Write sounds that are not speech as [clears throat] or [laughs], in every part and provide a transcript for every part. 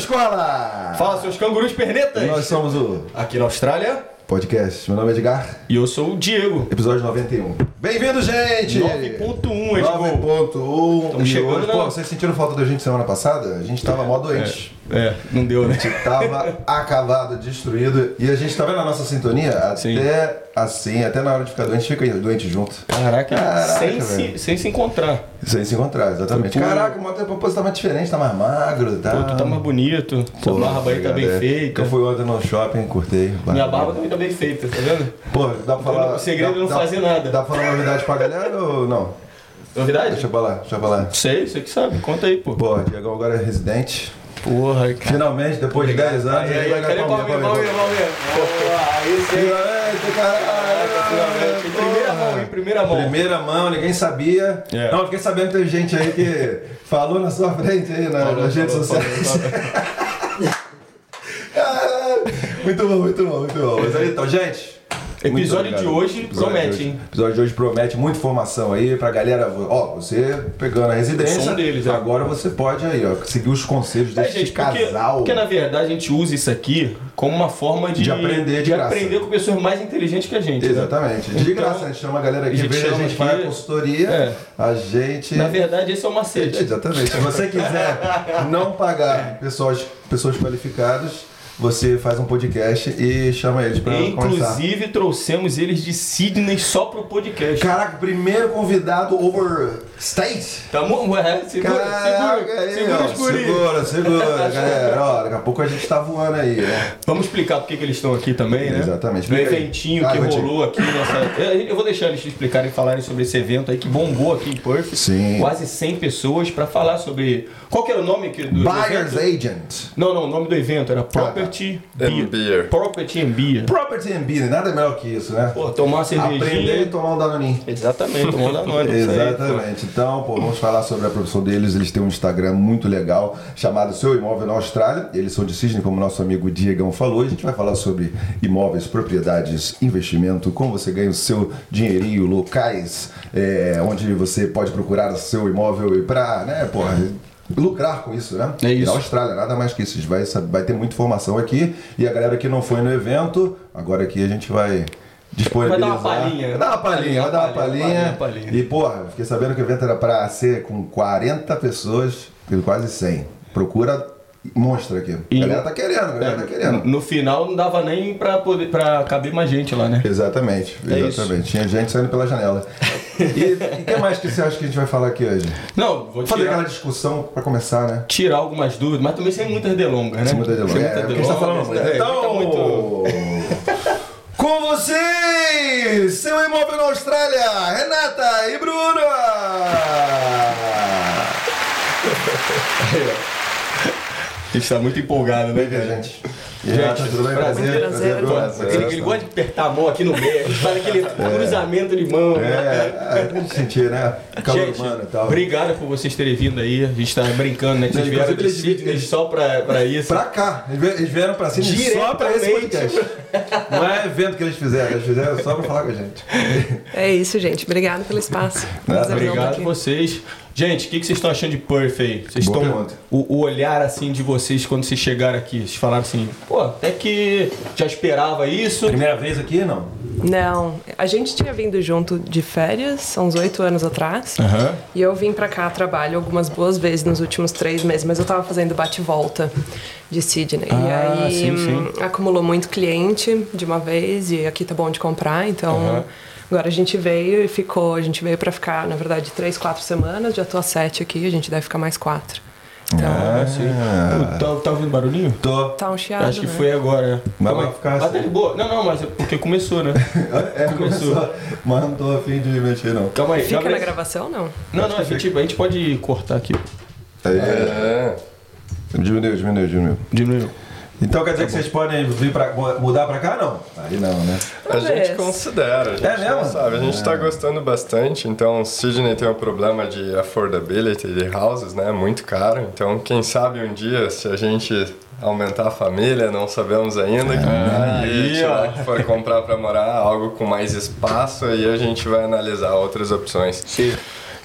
Escola! Fala, seus cangurus pernetas! Nós somos o Aqui na Austrália. podcast. Meu nome é Edgar, E eu sou o Diego. episódio 91. Bem-vindo, gente! 9.1, Ed. 9.1. Estamos E chegando hoje, na- Pô, vocês sentiram falta da gente semana passada? A gente tava mó doente. É, não deu, né? A gente tava acabado, destruído. E a gente tá vendo a nossa sintonia? Sim. Até assim, até na hora de ficar doente, fica doente junto. Caraca, Caraca, sem, se, sem se encontrar. Sem se encontrar, exatamente. Pô, Caraca, o moto propósito tá mais diferente, tá mais magro, tá? Pô, tu tá mais bonito. Sua barba aí tá bem é. feita. Eu fui ontem no shopping, curtei. Minha barba também tá bem feita, tá vendo? Pô, dá pra falar. O segredo é não dá- fazer nada. Dá pra falar novidade pra galera ou não? Novidade? Deixa eu falar, deixa eu falar. Sei, você que sabe. Conta aí, pô. Pô, Diego agora é residente. Porra, cara. Finalmente, depois de 10 anos, Aí, aí, vai ganhar palminha, Palmeiras? palminha. Aí sim. Finalmente, caralho! Finalmente. Em primeira mão, em primeira mão. Primeira mão, ninguém sabia. É. Não, fiquei sabendo que tem gente aí que falou na sua frente aí na- Falou, nas redes sociais. [laughs] Muito bom, muito bom, muito bom. Mas aí, então, gente. Episódio de hoje Episódio promete, de hoje- hein? Episódio de hoje promete muita informação aí pra galera. Ó, você pegando a residência. Um deles, é. Agora você pode aí, ó, seguir os conselhos É, desse gente, casal. porque na verdade a gente usa isso aqui como uma forma de, De aprender de de aprender com pessoas mais inteligentes que a gente. né? Exatamente. De Então, graça, a gente chama a galera aqui, a gente em vez de a gente faz a consultoria, É. a gente. Na verdade, esse é o macete. Exatamente. Se você quiser não pagar pessoas, pessoas qualificadas, você faz um podcast e chama eles pra conversar. Inclusive, trouxemos eles de Sydney só pro podcast. Caraca, primeiro convidado over state. Tamo, é, segura, Caraca, segura, aí, segura guri. segura, segura, galera. Ó, daqui a pouco a gente tá voando aí, né? Vamos explicar por que que eles estão aqui também, né? Exatamente. Aí. eventinho Ah, que rolou aqui nessa. Eu vou deixar eles te explicarem e falarem sobre esse evento aí que bombou aqui em Perth. Sim. Quase 100 pessoas pra falar sobre. Qual que era o nome que, do, Buyer's evento? Agent. Não, não, o nome do evento era Property And Beer. Property and Beer. Property and Business, nada melhor que isso, né? Pô, tomar uma cervejinha. Aprender e tomar um danoninho. Exatamente, tomar da nós. [laughs] isso aí, pô. Exatamente. Então, pô, vamos falar sobre a profissão deles. Eles têm um Instagram muito legal chamado Seu Imóvel na Austrália. Eles são de Sydney, como nosso amigo Diegão falou. A gente vai falar sobre imóveis, propriedades, investimento, como você ganha o seu dinheirinho, locais é, onde você pode procurar o seu imóvel e pra, né, porra, lucrar com isso, né? É E isso. na Austrália, nada mais que isso. Vai, vai ter muita informação aqui. E a galera que não foi no evento, agora aqui a gente vai disponibilizar. Vai dar uma palhinha. Vai dar uma palhinha, vai dar uma palhinha. E, porra, fiquei sabendo que o evento era pra ser com 40 pessoas, quase 100. Procura monstro aqui. E- A galera tá querendo, a galera tá querendo. No final não dava nem pra, poder, pra caber mais gente lá, né? Exatamente, É exatamente. Tinha gente saindo pela janela. E o que mais que você acha que a gente vai falar aqui hoje? Não, vou Fazer tirar, aquela discussão pra começar, né? tirar algumas dúvidas, mas também sem muitas delongas, né? Sem muita delonga. Sem É, muita é o que a gente tá falando muito. é, Então, muito- [laughs] com vocês, seu imóvel na Austrália, Renata e Bruno! [laughs] A gente tá muito empolgado, né, cara? Gente. E Renata, tudo bem? prazer. Prazer, prazer, Ele, ele gosta de apertar a mão aqui no meio, faz aquele cruzamento de mão. né? É, é, sentir, né? Calor Gente, humano e tal. obrigado por vocês terem vindo aí. A gente tá brincando, né? Que vocês Não, vieram de eles- Sydney só pra, pra isso. Pra cá, eles vie- eles vieram pra cima só pra esse podcast. Não é evento que eles fizeram, eles fizeram só pra falar com a gente. É isso, gente. Obrigado pelo espaço. Nada, Obrigado tá a vocês. Gente, o que, que vocês estão achando de Perth aí? Vocês Boa estão. pergunta. O, o olhar assim de vocês quando vocês chegaram aqui. Vocês falaram assim, pô, até que já esperava isso. Primeira vez aqui, não? Não, a gente tinha vindo junto de férias, há uns oito anos atrás. Aham. E eu vim pra cá a trabalho algumas boas vezes nos últimos três meses, mas eu tava fazendo bate-volta de Sydney. Ah, e aí sim, sim. hum, acumulou muito cliente de uma vez e aqui tá bom de comprar, então. Aham. Agora a gente veio e ficou, a gente veio pra ficar, na verdade, três, quatro semanas, já tô há sete aqui, a gente deve ficar mais quatro. Ah, sim. Pô, Tá, tá ouvindo barulhinho? Tô. Tá um chiado, Acho que né? foi agora. Mas vai ficar Ah, tá assim. de boa. Não, não, mas é porque começou, né? [laughs] É, Começou. começou. Mas não tô afim de mexer, não. Calma aí. Fica na gravação, não? Não, não, a gente, a gente pode cortar aqui. Aí, É. Diminuiu, diminuiu, diminuiu. Diminuiu. Então quer dizer que vocês podem vir pra, mudar pra cá, não? Aí não, né? A gente considera, a gente É mesmo? sabe. A gente tá gostando bastante, então Sydney tem um problema de affordability de houses, né? Muito caro. Então, quem sabe um dia, se a gente aumentar a família, não sabemos ainda, que Ah, ó. que for comprar para morar, algo com mais espaço, aí a gente vai analisar outras opções. Sim.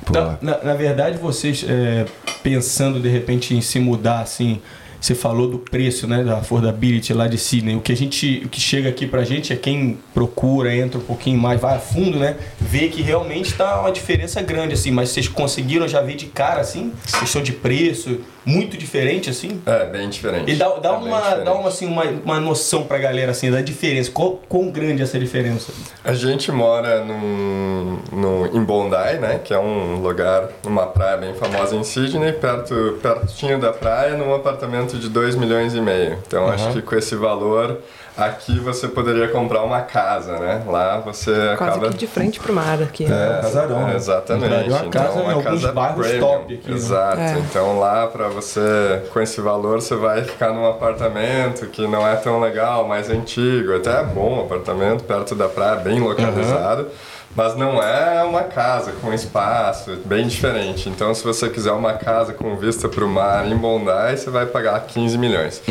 Então, na, na verdade, vocês é, pensando de repente em se mudar assim, você falou do preço, né, da affordability lá de Sydney. O que a gente, o que chega aqui pra gente é quem procura, entra um pouquinho mais, vai a fundo, né, vê que realmente tá uma diferença grande assim, mas vocês conseguiram? Já ver de cara assim, questão de preço, muito diferente assim? É, bem diferente. E dá, dá É uma, dá uma, assim, uma, uma noção pra galera assim, da diferença. Qual, quão grande é essa diferença? A gente mora num, num, em Bondi, né? Que é um lugar, uma praia bem famosa em Sydney, perto, pertinho da praia, num apartamento de 2 milhões e meio. Então acho que com esse valor, aqui você poderia comprar uma casa, né? Lá você Quase acaba... que de frente pro mar aqui. É, casarão. É, né? exatamente. Uma casa em alguns casa bairros premium. top aqui, né? Exato. É. Então lá para você, com esse valor, você vai ficar num apartamento que não é tão legal, mais antigo. Até é bom o apartamento, perto da praia, bem localizado. Mas não é uma casa com espaço, bem diferente. Então, se você quiser uma casa com vista para o mar em Bondi, você vai pagar 15 milhões.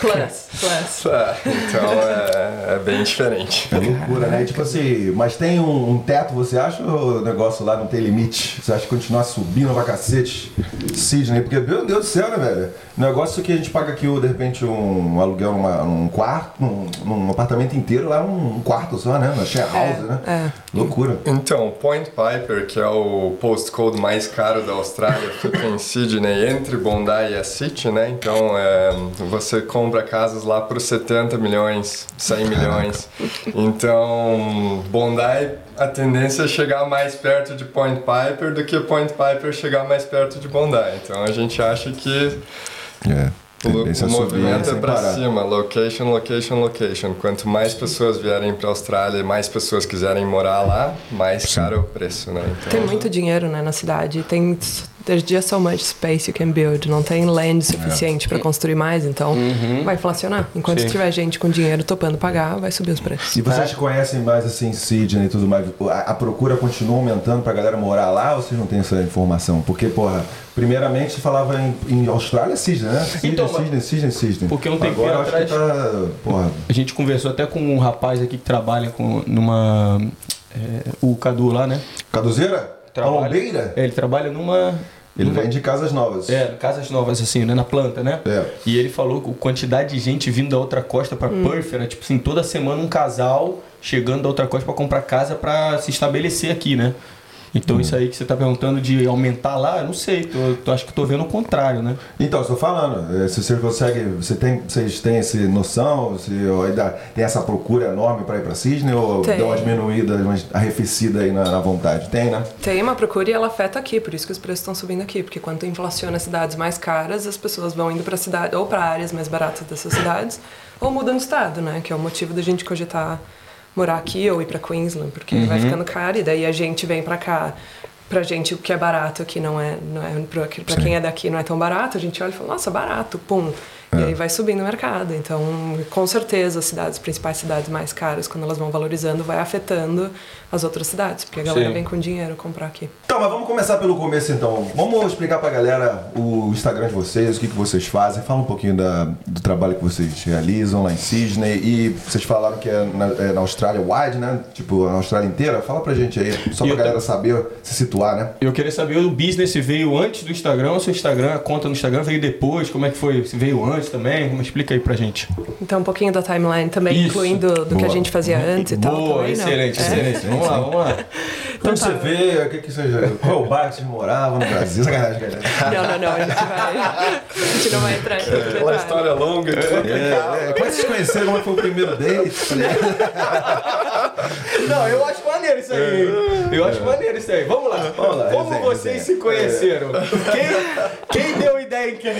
Plus, [laughs] plus. É, então é, é bem diferente. É loucura, né? Tipo assim, mas tem um, um teto, você acha ou o negócio lá não tem limite? Você acha que continuar subindo pra cacete? Sidney, porque, meu Deus do céu, né, velho? O negócio que a gente paga aqui, de repente, um aluguel numa, num quarto, num, num apartamento inteiro, lá é um quarto só, né? Na share house, né? é. Loucura. Então, Point Piper, que é o postcode mais caro da Austrália, [laughs] fica em Sydney, entre Bondi e a City, né? Então, é, você compra casas lá por 70 milhões, 100 milhões. Então, Bondi, a tendência é chegar mais perto de Point Piper do que Point Piper chegar mais perto de Bondi. Então, a gente acha que É. o, Tendência o a movimento é parar. cima, location, location, location. Quanto mais pessoas vierem pra Austrália e mais pessoas quiserem morar lá, mais caro é o preço, né? Então, Tem muito dinheiro, né, na cidade. Tem there's just so much space you can build. Não tem land suficiente pra construir mais, então vai inflacionar. Enquanto Sim. tiver gente com dinheiro topando pagar, vai subir os preços. E vocês conhecem mais assim Sydney e tudo mais? A, a procura continua aumentando pra galera morar lá ou vocês não têm essa informação? Porque, porra, primeiramente se falava em, em Austrália, Sydney, né? Sydney, Então, Sydney, Sydney, Sydney. Porque um tempinho Agora eu acho que atrás- tá, porra, A gente conversou até com um rapaz aqui que trabalha com, numa. é, o Cadu lá, né? Caduzeira? Trabalha- Palombeira? É, ele trabalha numa. Ele numa- vende casas novas. É, casas novas, assim, né? Na planta, né? É. E ele falou que a quantidade de gente vindo da outra costa pra Perth era, tipo assim, toda semana um casal chegando da outra costa pra comprar casa pra se estabelecer aqui, né? Então isso aí que você tá perguntando de aumentar lá, eu não sei. Tô, tô- acho que tô vendo o contrário, né? Então, estou falando, é, se você consegue, você tem, vocês têm essa noção, se ainda tem essa procura enorme para ir para Sydney ou Tem. deu uma diminuída, uma arrefecida aí na, na vontade? Tem, né? Tem uma procura e ela afeta aqui, por isso que os preços estão subindo aqui. Porque quando inflaciona cidades mais caras, as pessoas vão indo para cidade ou para áreas mais baratas dessas cidades, ou mudam de estado, né? Que é o motivo da gente cogitar morar aqui ou ir para Queensland, porque vai ficando caro e daí a gente vem para cá. Pra gente, o que é barato aqui não é. Não é pra, pra quem é daqui não é tão barato, a gente olha e fala, nossa, barato, pum. E aí vai subindo o mercado. Então, com certeza, as cidades, as principais cidades mais caras, quando elas vão valorizando, vai afetando as outras cidades, porque a galera Sim. vem com dinheiro comprar aqui. Então, mas vamos começar pelo começo então. Vamos explicar pra galera o Instagram de vocês, o que, que vocês fazem. Fala um pouquinho da, do trabalho que vocês realizam lá em Sydney. E vocês falaram que é na, é na Austrália wide, né? Tipo, na Austrália inteira. Fala pra gente aí, só pra eu galera saber se situar, né? Eu queria saber, o business veio antes do Instagram, ou seu Instagram, a conta no Instagram veio depois? Como é que foi? Se veio antes? Também? Como explica aí pra gente. Então, um pouquinho da timeline também, Isso. incluindo do que a Boa. gente fazia antes e tal. Boa, excelente, É. excelente. Vamos lá, vamos lá. [laughs] Quando você vê, o que que você... Qual é o bairro que vocês moravam no Brasil? Sacanagem. Não, não, não, a gente vai. A gente não vai entrar em Aquela detalhe. história longa que É, é, como é que vocês conheceram? Como é que foi o primeiro date? [laughs] Não, eu acho maneiro isso aí. Eu acho maneiro isso aí. Vamos lá. Vamos lá, Como resenha, vocês resenha. se conheceram? Quem, quem deu ideia em quem?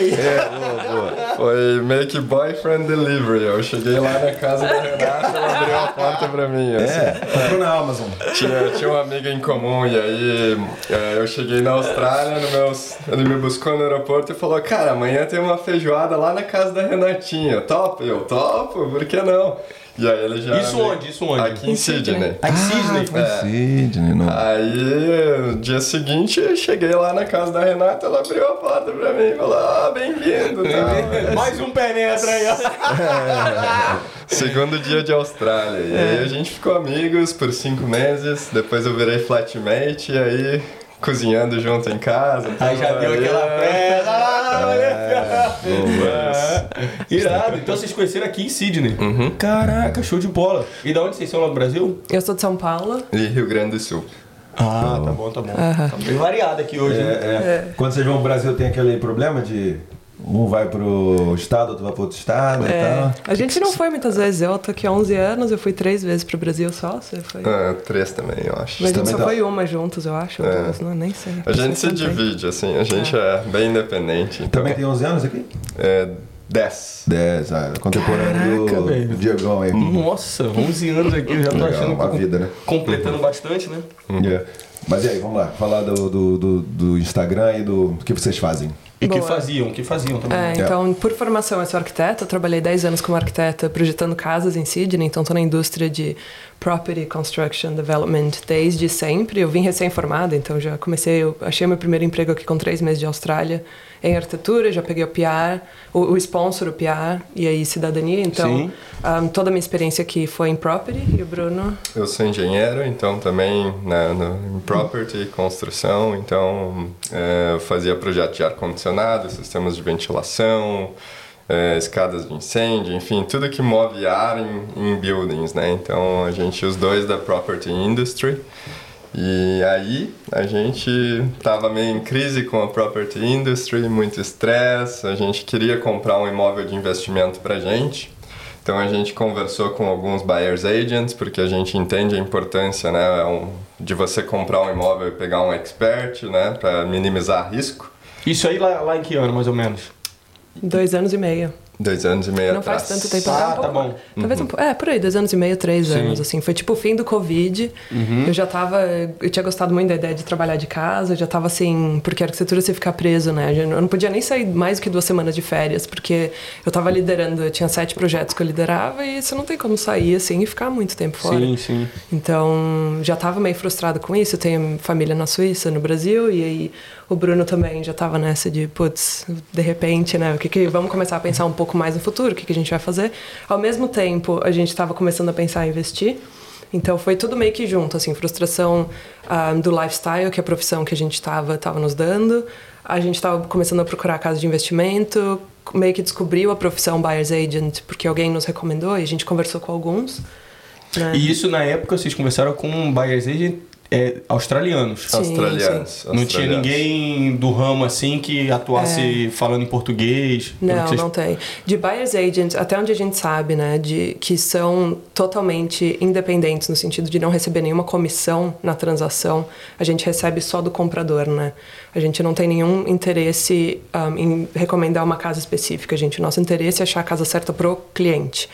Foi meio que boyfriend delivery. Eu cheguei lá na casa da Renata, ela abriu a porta pra mim. assim. É, comprou na Amazon. Tinha, tinha uma amiga em comum e aí é, eu cheguei na Austrália, no meus, ele me buscou no aeroporto e falou, cara, amanhã tem uma feijoada lá na casa da Renatinha, top? Eu, topo, por que não? E aí ele já... Isso onde? Isso onde? Aqui em Sydney. Aqui Cisne. Foi Sidney, não. Aí, no dia seguinte, eu cheguei lá na casa da Renata, ela abriu a porta pra mim e falou, ah, bem-vindo, tá? Mais um penetra aí, ó. [laughs] Segundo dia de Austrália. E É. aí a gente ficou amigos por cinco meses, depois eu virei flatmate, e aí cozinhando junto em casa. Aí já deu aquela festa. É, É. [laughs] Irado. Então vocês conheceram aqui em Sydney. Uhum. Caraca, show de bola. E da onde vocês são lá do Brasil? Eu sou de São Paulo. E Rio Grande do Sul. Ah, tá bom, tá bom. Tá bem variado aqui hoje. É, né? é. Quando vocês vão ao Brasil, tem aquele problema de um vai pro estado, outro vai pro outro estado e É, tal. a gente não foi muitas vezes. Eu tô aqui há 11 anos, eu fui três vezes pro Brasil só. Você foi. Ah, três também, eu acho. Mas a gente também só tá- foi uma juntos, eu acho. ou É. duas, não, nem sei. A gente se sei. divide, assim, a gente é, bem independente. Então, Também tem 11 anos aqui? é 10. 10, ah, contemporâneo Caraca, do velho. Diegão aí. Nossa, 11 anos aqui, eu já tô Legal, achando uma que vida, né? completando bastante, né? É. Mas e aí, vamos lá, falar do, do, do, do Instagram e do, do que vocês fazem. E que Boa. faziam, que faziam também. É, então, por formação, eu sou arquiteta. Eu trabalhei 10 anos como arquiteta projetando casas em Sydney. Então, estou na indústria de property construction development desde sempre. Eu vim recém-formada, então já comecei. Eu achei meu primeiro emprego aqui com três meses de Austrália em arquitetura. Já peguei o PR, o, o sponsor, o PR, e aí cidadania. Então, um, toda a minha experiência aqui foi em property. E o Bruno. Eu sou engenheiro, então também né, no, em property, construção, então é, eu fazia projeto de ar-condicionado, sistemas de ventilação, é, escadas de incêndio, enfim, tudo que move ar em, em buildings, né? Então a gente, os dois da property industry, e aí a gente estava meio em crise com a property industry, muito estresse, a gente queria comprar um imóvel de investimento para gente. Então a gente conversou com alguns buyers agents porque a gente entende a importância, né, de você comprar um imóvel e pegar um expert, né, para minimizar risco. Isso aí lá, lá em que ano, mais ou menos? Dois anos e meio. Dois anos e meio Não faz atrás. tanto tempo. Ah, é um tá pouco- bom. Talvez um pouco. É, por aí, dois anos e meio, três Sim. anos, assim. Foi tipo o fim do Covid. Eu já tava. Eu tinha gostado muito da ideia de trabalhar de casa, eu já tava assim. Porque a arquitetura você ficar preso, né? Eu não podia nem sair mais do que duas semanas de férias, porque eu tava liderando, eu tinha sete projetos que eu liderava e você não tem como sair assim e ficar muito tempo fora. Sim, sim. Então, já estava meio frustrada com isso. Eu tenho família na Suíça, no Brasil, e aí o Bruno também já estava nessa de, putz, de repente, né? O que que vamos começar a pensar um pouco mais no futuro, o que que a gente vai fazer? Ao mesmo tempo, a gente estava começando a pensar em investir. Então foi tudo meio que junto, assim, frustração ah, do lifestyle, que é a profissão que a gente estava tava nos dando. A gente estava começando a procurar casa de investimento, meio que descobriu a profissão buyer's agent porque alguém nos recomendou e a gente conversou com alguns. Né? E isso na época vocês conversaram com buyers agent é, australianos. Sim, Australianos. Não tinha australianos. ninguém do ramo assim que atuasse falando em português. Não, vocês- não tem. De buyer's agents, até onde a gente sabe, né, de que são totalmente independentes no sentido de não receber nenhuma comissão na transação, a gente recebe só do comprador, né? A gente não tem nenhum interesse um, em recomendar uma casa específica, gente. Nosso interesse é achar a casa certa pro cliente.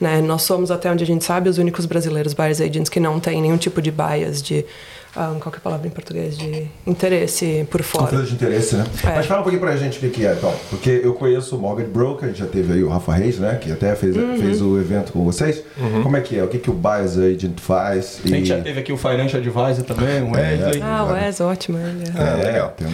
Né? Nós somos, até onde a gente sabe, os únicos brasileiros buyers agents que não tem nenhum tipo de bias, de. Um, qual que é a palavra em português? De interesse por fora. Conflito de interesse, né? É. Mas fala um pouquinho pra gente o que, que é, então. Porque eu conheço o Mortgage Broker, a gente já teve aí o Rafa Reis, né? Que até fez, Uhum. fez o evento com vocês. Como é que é? O que, que o Buyer's Agent faz? A gente já teve aqui o Financial Advisor também, o Wesley. Ah, o Wes, ótimo. Ele é. Ah, legal. tem-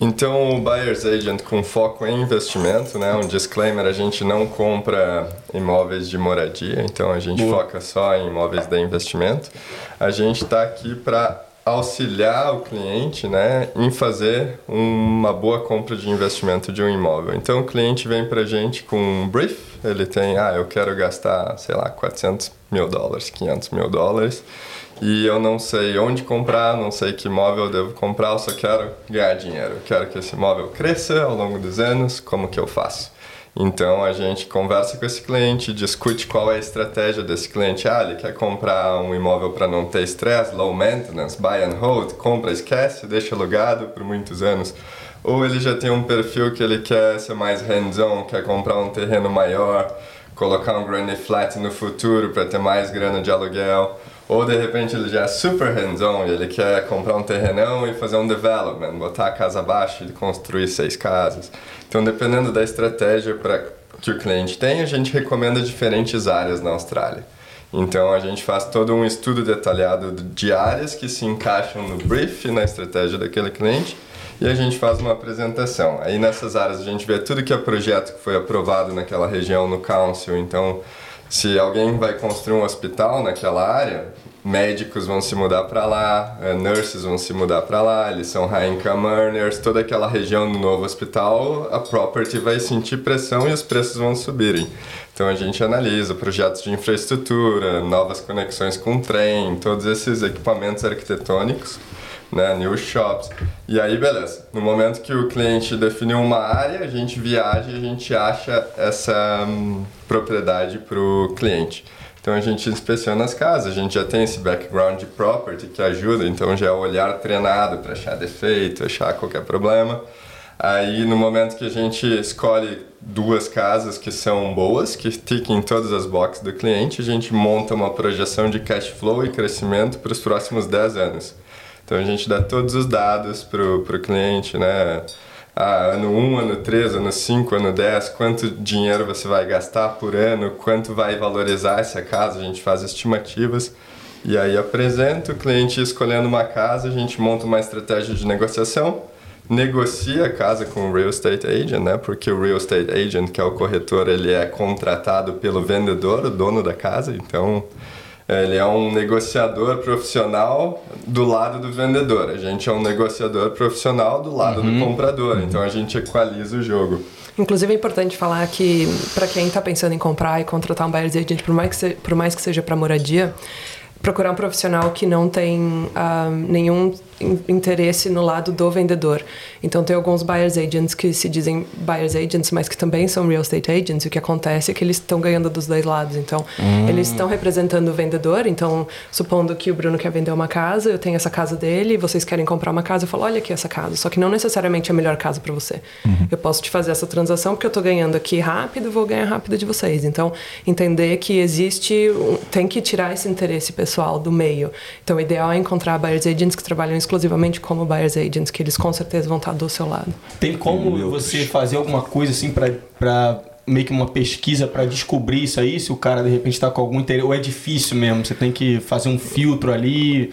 Então, o Buyer's Agent com foco em investimento, né? Um disclaimer, a gente não compra imóveis de moradia, então a gente Boa. foca só em imóveis de investimento. A gente está aqui para auxiliar o cliente né, em fazer uma boa compra de investimento de um imóvel. Então o cliente vem para a gente com um brief, ele tem, ah, eu quero gastar, sei lá, 400 mil dólares, 500 mil dólares, e eu não sei onde comprar, não sei que imóvel eu devo comprar, eu só quero ganhar dinheiro, eu quero que esse imóvel cresça ao longo dos anos, como que eu faço? Então a gente conversa com esse cliente, discute qual é a estratégia desse cliente. Ah, ele quer comprar um imóvel para não ter estresse, low maintenance, buy and hold, compra, esquece, deixa alugado por muitos anos. Ou ele já tem um perfil que ele quer ser mais hands-on, quer comprar um terreno maior, colocar um granny flat no futuro para ter mais grana de aluguel. Ou de repente ele já é super hands-on ele quer comprar um terrenão e fazer um development, botar a casa abaixo e construir seis casas. Então, dependendo da estratégia para que o cliente tem, a gente recomenda diferentes áreas na Austrália. Então, a gente faz todo um estudo detalhado de áreas que se encaixam no brief, na estratégia daquele cliente, e a gente faz uma apresentação. Aí, nessas áreas, a gente vê tudo que é projeto que foi aprovado naquela região no council. Então, se alguém vai construir um hospital naquela área, médicos vão se mudar para lá, eh, nurses vão se mudar para lá, eles são high income earners, toda aquela região do novo hospital, a property vai sentir pressão e os preços vão subirem. Então a gente analisa projetos de infraestrutura, novas conexões com trem, todos esses equipamentos arquitetônicos né, new shops. E aí, beleza. No momento que o cliente definiu uma área, a gente viaja e a gente acha essa hum, propriedade para o cliente. Então a gente inspeciona as casas, a gente já tem esse background de property que ajuda, então já é o olhar treinado para achar defeito, achar qualquer problema. Aí no momento que a gente escolhe duas casas que são boas, que tiquem todas as boxes do cliente, a gente monta uma projeção de cash flow e crescimento para os próximos 10 anos. Então a gente dá todos os dados para o cliente, né? Ah, ano 1, ano 3, ano 5, ano 10, quanto dinheiro você vai gastar por ano, quanto vai valorizar essa casa, a gente faz estimativas. E aí apresenta o cliente escolhendo uma casa, a gente monta uma estratégia de negociação, negocia a casa com o real estate agent, né? Porque o real estate agent, que é o corretor, ele é contratado pelo vendedor, o dono da casa, então ele é um negociador profissional do lado do vendedor. A gente é um negociador profissional do lado uhum. do comprador. Então a gente equaliza o jogo. Inclusive é importante falar que para quem está pensando em comprar e contratar um buyer's agent, por mais que, se, por mais que seja para moradia, procurar um profissional que não tem uh, nenhum interesse no lado do vendedor. Então tem alguns buyers agents que se dizem buyers agents, mas que também são real estate agents. E o que acontece é que eles estão ganhando dos dois lados. Então hum. eles estão representando o vendedor. Então supondo que o Bruno quer vender uma casa, eu tenho essa casa dele, vocês querem comprar uma casa, eu falo olha aqui essa casa. Só que não necessariamente é a melhor casa para você. Uhum. Eu posso te fazer essa transação porque eu estou ganhando aqui rápido, vou ganhar rápido de vocês. Então entender que existe, tem que tirar esse interesse pessoal do meio. Então o ideal é encontrar buyers agents que trabalham exclusivamente como buyers agents, que eles com certeza vão estar do seu lado. Tem como você fazer alguma coisa assim para meio que uma pesquisa para descobrir isso aí, se o cara de repente está com algum interesse, ou é difícil mesmo, você tem que fazer um filtro ali.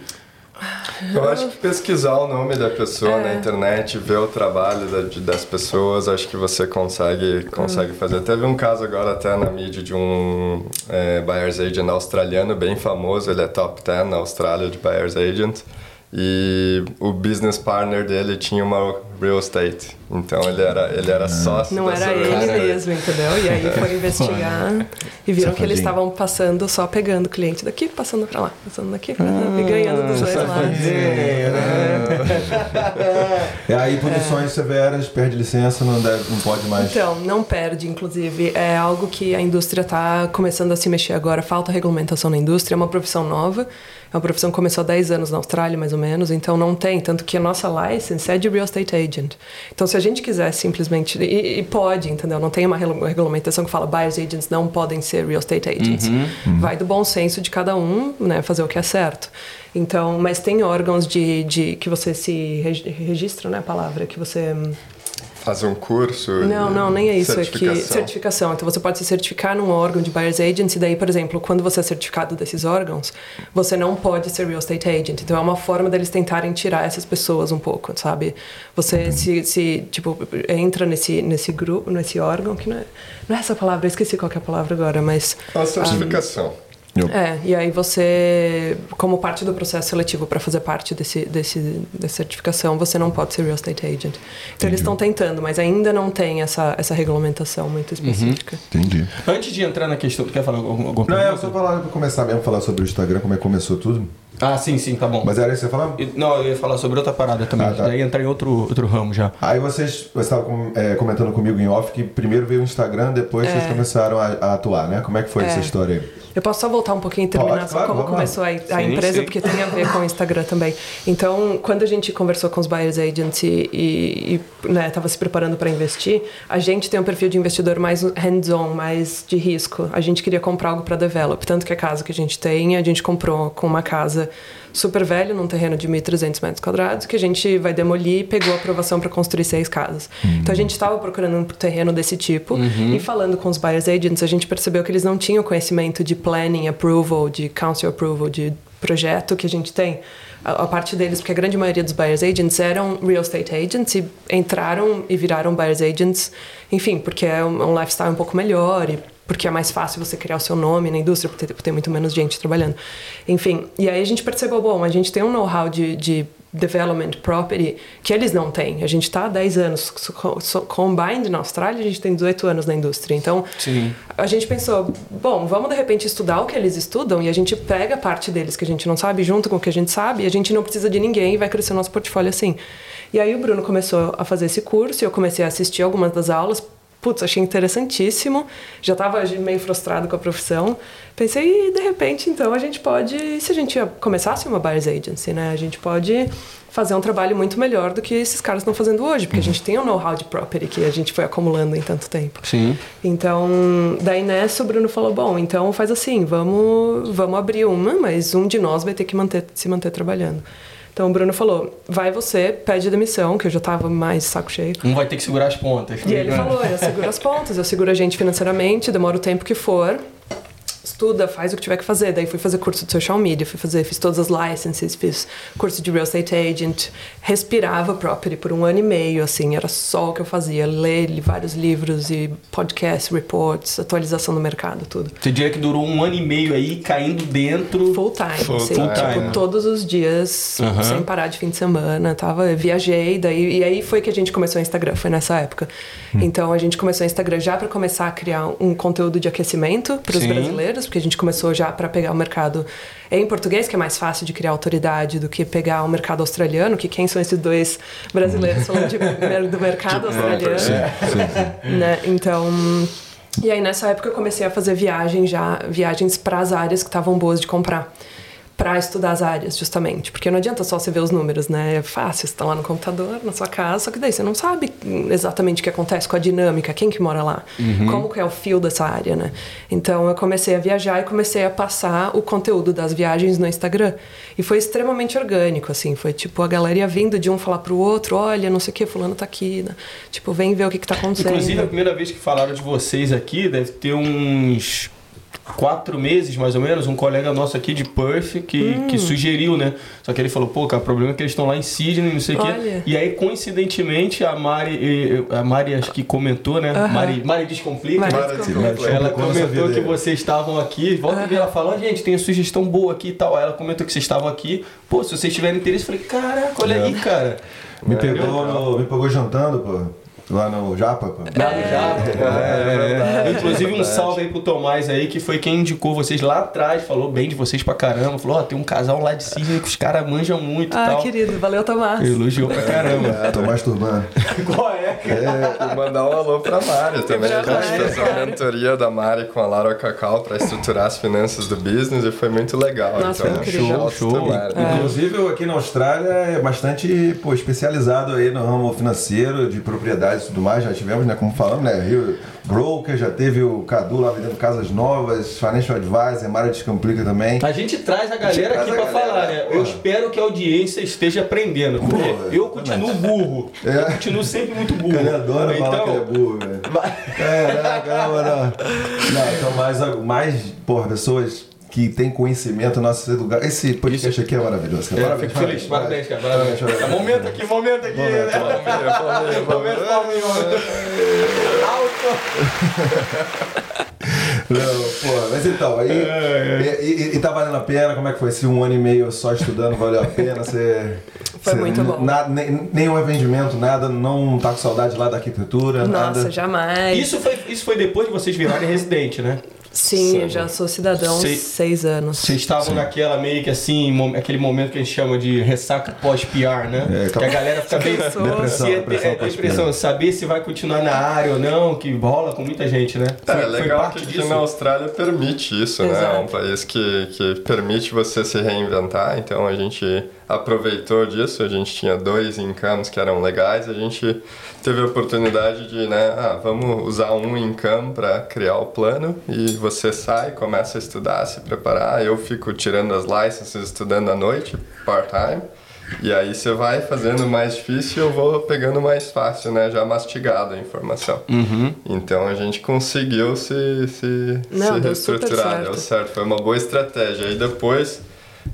Eu acho que pesquisar o nome da pessoa é. na internet, ver o trabalho da, de, das pessoas, acho que você consegue, consegue fazer. Teve um caso agora até na mídia de um é, buyer's agent australiano bem famoso, ele é top 10 na Austrália de buyer's agent. E o business partner dele tinha uma real estate. Então ele era, ele era sócio Não era ele cara. mesmo, entendeu? E aí foi investigar e viram que eles estavam passando, só pegando cliente daqui, passando pra lá, passando daqui, ah, e ganhando dos dois lados. É aí punições é. severas, perde licença, não, deve, não pode mais. Então, não perde, inclusive. É algo que a indústria está começando a se mexer agora. Falta regulamentação na indústria, é uma profissão nova. É uma profissão que começou há 10 anos na Austrália, mais ou menos, então não tem. Tanto que a nossa license é de real estate agent. Então, se a gente quiser simplesmente. E, e pode, entendeu? Não tem uma regulamentação que fala buyers agents não podem ser real estate agents. Uhum, uhum. Vai do bom senso de cada um, né? Fazer o que é certo. Então, mas tem órgãos de, de que você se registra, né? A palavra que você Fazer um curso? Não, não, nem é isso. É que certificação. Então você pode se certificar num órgão de buyer's agent, e daí, por exemplo, quando você é certificado desses órgãos, você não pode ser real estate agent. Então é uma forma deles tentarem tirar essas pessoas um pouco, sabe? Você uhum. se, se, tipo, entra nesse, nesse grupo, nesse órgão, que não é, não é essa palavra, eu esqueci qual é a palavra agora, mas. A certificação. Um, É, e aí você, como parte do processo seletivo para fazer parte desse, desse, dessa certificação, você não pode ser real estate agent. Então eles estão tentando, mas ainda não tem essa, essa regulamentação muito específica. Entendi. Antes de entrar na questão, tu quer falar algum- alguma Não, coisa? é só falar começar mesmo, falar sobre o Instagram, como é que começou tudo. Ah, sim, sim, tá bom. Mas era isso que você falava? Não, eu ia falar sobre outra parada também. Ah, tá. Daí entrar em outro, outro ramo já. Aí vocês, você estava comentando comigo em off que primeiro veio o Instagram, depois vocês começaram a, a atuar, né? Como é que foi É. essa história aí? Eu posso só voltar um pouquinho e terminar Pode, só claro, como começou a, a Sim, empresa, sim. porque tem a ver com o Instagram também. Então, quando a gente conversou com os buyers agents e, e, e, né, tava se preparando para investir, a gente tem um perfil de investidor mais hands-on, mais de risco. A gente queria comprar algo para develop, tanto que a casa que a gente tem, a gente comprou com uma casa super velha, num terreno de 1.300 metros quadrados, que a gente vai demolir e pegou a aprovação para construir seis casas. Então a gente estava procurando um terreno desse tipo e falando com os buyers agents, a gente percebeu que eles não tinham conhecimento de planning approval, de council approval, de projeto que a gente tem. A, a parte deles, porque a grande maioria dos buyers agents eram real estate agents e entraram e viraram buyers agents, enfim, porque é um, um lifestyle um pouco melhor e porque é mais fácil você criar o seu nome na indústria, porque tem, tem muito menos gente trabalhando. Enfim, e aí a gente percebeu, bom, a gente tem um know-how de, de development property que eles não têm. A gente está há 10 anos. Combined na Austrália, a gente tem 18 anos na indústria. Então, Sim. a gente pensou, bom, vamos de repente estudar o que eles estudam e a gente pega a parte deles que a gente não sabe junto com o que a gente sabe e a gente não precisa de ninguém e vai crescer o nosso portfólio assim. E aí o Bruno começou a fazer esse curso e eu comecei a assistir algumas das aulas. Putz, achei interessantíssimo. Já estava meio frustrado com a profissão. Pensei, e de repente, então, a gente pode... E se a gente começasse uma buyer's agency, né? A gente pode fazer um trabalho muito melhor do que esses caras estão fazendo hoje. Porque a gente tem um know-how de property que a gente foi acumulando em tanto tempo. Sim. Então, daí nessa o Bruno falou: bom, então faz assim, vamos, vamos abrir uma, mas um de nós vai ter que manter, se manter trabalhando. Então o Bruno falou: vai você, pede demissão, que eu já tava mais saco cheio. Um vai ter que segurar as pontas. E ele falou: eu seguro as pontas, eu seguro a gente financeiramente, demora o tempo que for. Estuda, faz o que tiver que fazer. Daí fui fazer curso de social media, fui fazer, fiz todas as licenses, fiz curso de real estate agent, respirava property por um ano e meio, assim, era só o que eu fazia, ler li- vários livros e podcasts, reports, atualização do mercado, tudo. Você diria que durou um ano e meio aí caindo dentro. Full time, Full assim, time, tipo, né? todos os dias, Aham. sem parar de fim de semana, tava, eu viajei, daí, e aí foi que a gente começou o Instagram, foi nessa época. Hum. Então a gente começou o Instagram já para começar a criar um conteúdo de aquecimento para os Sim. Porque a gente começou já para pegar o mercado em português, que é mais fácil de criar autoridade do que pegar o mercado australiano, que quem são esses dois brasileiros falando de, [laughs] do mercado australiano né? Então, e aí nessa época eu comecei a fazer viagem já, viagens para as áreas que estavam boas de comprar. Para estudar as áreas, justamente. Porque não adianta só você ver os números, né? É fácil, você está lá no computador, na sua casa, só que daí você não sabe exatamente o que acontece com a dinâmica, quem que mora lá, como que é o fio dessa área, né? Então eu comecei a viajar e comecei a passar o conteúdo das viagens no Instagram. E foi extremamente orgânico, assim. Foi tipo a galera vindo de um falar pro outro: olha, não sei o que, Fulano tá aqui, né? Tipo, vem ver o que, que tá acontecendo. Inclusive, a primeira vez que falaram de vocês aqui, deve ter uns quatro meses, mais ou menos, um colega nosso aqui de Perth que, Hum. que sugeriu, né? Só que ele falou, pô, cara, o problema é que eles estão lá em Sydney, não sei o quê. E aí, coincidentemente, a Mari, a Mari acho que comentou, né? Mari, Mari Descomplica. Mari Mara Descomplica. Descomplica. Ela comentou que vocês estavam aqui, volta e meia ela falou, "Ah, gente, tem uma sugestão boa aqui e tal. Aí ela comentou que vocês estavam aqui. Pô, se vocês tiverem interesse, eu falei, caraca, olha É. aí, cara. Me pegou, no- me pegou jantando, pô. Lá no Japa, pô. Nada já. É, É, [laughs] Inclusive um salve aí pro Tomás aí, que foi quem indicou vocês lá atrás, falou bem de vocês pra caramba. Falou, ó, tem um casal lá de Sydney que os caras manjam muito Ah, tal. querido, valeu, Tomás. Elogiou pra caramba. Tô masturbando. [laughs] Qual é, cara? E mandar um alô pra Mari também. A gente fez a claro. mentoria da Mari com a Lara Cacau pra estruturar as finanças do business e foi muito legal. Nossa, então, foi Show, show. Inclusive, aqui na Austrália é bastante pô, especializado aí no ramo financeiro, de e tudo mais. Já tivemos, né, como falamos, né, Rio Broker, já teve o Cadu lá vendendo casas novas, Financial Advisor, Mara Descomplica também. A gente traz a galera aqui a pra galera, falar, né? Eu porra. espero que a audiência esteja aprendendo, porque eu continuo burro. Eu É. continuo sempre muito burro. Ele adora falar que ele é Então, burro, velho. Caraca. [laughs] Não, então mais, mais porra, pessoas que têm conhecimento nosso lugar. Esse podcast aqui é maravilhoso. cara. eu Parabéns, fico feliz, parabéns, cara. Parabéns. parabéns. Tá, momento aqui, momento aqui. né? Momento [laughs] palminho. Alto. Não, pô, mas então, aí. E, e, e tá valendo a pena? Como é que foi? Se um ano e meio só estudando valeu a pena? Você. Foi você muito bom. Nada, nem, nenhum rendimento, nada, não tá com saudade lá da arquitetura, Nossa, nada. jamais. Isso foi, isso foi depois de vocês virarem residente, né? Sim, eu já sou cidadão há Sei- seis anos. Vocês estavam naquela meio que assim, aquele momento que a gente chama de ressaca pós-PR, né? É, que a galera fica bem. Depressão, se é, depressão é, pós-PR. depressão, saber se vai continuar na área ou não, que rola com muita gente, né? É, Foi- é foi legal parte que na Austrália permite isso, né? É um Exato. país que, que permite você se reinventar, então a gente aproveitou disso, a gente tinha dois incomes que eram legais, a gente teve a oportunidade de, né, ah, vamos usar um income para criar o plano e você sai, começa a estudar, se preparar, eu fico tirando as licenses, estudando à noite, part-time, e aí você vai fazendo mais difícil e eu vou pegando mais fácil, né? Já mastigado a informação. Uhum. Então a gente conseguiu se, se, Não, se deu reestruturar, certo. deu certo. Foi uma boa estratégia. Aí depois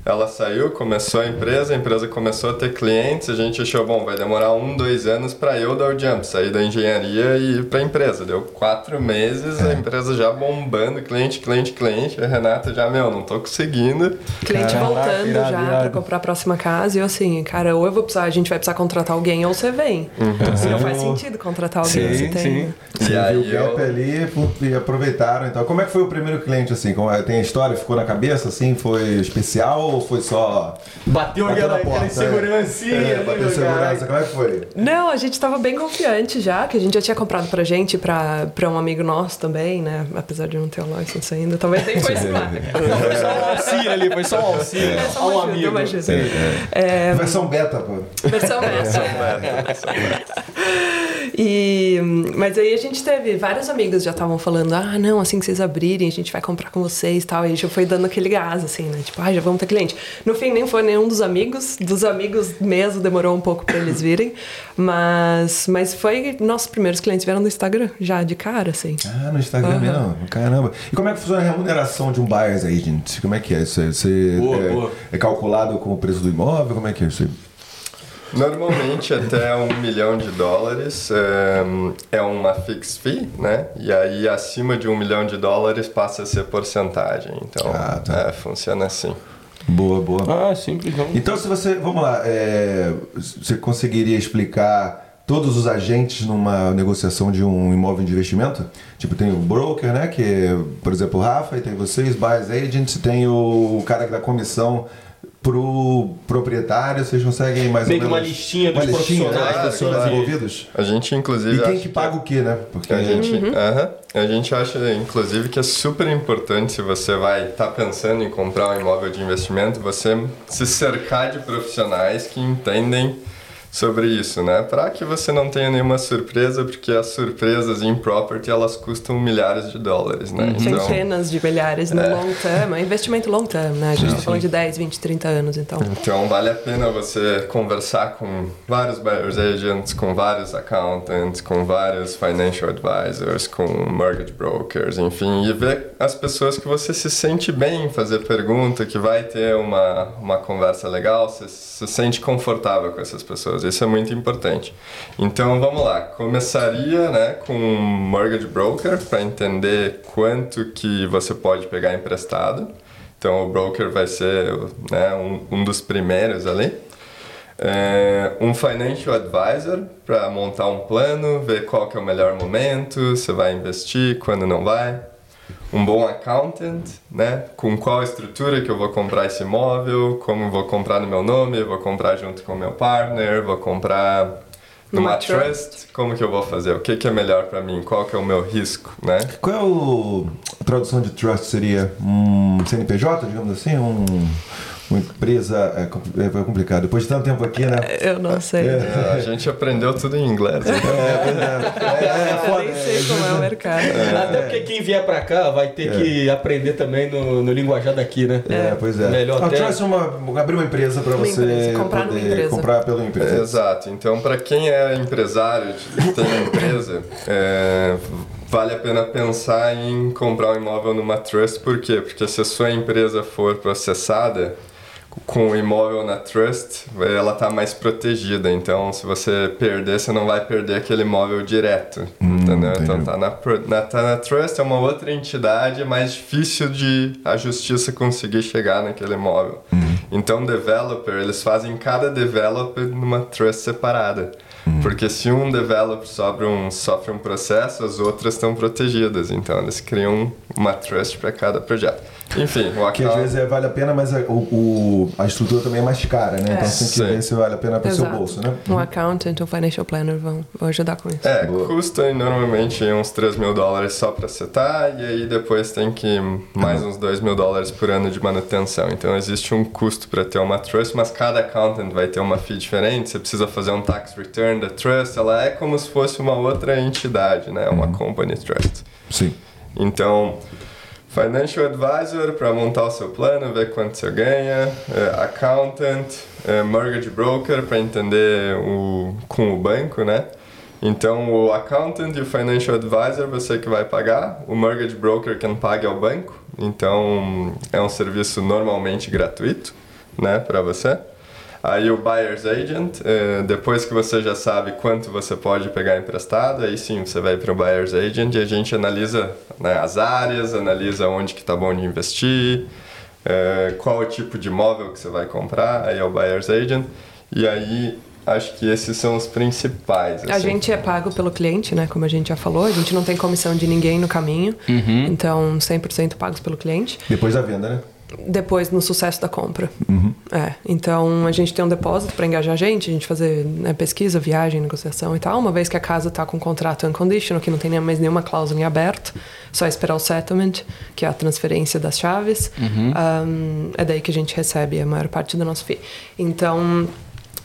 ela saiu, começou a empresa, a empresa começou a ter clientes, a gente achou, bom, vai demorar um, dois anos para eu dar o jump, sair da engenharia e ir para a empresa. Deu quatro meses, É. a empresa já bombando, cliente, cliente, cliente. A Renata já, meu, não tô conseguindo. Cliente voltando irado, já pra comprar a próxima casa e eu assim, cara, ou eu vou precisar, a gente vai precisar contratar alguém ou você vem. Assim, não faz sentido contratar alguém Sim, se tem. sim. Você E viu aí o gap eu- ali e aproveitaram. Então, como é que foi o primeiro cliente assim? Como é- Tem a história? Ficou na cabeça assim? Foi especial ou foi só. Bateu Bateu aquela, na porta, aquela segurancinha. É, ali, bateu segurança. Como é que foi? Não, a gente tava bem confiante já, que a gente já tinha comprado pra gente, pra, pra um amigo nosso também, né? Apesar de não ter o license ainda, talvez nem foi lá. Não, [laughs] foi só um auxílio ali, foi só um auxílio. É só um amigo. uma ajuda. Sim. É, Versão beta, pô. versão essa. [laughs] E, mas aí a gente teve vários amigos já estavam falando, ah, não, assim que vocês abrirem, a gente vai comprar com vocês e tal. E já foi dando aquele gás, assim, né? Tipo, ah, já vamos ter cliente. No fim, nem foi nenhum dos amigos, dos amigos mesmo, demorou um pouco pra eles virem. Mas, mas foi, nossos primeiros clientes vieram do Instagram, já de cara, assim. Ah, no Instagram Aham. mesmo. Caramba. E como é que funciona a remuneração de um buyer's agent? Como é que é? Você, você Boa, é, boa. é calculado com o preço do imóvel? Como é que é isso? aí? Normalmente até um milhão de dólares é, é uma fixed fee, né? E aí acima de um milhão de dólares passa a ser porcentagem. Então Ah, tá. é, funciona assim. Boa, boa. Ah, simples não. Então, se você. Vamos lá. é, você conseguiria explicar todos os agentes numa negociação de um imóvel de investimento? Tipo, tem o broker, né? Que é, por exemplo, o Rafa, e tem vocês, buyers agents, tem o cara que dá comissão pro proprietário. Vocês conseguem mais Meio ou menos. uma listinha dos uma listinha né, profissionais Claro, pessoas claro. envolvidas? A gente inclusive E quem acha que paga o quê, né? Porque A gente, aham. a gente acha, inclusive, que é super importante se você vai estar pensando em comprar um imóvel de investimento, você se cercar de profissionais que entendem sobre isso, né? Para que você não tenha nenhuma surpresa, porque as surpresas em property elas custam milhares de dólares, né? Então, Centenas de milhares no long term, é investimento long term, né? A gente tá falando de 10, 20, 30 anos, então. Então vale a pena você conversar com vários buyers agents, com vários accountants, com vários financial advisors, com mortgage brokers, enfim, e ver as pessoas que você se sente bem em fazer pergunta, que vai ter uma, uma conversa legal, você se sente confortável com essas pessoas. Isso é muito importante. Então vamos lá, começaria né, com um mortgage broker para entender quanto que você pode pegar emprestado. Então o broker vai ser né, um, um dos primeiros ali. É, um financial advisor para montar um plano, ver qual que é o melhor momento, se vai investir, quando não vai. Um bom accountant, né? Com qual estrutura que eu vou comprar esse imóvel, como vou comprar no meu nome, vou comprar junto com o meu partner, vou comprar numa Numa trust, como que eu vou fazer? O que, que é melhor para mim? Qual que é o meu risco, né? Qual é o, a tradução de trust? Seria um CNPJ, digamos assim? Um, uma empresa. É, é complicado. Depois de tanto tempo aqui, né? Eu não sei. É, a gente aprendeu tudo em inglês. né? É, é, é Eu foda. nem sei como é o mercado. Até porque quem vier pra cá vai ter que aprender também no, no linguajar daqui, né? É, pois é. Melhor a até- trust é uma, abrir uma empresa para Uma você empresa, comprar numa poder empresa. comprar pela empresa. Exato. Então, para quem é empresário, tem uma empresa, é, vale a pena pensar em comprar um imóvel numa trust. Por quê? Porque se a sua empresa for processada com o imóvel na trust, ela está mais protegida. Então, se você perder, você não vai perder aquele imóvel direto. Hum, entendeu? entendi. Então tá na, na, tá na Trust, é uma outra entidade, é mais difícil de a justiça conseguir chegar naquele imóvel. Então, developer, eles fazem cada developer numa Trust separada. Porque se um developer sofre um, sofre um processo, as outras estão protegidas. Então, eles criam uma Trust para cada projeto. Enfim, o Que às account... vezes é, vale a pena, mas a, o, o- a estrutura também é mais cara, né? Então você tem que Sim. ver se vale a pena para o seu bolso, né? Um accountant, um financial planner vão, vão ajudar com isso. É, Boa. custa normalmente uns 3 mil dólares só para setar e aí depois tem que mais uns 2 mil dólares por ano de manutenção. Então existe um custo para ter uma trust, mas cada accountant vai ter uma fee diferente. Você precisa fazer um tax return da trust. Ela é como se fosse uma outra entidade, né? Uma company trust. Sim. Então, financial advisor para montar o seu plano, ver quanto você ganha, é, accountant, é, mortgage broker para entender o, com o banco, né? Então, o accountant e o financial advisor você que vai pagar, o mortgage broker quem paga é o banco. Então, é um serviço normalmente gratuito, né, para você. Aí o buyer's agent, eh, depois que você já sabe quanto você pode pegar emprestado, aí sim você vai para o buyer's agent e a gente analisa né, as áreas, analisa onde que tá bom de investir, eh, qual o tipo de imóvel que você vai comprar, aí é o buyer's agent. E aí acho que esses são os principais. A assim. gente é pago pelo cliente, né? Como a gente já falou, a gente não tem comissão de ninguém no caminho. Então, 100% pagos pelo cliente. Depois da venda, né? Depois, no sucesso da compra. É, então, a gente tem um depósito para engajar a gente, a gente fazer né, pesquisa, viagem, negociação e tal. Uma vez que a casa está com contrato unconditional, que não tem mais nenhuma cláusula em aberto, só esperar o settlement, que é a transferência das chaves. Um, é daí que a gente recebe a maior parte do nosso FII. Então,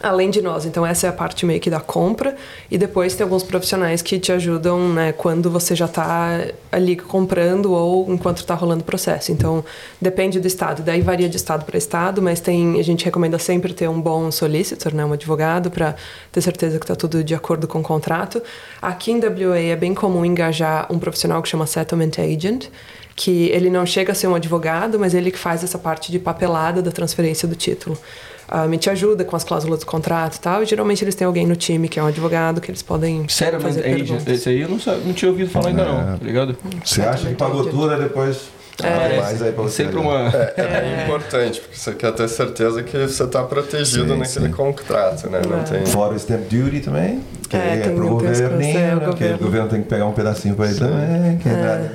além de nós. Então essa é a parte meio que da compra e depois tem alguns profissionais que te ajudam, né, quando você já está ali comprando ou enquanto está rolando o processo. Então depende do estado, daí varia de estado para estado, mas tem a gente recomenda sempre ter um bom solicitor, né, um advogado para ter certeza que está tudo de acordo com o contrato. Aqui em WA é bem comum engajar um profissional que chama settlement agent que ele não chega a ser um advogado, mas ele que faz essa parte de papelada da transferência do título. Ah, me te ajuda com as cláusulas do contrato e tal, e geralmente eles têm alguém no time que é um advogado que eles podem Sério, mas fazer agent, perguntas. esse aí eu não, sa- não tinha ouvido falar ainda não, tá ligado? Você acha que pagou tudo, depois abre mais aí pra você. sempre ali. uma... É bem importante, porque você quer ter certeza que você está protegido Sim, naquele sim. contrato, né? Não É. tem... Fora o stamp duty também, que É, aí é pro governo, é, né? Que governo. o governo tem que pegar um pedacinho pra ele também. Que nada.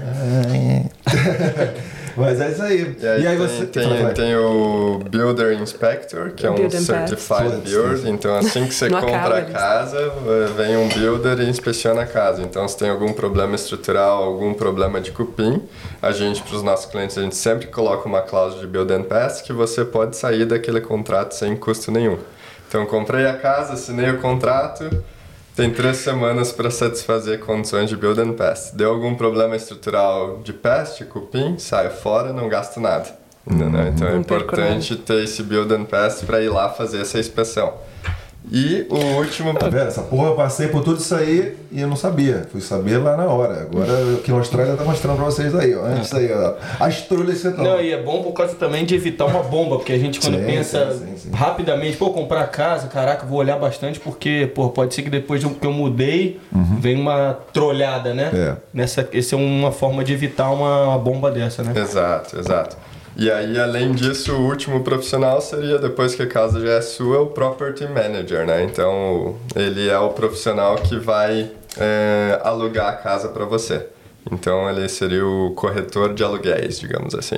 [laughs] [laughs] Mas é isso aí. E aí, tem, você. tem, Fala, vai. tem o Builder Inspector, que é um Certified Pass. Builder. Então, assim que você [laughs] compra a casa, vem um Builder e inspeciona a casa. Então, se tem algum problema estrutural, algum problema de cupim, a gente, para os nossos clientes, a gente sempre coloca uma cláusula de Build and Pass que você pode sair daquele contrato sem custo nenhum. Então, comprei a casa, assinei o contrato, tem três semanas para satisfazer condições de Build and Pass. Deu algum problema estrutural de peste, cupim, saio fora, não gasto nada. Então é Não perco importante ter esse Build and Pass para ir lá fazer essa inspeção. E o último... Tá vendo? Essa porra eu passei por tudo isso aí e eu não sabia. Fui saber lá na hora. Agora aqui na Austrália tá mostrando pra vocês aí, ó. Antes aí, ó. As trulhas você toma. Não, e é bom por causa também de evitar uma bomba, porque a gente quando Sim, pensa sim, sim, sim. rapidamente, pô, comprar casa, caraca, vou olhar bastante, porque, pô, pode ser que depois que eu mudei, vem uma trolhada, né? É. Nessa, essa é uma forma de evitar uma, uma bomba dessa, né? Exato, exato. E aí, além disso, o último profissional seria, depois que a casa já é sua, o Property Manager, né? Então, ele é o profissional que vai é, alugar a casa para você. Então, ele seria o corretor de aluguéis, digamos assim.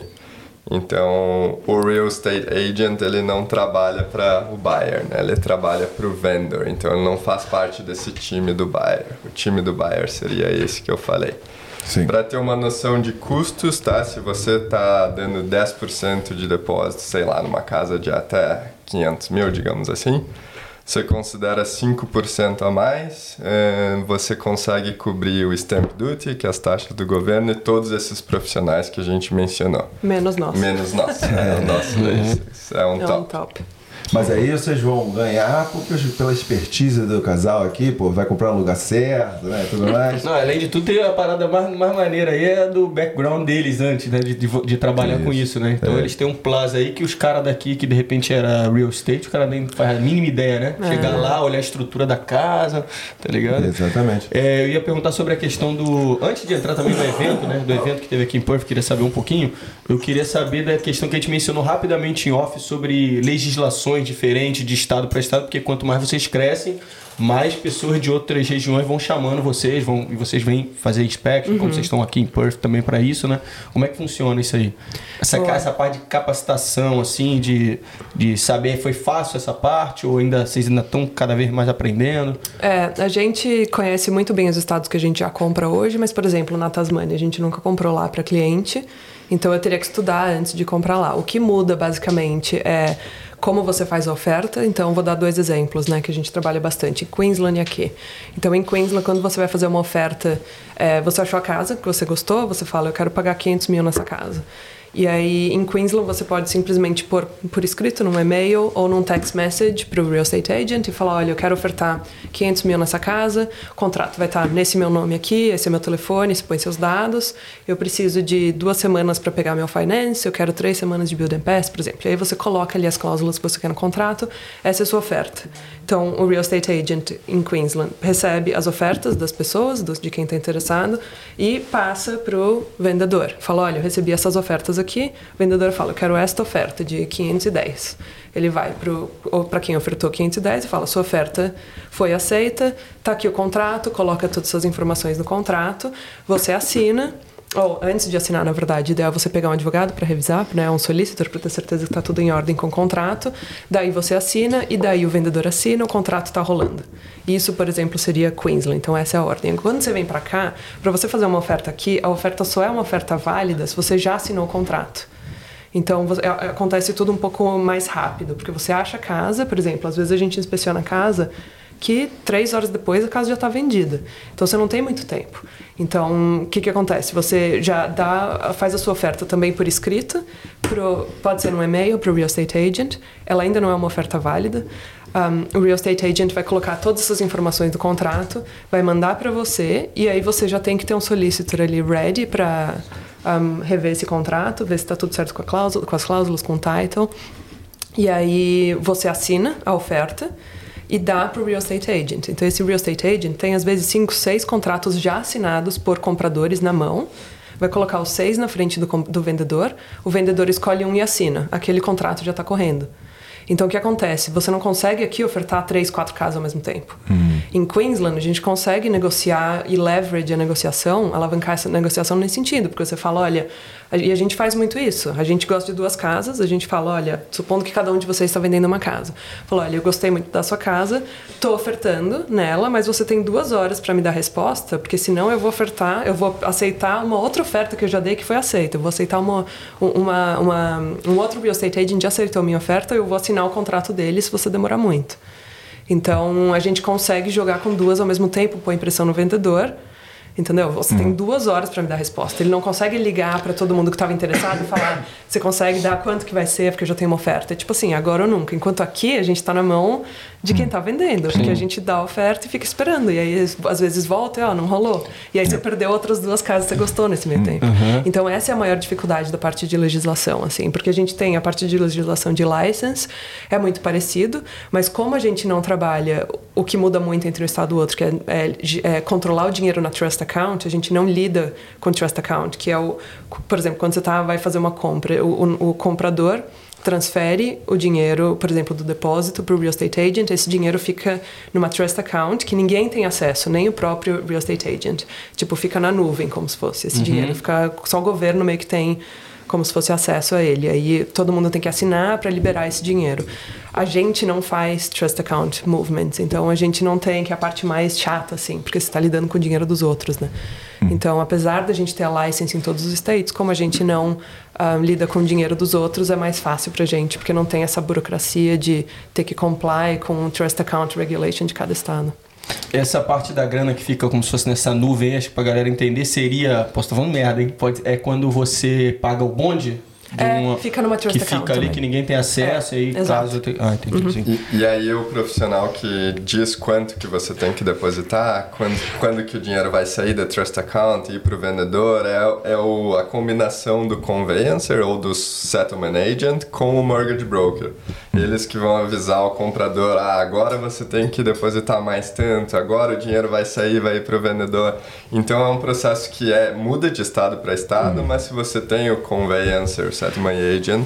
Então, o real estate agent, ele não trabalha para o buyer, né? Ele trabalha para o vendor. Então, ele não faz parte desse time do buyer. O time do buyer seria esse que eu falei. Sim. Para ter uma noção de custos, tá? Se você tá dando 10% de depósito, sei lá, numa casa de até 500 mil, digamos assim, você considera 5% a mais, eh, você consegue cobrir o stamp duty, que é as taxas do governo, e todos esses profissionais que a gente mencionou. Menos nós. Menos nós. É, o nosso [laughs] é, é um é um top. top. Mas aí vocês vão ganhar porque, pela expertise do casal aqui, pô, vai comprar no lugar certo, né? Tudo mais. Não, além de tudo, tem a parada mais, mais maneira aí é do background deles antes, né? De, de, de trabalhar Isso. com isso, né? Então É. eles têm um plus aí que os caras daqui, que de repente era real estate, o cara nem faz a mínima ideia, né? Chegar lá, olhar a estrutura da casa, tá ligado? Exatamente. É, eu ia perguntar sobre a questão do. Antes de entrar também no evento, né? Do evento que teve aqui em Perth, queria saber um pouquinho. Eu queria saber da questão que a gente mencionou rapidamente em off sobre legislações diferentes de estado para estado, porque quanto mais vocês crescem, mais pessoas de outras regiões vão chamando vocês, vão, e vocês vêm fazer inspection, como vocês estão aqui em Perth também para isso, né? Como é que funciona isso aí? Essa, Boa. essa parte de capacitação, assim, de, de saber, foi fácil essa parte, ou ainda vocês ainda estão cada vez mais aprendendo? É, a gente conhece muito bem os estados que a gente já compra hoje, mas, por exemplo, na Tasmânia, a gente nunca comprou lá para cliente, então eu teria que estudar antes de comprar lá. O que muda, basicamente, é como você faz a oferta. Então, vou dar dois exemplos, né, que a gente trabalha bastante, Queensland e aqui. Então, em Queensland, quando você vai fazer uma oferta, é, você achou a casa que você gostou, você fala, eu quero pagar 500 mil nessa casa. E aí, em Queensland, você pode simplesmente pôr por escrito num e-mail ou num text message para o real estate agent e falar: olha, eu quero ofertar 500 mil nessa casa, o contrato vai estar nesse meu nome aqui, esse é meu telefone, você põe seus dados, eu preciso de duas semanas para pegar meu finance, eu quero três semanas de build and pass, por exemplo. E aí você coloca ali as cláusulas que você quer no contrato, essa é a sua oferta. Então, o real estate agent em Queensland recebe as ofertas das pessoas, de quem está interessado, e passa para o vendedor. Fala: olha, eu recebi essas ofertas aqui. O vendedor fala: eu quero esta oferta de 510. Ele vai para quem ofertou 510 e fala: sua oferta foi aceita, tá aqui o contrato, coloca todas as suas informações no contrato, você assina. Ou antes de assinar, na verdade, ideal é você pegar um advogado para revisar, né, um solicitor para ter certeza que está tudo em ordem com o contrato. Daí você assina e daí o vendedor assina, o contrato está rolando. Isso, por exemplo, seria Queensland. Então essa é a ordem. Quando você vem para cá, para você fazer uma oferta aqui, a oferta só é uma oferta válida se você já assinou o contrato. Então você- é- acontece tudo um pouco mais rápido, porque você acha a casa, por exemplo, às vezes a gente inspeciona a casa que três horas depois a casa já está vendida. Então você não tem muito tempo. Então o que, que acontece? Você já dá, faz a sua oferta também por escrita, pro, pode ser no e-mail para o real estate agent. Ela ainda não é uma oferta válida. Um, o real estate agent vai colocar todas essas informações do contrato, vai mandar para você e aí você já tem que ter um solicitor ali ready para um, rever esse contrato, ver se está tudo certo com, cláusula, com as cláusulas, com o title. E aí você assina a oferta e dá para o real estate agent. Então esse real estate agent tem às vezes cinco, seis contratos já assinados por compradores na mão. Vai colocar os seis na frente do, do vendedor. O vendedor escolhe um e assina. Aquele contrato já está correndo. Então o que acontece? Você não consegue aqui ofertar três, quatro casas ao mesmo tempo. Em Queensland, a gente consegue negociar e leverage a negociação, alavancar essa negociação nesse sentido, porque você fala, olha, e a gente faz muito isso. A gente gosta de duas casas, a gente fala, olha, supondo que cada um de vocês está vendendo uma casa. Fala, olha, eu gostei muito da sua casa, estou ofertando nela, mas você tem duas horas para me dar resposta, porque senão eu vou ofertar, eu vou aceitar uma outra oferta que eu já dei que foi aceita. Eu vou aceitar uma, uma, uma um outro real estate agent já aceitou minha oferta, eu vou assinar o contrato dele se você demorar muito. Então a gente consegue jogar com duas ao mesmo tempo, põe pressão no vendedor. Entendeu? Você tem duas horas para me dar resposta. Ele não consegue ligar para todo mundo que estava interessado e falar: você consegue dar quanto que vai ser, porque eu já tenho uma oferta. É tipo assim, agora ou nunca. Enquanto aqui a gente está na mão de quem está vendendo, porque a gente dá a oferta e fica esperando. E aí às vezes volta e ó, não rolou. E aí você perdeu outras duas casas que você gostou nesse meio tempo. Então essa é a maior dificuldade da parte de legislação, assim, porque a gente tem a parte de legislação de license, é muito parecido, mas como a gente não trabalha, o que muda muito entre um estado e outro, que é, é, é controlar o dinheiro na trust account, a gente não lida com trust account, que é o, por exemplo, quando você tá, vai fazer uma compra, o, o, o comprador transfere o dinheiro, por exemplo, do depósito para o real estate agent, esse dinheiro fica numa trust account que ninguém tem acesso, nem o próprio real estate agent. Tipo, fica na nuvem, como se fosse. Esse dinheiro fica só o governo meio que tem como se fosse acesso a ele. Aí todo mundo tem que assinar para liberar esse dinheiro. A gente não faz trust account movements, então a gente não tem, que é a parte mais chata, assim, porque você está lidando com o dinheiro dos outros, né? Então, apesar da gente ter a license em todos os states, como a gente não ah, lida com o dinheiro dos outros, é mais fácil pra gente, porque não tem essa burocracia de ter que comply com o trust account regulation de cada estado. Essa parte da grana que fica como se fosse nessa nuvem, acho que pra galera entender, seria. Posso estar falando merda, hein? Pode, é quando você paga o bonde? De É, uma fica numa trust que account fica ali também. que ninguém tem acesso É, e aí exato. caso eu tenha... Ah, entendi. sim. E, e aí o profissional que diz quanto que você tem que depositar, quando, quando que o dinheiro vai sair da trust account e ir para o vendedor, é, é o, a combinação do conveyancer ou do settlement agent com o mortgage broker. Eles que vão avisar o comprador, ah, agora você tem que depositar mais tanto, agora o dinheiro vai sair, vai ir para o vendedor. Então é um processo que é muda de estado para estado, mas se você tem o conveyancer, settlement agent,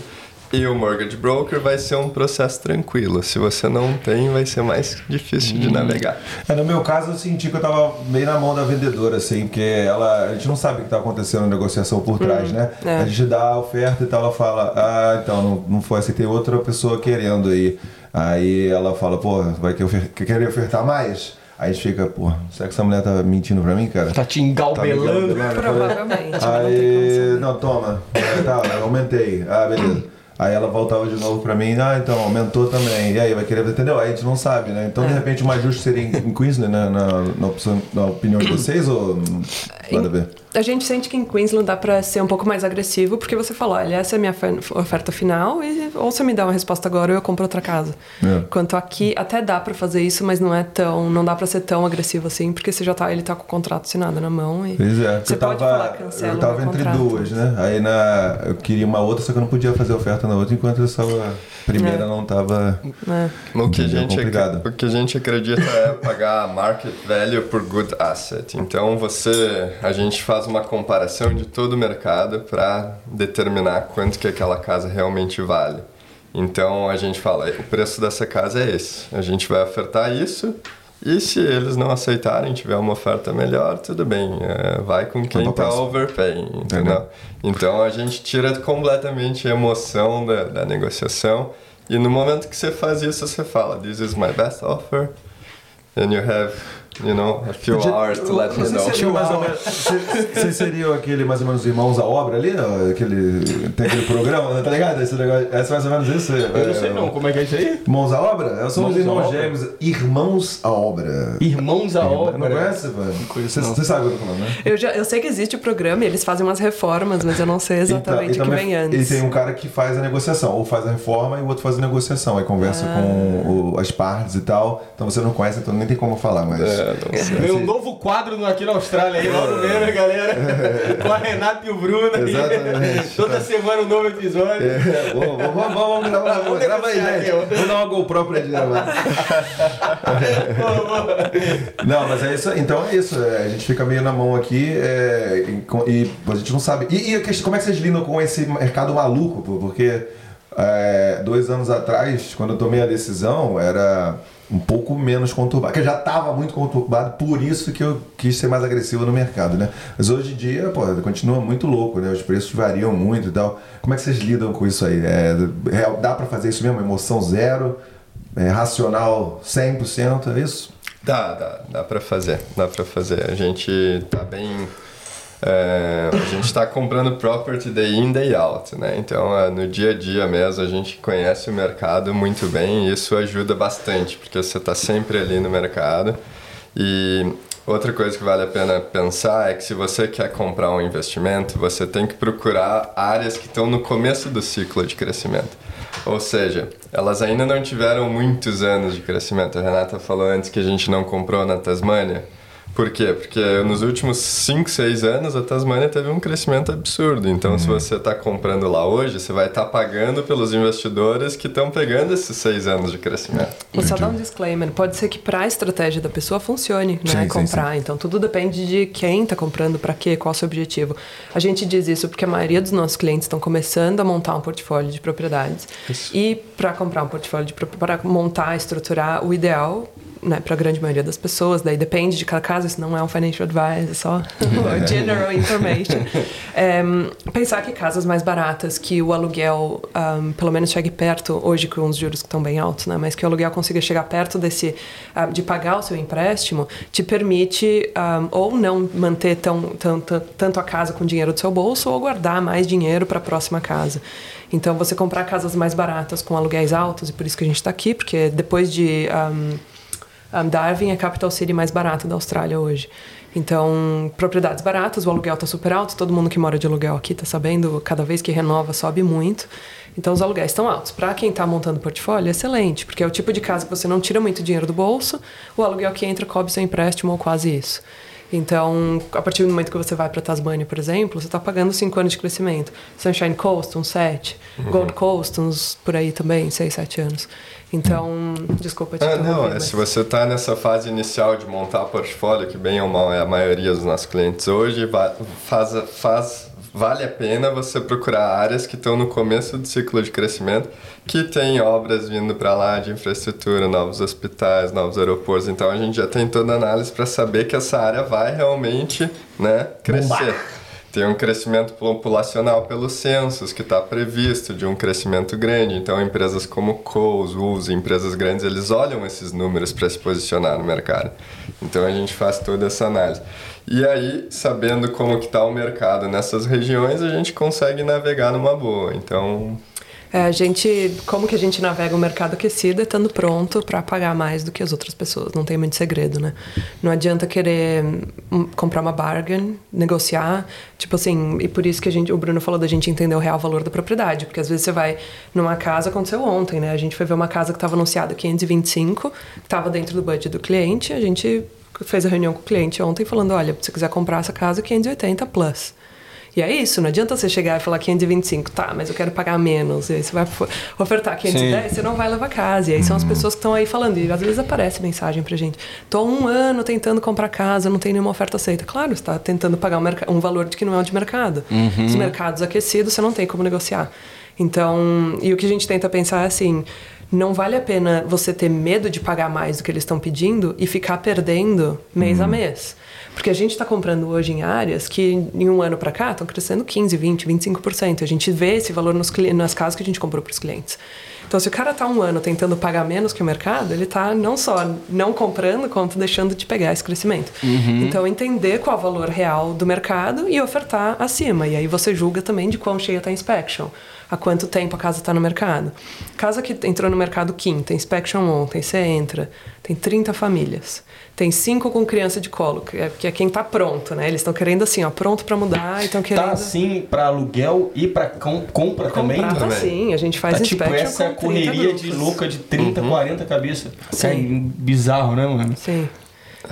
e o mortgage broker vai ser um processo tranquilo. Se você não tem, vai ser mais difícil de navegar. É, no meu caso, eu senti que eu tava meio na mão da vendedora, assim, porque ela, a gente não sabe o que tá acontecendo na negociação por trás, né? é. A gente dá a oferta e tal, ela fala, ah, então, não, não foi assim, tem outra pessoa querendo aí. Aí ela fala, pô, vai querer ofertar mais? Aí a gente fica, pô, será que essa mulher tá mentindo pra mim, cara? Tá te Tá engalbelando. engalbelando? Provavelmente. Aí, não, toma. É, Tá, eu aumentei. Ah, beleza. Aí ela voltava de novo pra mim, ah, então, aumentou também. E aí, vai querer, entendeu? Aí a gente não sabe, né? Então, de É. repente, o mais justo seria em em Queensland, né? Na, na, opção, na opinião de vocês, ou nada a ver? A gente sente que em Queensland dá pra ser um pouco mais agressivo, porque você falou, olha, essa é a minha ofer- oferta final, e ou você me dá uma resposta agora ou eu compro outra casa. É. Quanto aqui, até dá pra fazer isso, mas não é tão, não dá pra ser tão agressivo assim, porque você já tá, ele tá com o contrato assinado na mão e Pois é, você eu pode tava, falar cancela eu tava entre contrato. duas, né? Aí na, eu queria uma outra, só que eu não podia fazer oferta na outra enquanto essa primeira É. não tava. É. O que, a gente, Complicado. o que a gente acredita é pagar market value por good asset. Então você, a gente faz uma comparação de todo o mercado para determinar quanto que aquela casa realmente vale. Então a gente fala, o preço dessa casa é esse. A gente vai ofertar isso e se eles não aceitarem, tiver uma oferta melhor, tudo bem. é, vai com quem está overpaying? Entendeu. Então a gente tira completamente a emoção da, da negociação e no momento que você faz isso, você fala, this is my best offer and you have, you know, a few hours to let me Vocês know. seriam mais ou menos. [laughs] Vocês seriam aquele mais ou menos irmãos à obra ali? Aquele, tem aquele programa, né, tá ligado? Esse negócio, é mais ou menos isso? Eu não sei não, como é que é isso aí? Irmãos à obra? Eu sou os Irmãos à irmãos obra? gêmeos. Irmãos à obra. Irmãos à obra. Não conhece, mano? conheço, Você sabe o que eu tô falando, né? Eu, já, eu sei que existe o programa e eles fazem umas reformas, mas eu não sei exatamente Então- o que vem antes. E tem um cara que faz a negociação, ou faz a reforma e o outro faz a negociação. Aí conversa com o- as partes e tal. Então você não conhece, então nem tem como falar, mas. É, não sei. Vem um novo quadro no- aqui na Austrália aí, logo menos, galera. Com a Renata e o Bruno. aí. Toda semana um novo episódio. É, vamos, vamos, vamos, vamos gravar. Vamos Grava aí, gente. ó. Vou dar uma GoPro pra ele gravar. [laughs] Não, mas é isso. Então é isso. é, a gente fica meio na mão aqui é, e, e a gente não sabe. E, e a questão- como é que vocês lidam com esse mercado maluco? Porque é, dois anos atrás, quando eu tomei a decisão, era um pouco menos conturbado. Porque já estava muito conturbado, por isso que eu quis ser mais agressivo no mercado, né? Mas hoje em dia, pô, continua muito louco, né? Os preços variam muito e tal. Como é que vocês lidam com isso aí? É, real- dá pra fazer isso mesmo? Emoção zero? É, racional 100%? É isso? Dá, dá, dá pra fazer, dá pra fazer. A gente tá bem. É, a gente tá comprando property day in, day out, né? Então, é, no dia a dia mesmo, a gente conhece o mercado muito bem e isso ajuda bastante, porque você tá sempre ali no mercado. E outra coisa que vale a pena pensar é que se você quer comprar um investimento, você tem que procurar áreas que estão no começo do ciclo de crescimento. Ou seja, elas ainda não tiveram muitos anos de crescimento. A Renata falou antes que a gente não comprou na Tasmânia. Por quê? Porque nos últimos 5, 6 anos a Tasmânia teve um crescimento absurdo. Então, se você está comprando lá hoje, você vai estar pagando pelos investidores que estão pegando esses 6 anos de crescimento. Vou só dar um disclaimer. Pode ser que para a estratégia da pessoa funcione, Sim, né? sim, comprar. Então tudo depende de quem está comprando, para quê, qual é o seu objetivo. A gente diz isso porque a maioria dos nossos clientes estão começando a montar um portfólio de propriedades. E para comprar um portfólio de para montar, estruturar, o ideal né, para a grande maioria das pessoas, daí depende de cada caso, isso não é um financial advice, é só [laughs] general information. [laughs] É, pensar que casas mais baratas, que o aluguel um, pelo menos chegue perto, hoje com os juros que estão bem altos, né, mas que o aluguel consiga chegar perto desse, um, de pagar o seu empréstimo, te permite um, ou não manter tão, tão, tão- tanto a casa com dinheiro do seu bolso ou guardar mais dinheiro para a próxima casa. Então, você comprar casas mais baratas com aluguéis altos, e por isso que a gente está aqui, porque depois de um, Darwin é a capital city mais barata da Austrália hoje. Então, propriedades baratas, o aluguel está super alto, todo mundo que mora de aluguel aqui está sabendo, cada vez que renova sobe muito. Então, os aluguéis estão altos. Para quem está montando portfólio, é excelente, porque é o tipo de casa que você não tira muito dinheiro do bolso, o aluguel que entra cobre seu empréstimo ou quase isso. Então, a partir do momento que você vai para Tasmânia, por exemplo, você está pagando 5 anos de crescimento. Sunshine Coast, uns 7. Uhum. Gold Coast, uns por aí também, 6, 7 anos. Então, desculpa te ah, Não, é mas... se você está nessa fase inicial de montar portfólio, que bem ou mal é a maioria dos nossos clientes hoje, faz, faz vale a pena você procurar áreas que estão no começo do ciclo de crescimento, que tem obras vindo para lá de infraestrutura, novos hospitais, novos aeroportos. Então a gente já tem toda a análise para saber que essa área vai realmente né, crescer. Bombar. Tem um crescimento populacional pelos censos que está previsto de um crescimento grande. Então, empresas como Coles, Wolves, empresas grandes, eles olham esses números para se posicionar no mercado. Então, a gente faz toda essa análise. E aí, sabendo como que está o mercado nessas regiões, a gente consegue navegar numa boa. Então, a gente, como que a gente navega o mercado aquecido é estando pronto para pagar mais do que as outras pessoas. Não tem muito segredo, né? Não adianta querer hum, comprar uma bargain, negociar, tipo assim, e por isso que a gente, o Bruno falou da gente entender o real valor da propriedade, porque às vezes você vai numa casa, aconteceu ontem, né? A gente foi ver uma casa que estava anunciada 525, que estava dentro do budget do cliente, a gente fez a reunião com o cliente ontem falando, olha, se você quiser comprar essa casa, 580 plus. E é isso, não adianta você chegar e falar 525, tá, mas eu quero pagar menos. E aí você vai ofertar 510, Sim. você não vai levar casa. E aí são as uhum. pessoas que estão aí falando. E às vezes aparece mensagem pra gente. Tô há um ano tentando comprar casa, não tem nenhuma oferta aceita. Claro, você está tentando pagar um, um valor de que não é o de mercado. Uhum. Os mercados aquecidos, você não tem como negociar. Então, e o que a gente tenta pensar é assim não vale a pena você ter medo de pagar mais do que eles estão pedindo e ficar perdendo mês uhum. a mês. Porque a gente está comprando hoje em áreas que, em um ano para cá, estão crescendo 15%, 20%, 25%. A gente vê esse valor nos, nas casas que a gente comprou para os clientes. Então, se o cara está um ano tentando pagar menos que o mercado, ele está não só não comprando, quanto deixando de pegar esse crescimento. Uhum. Então, entender qual é o valor real do mercado e ofertar acima. E aí você julga também de quão cheia está a inspection há quanto tempo a casa está no mercado. Casa que entrou no mercado quinta, inspection ontem, você entra, tem 30 famílias. Tem cinco com criança de colo, que é, que é quem está pronto, né? Eles estão querendo assim, ó, pronto para mudar, então querendo... Tá assim para aluguel e para com, compra também? Comprar, tá sim, a gente faz tá, tipo essa correria de louca de 30, uhum. 40 cabeças. Sim. É bizarro, né, mano? Sim.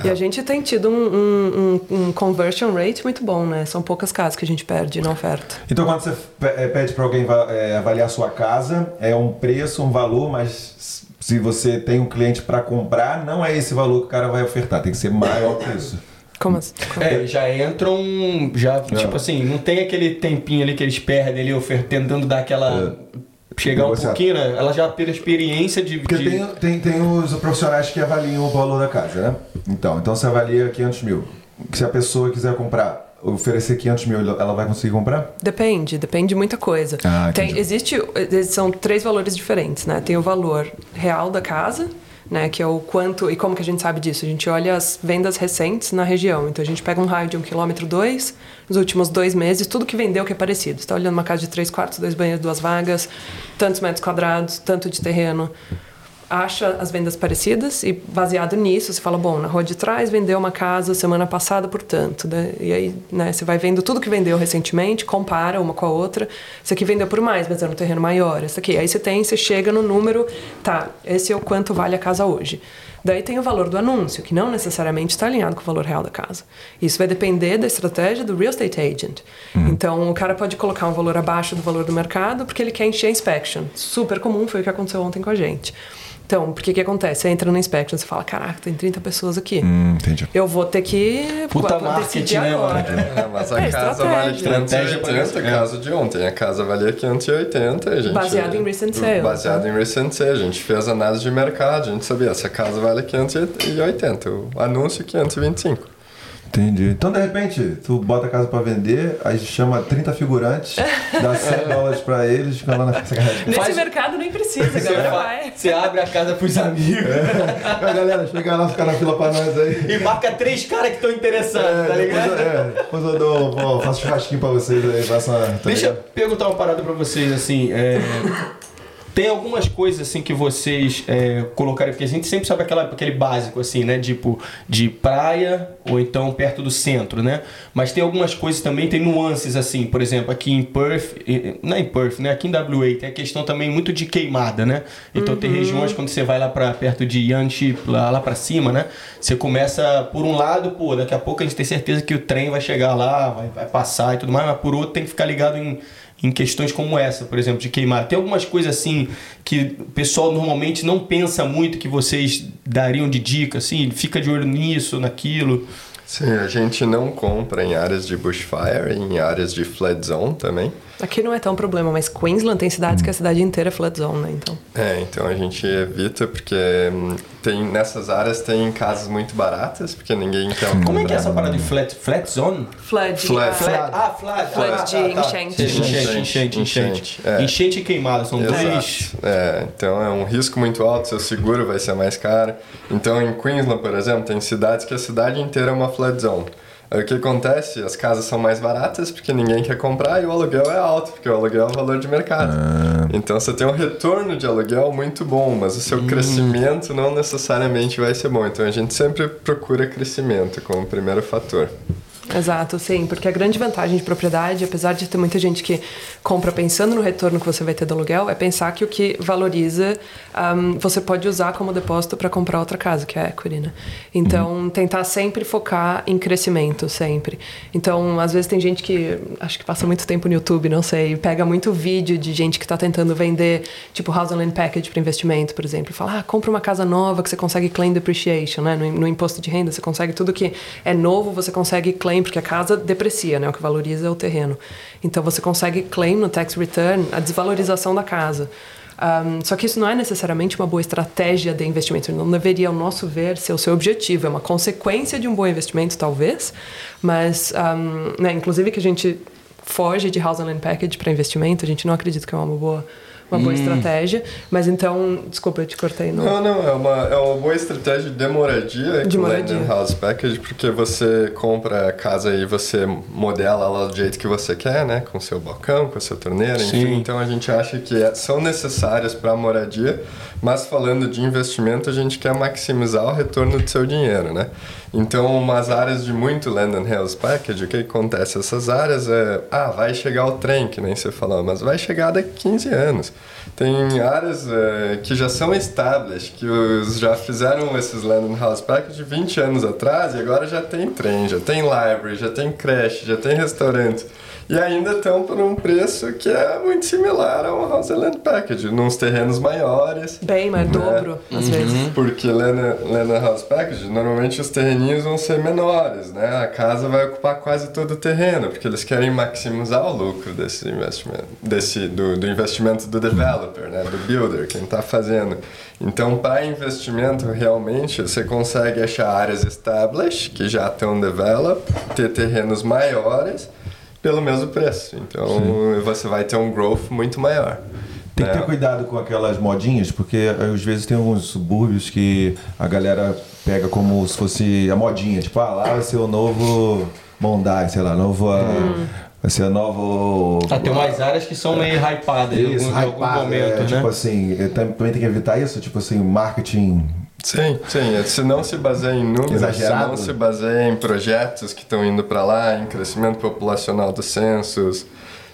E a gente tem tido um, um, um, conversion rate muito bom, né? São poucas casas que a gente perde na oferta. Então, quando você é, pede para alguém é, avaliar a sua casa, é um preço, um valor, mas se você tem um cliente para comprar, não é esse valor que o cara vai ofertar, tem que ser maior que isso. Como assim? Como? É, já entram. Já, é. tipo assim, não tem aquele tempinho ali que eles perdem ali, tentando dar aquela. É chegar um pouquinho, né? Ela já pela experiência de. Porque de... Tem, tem, tem os profissionais que avaliam o valor da casa, né? Então, então você avalia 500 mil. Se a pessoa quiser comprar oferecer 500 mil, ela vai conseguir comprar? Depende, depende de muita coisa. Ah, tem, existe, são três valores diferentes, né? Tem o valor real da casa, né? Que é o quanto e como que a gente sabe disso? A gente olha as vendas recentes na região. Então a gente pega um raio de um quilômetro dois, nos últimos dois meses, tudo que vendeu que é parecido. Está olhando uma casa de três quartos, dois banheiros, duas vagas, tantos metros quadrados, tanto de terreno acha as vendas parecidas e baseado nisso você fala bom na rua de trás vendeu uma casa semana passada por tanto né? e aí né, você vai vendo tudo que vendeu recentemente compara uma com a outra isso aqui vendeu por mais mas era um terreno maior esse aqui aí você tem você chega no número tá esse é o quanto vale a casa hoje Daí tem o valor do anúncio, que não necessariamente está alinhado com o valor real da casa. Isso vai depender da estratégia do real estate agent. Uhum. Então, o cara pode colocar um valor abaixo do valor do mercado porque ele quer encher a inspection. Super comum, foi o que aconteceu ontem com a gente. Então, porque que acontece? Você entra no inspection, você fala, caraca, tem 30 pessoas aqui. Hum, entendi. Eu vou ter que Puta decidir né, agora. É, mas a é, casa vale 580, é. caso de ontem. A casa valia 580, a gente... Baseado em recent sale. Baseado tá? em recent sale. A gente fez análise de mercado, a gente sabia, essa casa vale 580, o anúncio 525. Entendi. Então, de repente, tu bota a casa pra vender, aí chama 30 figurantes, dá 100 [laughs] dólares pra eles, fica lá na casa. Nesse Faz... mercado nem precisa, a galera vai. Você abre a casa pros amigos. É. A galera chega lá, fica na fila pra nós aí. E marca três caras que estão interessados, é, tá ligado? Depois, é, depois eu dou, ó, faço churrasquinho pra vocês aí. Faço uma, tá Deixa eu perguntar uma parada pra vocês, assim. É... Tem algumas coisas assim que vocês é, colocaram, porque a gente sempre sabe aquela, aquele básico assim, né? Tipo, de praia ou então perto do centro, né? Mas tem algumas coisas também, tem nuances assim, por exemplo, aqui em Perth, não é em Perth, né? Aqui em WA tem a questão também muito de queimada, né? Então uhum. tem regiões quando você vai lá para perto de Yanchi, lá, lá para cima, né? Você começa por um lado, pô, daqui a pouco a gente tem certeza que o trem vai chegar lá, vai, vai passar e tudo mais, mas por outro tem que ficar ligado em em questões como essa, por exemplo, de queimar. Tem algumas coisas assim que o pessoal normalmente não pensa muito que vocês dariam de dica, assim, fica de olho nisso, naquilo. Sim, a gente não compra em áreas de bushfire, em áreas de flood zone também. Aqui não é tão problema, mas Queensland tem cidades que a cidade inteira é flood zone, né? Então. É, então a gente evita porque hum, tem nessas áreas tem casas muito baratas, porque ninguém quer Como é que é essa parada de flat, flat zone? Flood. Flood. flood. Ah, flood. Flood ah, de tá, enchente. Enchente, enchente, enchente. É. Enchente e queimada, são Exato. dois. É, então é um risco muito alto, seu seguro vai ser mais caro. Então em Queensland, por exemplo, tem cidades que a cidade inteira é uma flood zone. O que acontece? As casas são mais baratas porque ninguém quer comprar e o aluguel é alto, porque o aluguel é o valor de mercado. Ah. Então você tem um retorno de aluguel muito bom, mas o seu hum. crescimento não necessariamente vai ser bom. Então a gente sempre procura crescimento como primeiro fator. Exato, sim, porque a grande vantagem de propriedade, apesar de ter muita gente que compra pensando no retorno que você vai ter do aluguel, é pensar que o que valoriza um, você pode usar como depósito para comprar outra casa, que é a equity, né? Então, uhum. tentar sempre focar em crescimento, sempre. Então, às vezes tem gente que, acho que passa muito tempo no YouTube, não sei, pega muito vídeo de gente que está tentando vender, tipo, house and land package para investimento, por exemplo, e fala, ah, compra uma casa nova que você consegue claim depreciation, né? No, no imposto de renda, você consegue tudo que é novo, você consegue claim, porque a casa deprecia, né? O que valoriza é o terreno. Então, você consegue claim no tax return a desvalorização da casa. Um, só que isso não é necessariamente uma boa estratégia de investimento. Não deveria, ao nosso ver, ser o seu objetivo. É uma consequência de um bom investimento, talvez. Mas, um, né, inclusive, que a gente foge de house and land package para investimento, a gente não acredita que é uma boa uma boa hum. estratégia. Mas então, desculpa, eu te cortei. Não, não, não é, uma, é uma boa estratégia de moradia, de moradia. Land House Package, porque você compra a casa e você modela ela do jeito que você quer, né? Com seu balcão, com a sua torneira, Sim. enfim. Então a gente acha que é, são necessárias para a moradia, mas falando de investimento, a gente quer maximizar o retorno do seu dinheiro, né? Então, umas áreas de muito Land and House Package, o que acontece? Essas áreas é, ah, vai chegar o trem, que nem você falou, mas vai chegar daqui 15 anos. Tem áreas é, que já são established, que os, já fizeram esses Land and House Package 20 anos atrás e agora já tem trem, já tem library, já tem creche, já tem restaurante e ainda estão por um preço que é muito similar ao House Land Package, nos terrenos maiores. Bem, mas né? dobro, às uhum. vezes. Porque Land, Land House Package, normalmente os terreninhos vão ser menores, né? A casa vai ocupar quase todo o terreno, porque eles querem maximizar o lucro desse investimento, desse, do, do investimento do developer, né? Do builder, quem está fazendo. Então, para investimento, realmente, você consegue achar áreas established, que já estão developed, ter terrenos maiores pelo mesmo preço. Então Sim. você vai ter um growth muito maior. Tem que ter cuidado com aquelas modinhas, porque às vezes tem alguns subúrbios que a galera pega como se fosse a modinha, tipo, ah, lá vai ser o novo Mondai, sei lá, novo. Hum. Vai ser a novo. Ah, tem umas áreas que são meio hypadas em algum, algum momento, é, né? Tipo assim, também tem que evitar isso, tipo assim, marketing Sim, sim. Se não se baseia em números, Exagerado. se não se baseia em projetos que estão indo para lá, em crescimento populacional dos censos,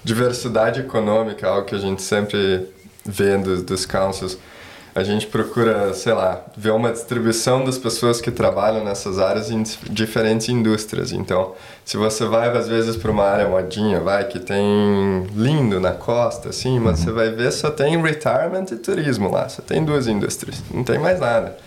diversidade econômica, algo que a gente sempre vê dos, dos councils. A gente procura, sei lá, ver uma distribuição das pessoas que trabalham nessas áreas em diferentes indústrias. Então, se você vai às vezes para uma área modinha, vai que tem lindo na costa, assim, mas uhum. você vai ver só tem retirement e turismo lá. Só tem duas indústrias, não tem mais nada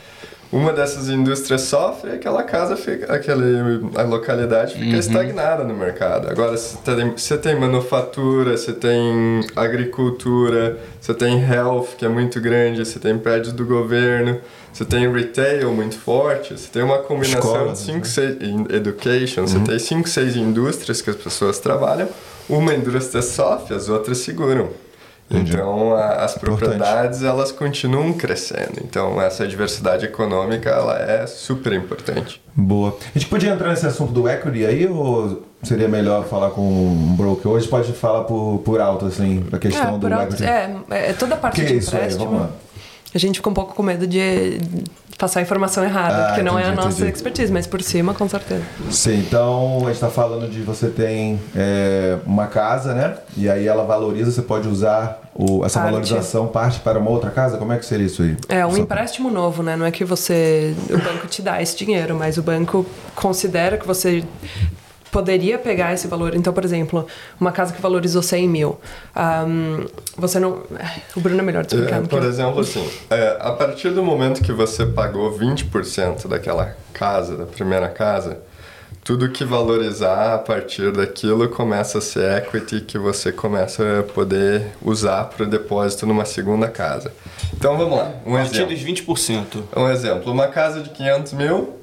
uma dessas indústrias sofre, aquela casa fica, aquele, a localidade fica uhum. estagnada no mercado. Agora, se tem, você tem manufatura, você tem agricultura, você tem health, que é muito grande, você tem prédios do governo, você tem retail muito forte, você tem uma combinação de 5, né? 6 education, uhum. você tem 5, 6 indústrias que as pessoas trabalham, uma indústria sofre, as outras seguram. Então, a, as propriedades elas continuam crescendo. Então, essa diversidade econômica ela é super importante. Boa. A gente podia entrar nesse assunto do equity aí ou seria melhor falar com um broker? Hoje pode falar por, por alto, assim, a questão é, do alto, equity. é, é, toda a parte Que de isso aí? empréstimo. Vamos lá. A gente fica um pouco com medo de passar a informação errada, Ah, porque não é a entendi, nossa entendi. expertise, mas por cima, com certeza. Sim, então a gente está falando de você tem é, uma casa, né? E aí ela valoriza, você pode usar o, essa Parte. valorização parte para uma outra casa? Como é que seria isso aí? É um Só- empréstimo novo, né? Não é que você. O banco te dá esse dinheiro, mas o banco considera que você poderia pegar esse valor. Então, por exemplo, uma casa que valorizou 100 mil. ahm, você não. O Bruno é melhor de explicar. É, por eu- exemplo, assim, é, a partir do momento que você pagou 20% daquela casa, da primeira casa, tudo que valorizar a partir daquilo começa a ser equity que você começa a poder usar para o depósito numa segunda casa. Então vamos lá, um A partir exemplo. dos 20%. Um exemplo, uma casa de 500 mil,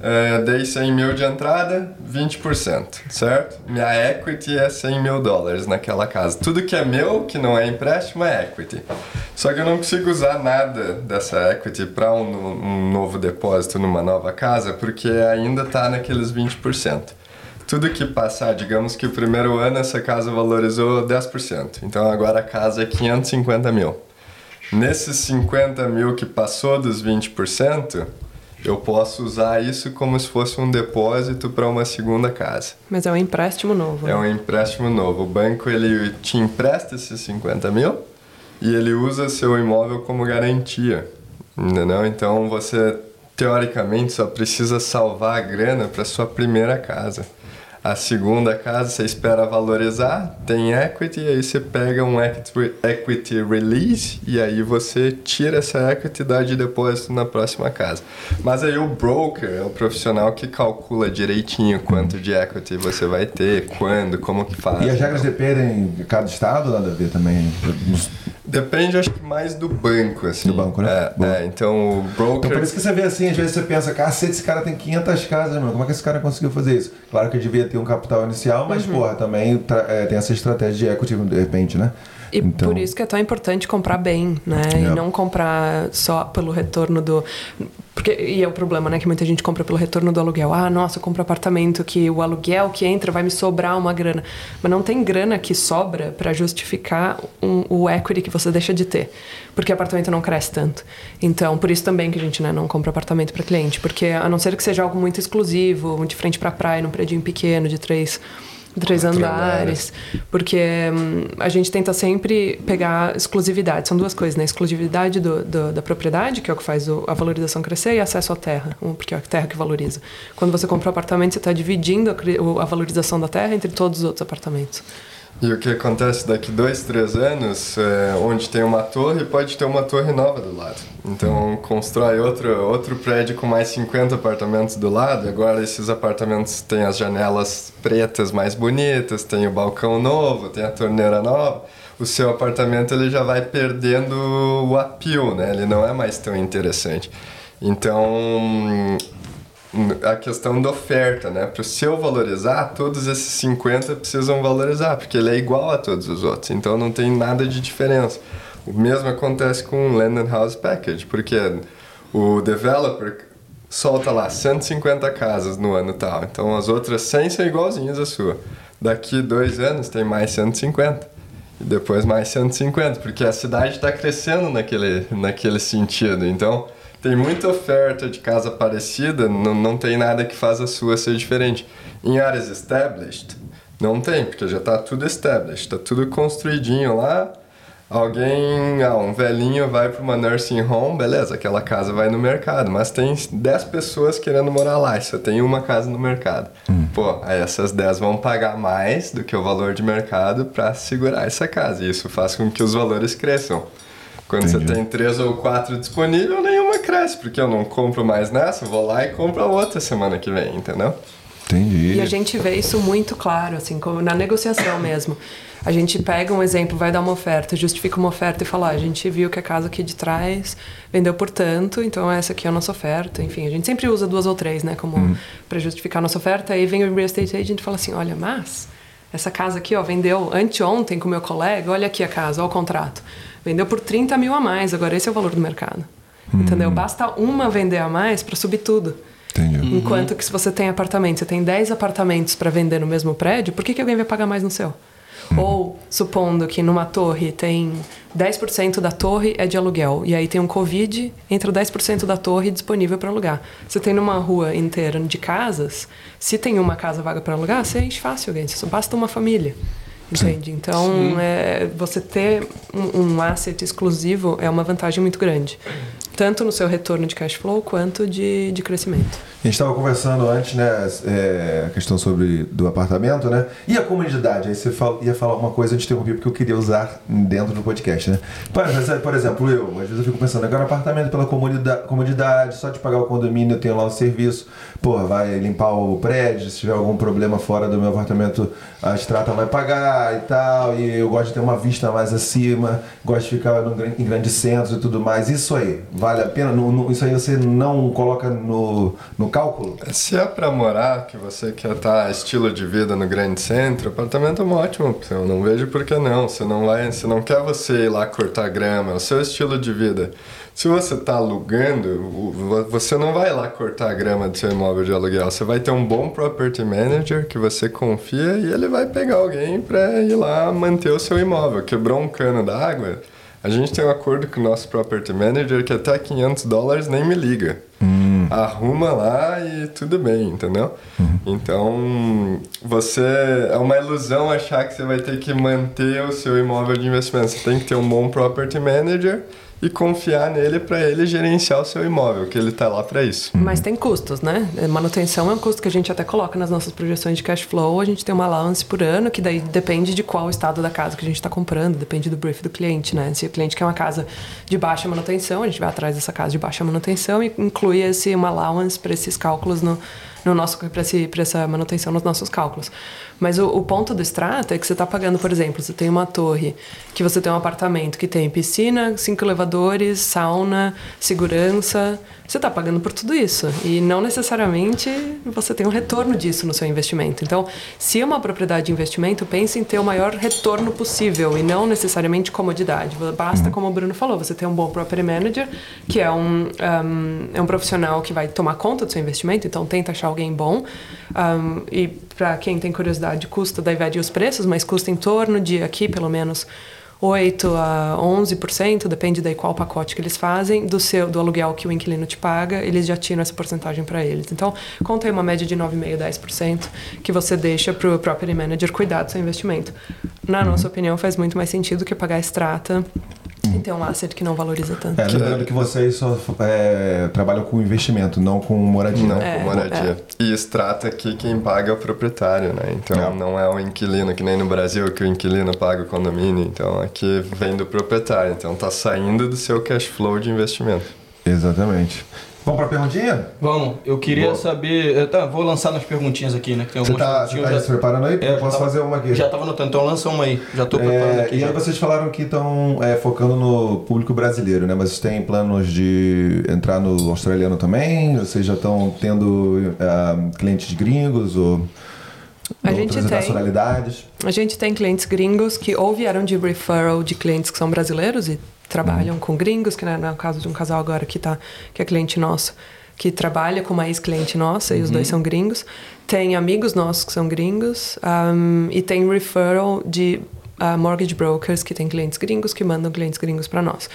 é, dei 100 mil de entrada, 20%, certo? Minha equity é 100 mil dólares naquela casa. Tudo que é meu, que não é empréstimo, é equity. Só que eu não consigo usar nada dessa equity para um, um novo depósito numa nova casa, porque ainda está naqueles 20%. Tudo que passar, digamos que o primeiro ano essa casa valorizou 10%, então agora a casa é 550 mil. Nesses 50 mil que passou dos 20%, eu posso usar isso como se fosse um depósito para uma segunda casa. Mas é um empréstimo novo. É né? um empréstimo novo. O banco ele te empresta esses 50 mil e ele usa seu imóvel como garantia. Entendeu? Então você teoricamente só precisa salvar a grana para sua primeira casa. A segunda casa você espera valorizar, tem equity, e aí você pega um equity, release e aí você tira essa equity e dá de depósito na próxima casa. Mas aí o broker é o profissional que calcula direitinho quanto de equity você vai ter, quando, como que faz. E as regras dependem de cada estado, nada a ver também. [laughs] Depende, acho que mais do banco, assim. Do banco, né? É, é, então o broker... Então por isso que você vê assim, às vezes você pensa, cacete, esse cara tem 500 casas, mano, como é que esse cara conseguiu fazer isso? Claro que devia ter um capital inicial, mas, porra, também é, tem essa estratégia de equity, de repente, né? E Então- por isso que é tão importante comprar bem, né? É. E não comprar só pelo retorno do. Porque, e é o problema, né? Que muita gente compra pelo retorno do aluguel. Ah, nossa, eu compro apartamento que o aluguel que entra vai me sobrar uma grana. Mas não tem grana que sobra para justificar um- o equity que você deixa de ter. Porque apartamento não cresce tanto. Então, por isso também que a gente né, não compra apartamento para cliente. Porque a não ser que seja algo muito exclusivo, de frente para praia, num prédio pequeno de três, três andares. Porque hum, a gente tenta sempre pegar exclusividade. São duas coisas, né? Exclusividade do, do- da propriedade, que é o que faz o- a valorização crescer, e acesso à terra, porque é a terra que valoriza. Quando você compra um apartamento, você está dividindo a, a valorização da terra entre todos os outros apartamentos. E o que acontece daqui dois, três anos, é, onde tem uma torre, pode ter uma torre nova do lado. Então constrói outro, outro prédio com mais 50 apartamentos do lado. Agora esses apartamentos têm as janelas pretas mais bonitas, tem o balcão novo, tem a torneira nova. O seu apartamento ele já vai perdendo o appeal, né? Ele não é mais tão interessante. Então a questão da oferta, né? Para o seu valorizar, todos esses 50 precisam valorizar, porque ele é igual a todos os outros, então não tem nada de diferença. O mesmo acontece com o Land and House Package, porque o developer solta lá 150 casas no ano tal, então as outras 100 são igualzinhas à sua. Daqui dois anos tem mais 150 e depois mais 150, porque a cidade está crescendo naquele, naquele sentido. Então, tem muita oferta de casa parecida, não, não tem nada que faça a sua ser diferente. Em áreas established, não tem, porque já está tudo established, está tudo construidinho lá. Alguém, ah, um velhinho vai para uma nursing home, beleza, aquela casa vai no mercado, mas tem 10 pessoas querendo morar lá e só tem uma casa no mercado. Pô, aí essas 10 vão pagar mais do que o valor de mercado para segurar essa casa, e isso faz com que os valores cresçam. Quando Entendi. você tem três ou quatro disponível, nenhuma cresce, porque eu não compro mais nessa, vou lá e compro a outra semana que vem, entendeu? Entendi. E a gente vê isso muito claro, assim, como na negociação mesmo. A gente pega um exemplo, vai dar uma oferta, justifica uma oferta e fala: ah, a gente viu que a casa aqui de trás vendeu por tanto, então essa aqui é a nossa oferta. Enfim, a gente sempre usa duas ou três, né, como para justificar a nossa oferta. Aí vem o real estate agent e fala assim: olha, mas essa casa aqui, ó, vendeu anteontem com o meu colega, olha aqui a casa, olha o contrato. Vendeu por 30 mil a mais, agora esse é o valor do mercado. Entendeu? Basta uma vender a mais para subir tudo. Entendi. Enquanto que se você tem apartamento, você tem 10 apartamentos para vender no mesmo prédio, por que, que alguém vai pagar mais no seu? Ou, supondo que numa torre tem 10% da torre é de aluguel, e aí tem um Covid, entra 10% da torre disponível para alugar. Você tem numa rua inteira de casas, se tem uma casa vaga para alugar, você enche fácil alguém, só basta uma família. Entende? Então, é, você ter um, um asset exclusivo é uma vantagem muito grande. Tanto no seu retorno de cash flow quanto de, de crescimento. A gente estava conversando antes, né, é, a questão sobre do apartamento, né, e a comunidade. Aí você fala, ia falar uma coisa, eu te interrompi porque eu queria usar dentro do podcast, né. Por, por exemplo, eu, às vezes eu fico pensando, agora apartamento pela comunidade, só de pagar o condomínio eu tenho lá o serviço, pô, vai limpar o prédio, se tiver algum problema fora do meu apartamento, a estrata vai pagar e tal, e eu gosto de ter uma vista mais acima, gosto de ficar no, em grandes centros e tudo mais. Isso aí, vale a pena? No, no, isso aí você não coloca no, no cálculo? Se é para morar, que você quer estar estilo de vida no grande centro, apartamento é uma ótima opção. Não vejo por que não. Você não vai, você não quer você ir lá cortar grama, é o seu estilo de vida. Se você está alugando, você não vai lá cortar a grama do seu imóvel de aluguel. Você vai ter um bom property manager que você confia e ele vai pegar alguém para ir lá manter o seu imóvel. Quebrou um cano d'água, a gente tem um acordo com o nosso property manager que até 500 dólares nem me liga. Hum. Arruma lá e tudo bem, entendeu? Uhum. Então, você é uma ilusão achar que você vai ter que manter o seu imóvel de investimento. Você tem que ter um bom property manager e confiar nele para ele gerenciar o seu imóvel, que ele está lá para isso. Mas tem custos, né? Manutenção é um custo que a gente até coloca nas nossas projeções de cash flow. A gente tem uma allowance por ano, que daí depende de qual estado da casa que a gente está comprando, depende do brief do cliente, né? Se o cliente quer uma casa de baixa manutenção, a gente vai atrás dessa casa de baixa manutenção e inclui esse uma allowance para esses cálculos no no nosso para essa manutenção nos nossos cálculos. Mas o, o ponto do extrato é que você está pagando, por exemplo, você tem uma torre que você tem um apartamento que tem piscina, cinco elevadores, sauna, segurança. Você está pagando por tudo isso e não necessariamente você tem um retorno disso no seu investimento. Então, se é uma propriedade de investimento, pense em ter o maior retorno possível e não necessariamente comodidade. Basta, como o Bruno falou, você ter um bom property manager, que é um, um é um profissional que vai tomar conta do seu investimento, então tenta achar alguém bom. Um, e para quem tem curiosidade, custa, daí vai os preços, mas custa em torno de aqui pelo menos 8 a 11%, depende daí qual pacote que eles fazem, do seu do aluguel que o inquilino te paga, eles já tiram essa porcentagem para eles. Então, conta aí uma média de 9,5% 10% que você deixa para o property manager cuidar do seu investimento. Na nossa opinião, faz muito mais sentido que pagar extrata e ter um asset que não valoriza tanto. É, lembrando que vocês só é, trabalham com investimento, não com moradia. Não é, com moradia. É. E extrata aqui quem paga é o proprietário, né? Então é. não é o inquilino, que nem no Brasil que o inquilino paga o condomínio. Então aqui vem do proprietário. Então tá saindo do seu cash flow de investimento. Exatamente. Vamos para a perguntinha? Vamos. Eu queria Boa. saber. Tá, vou lançar nas perguntinhas aqui, né? Que tem você está tá já... se preparando aí? É, Posso tava, fazer uma aqui? Já estava anotando, então lança uma aí. Já estou preparando é, aqui. E já. aí vocês falaram que estão é, focando no público brasileiro, né? Mas vocês têm planos de entrar no australiano também? Vocês já estão tendo uh, clientes gringos ou. A gente tem. nacionalidades? A gente tem clientes gringos que ou vieram de referral de clientes que são brasileiros e trabalham uhum. com gringos, que né, no caso de um casal agora que, tá, que é cliente nosso, que trabalha com uma ex-cliente nossa, e os dois uhum. são gringos. Tem amigos nossos que são gringos, um, e tem referral de uh, mortgage brokers que tem clientes gringos que mandam clientes gringos para nós.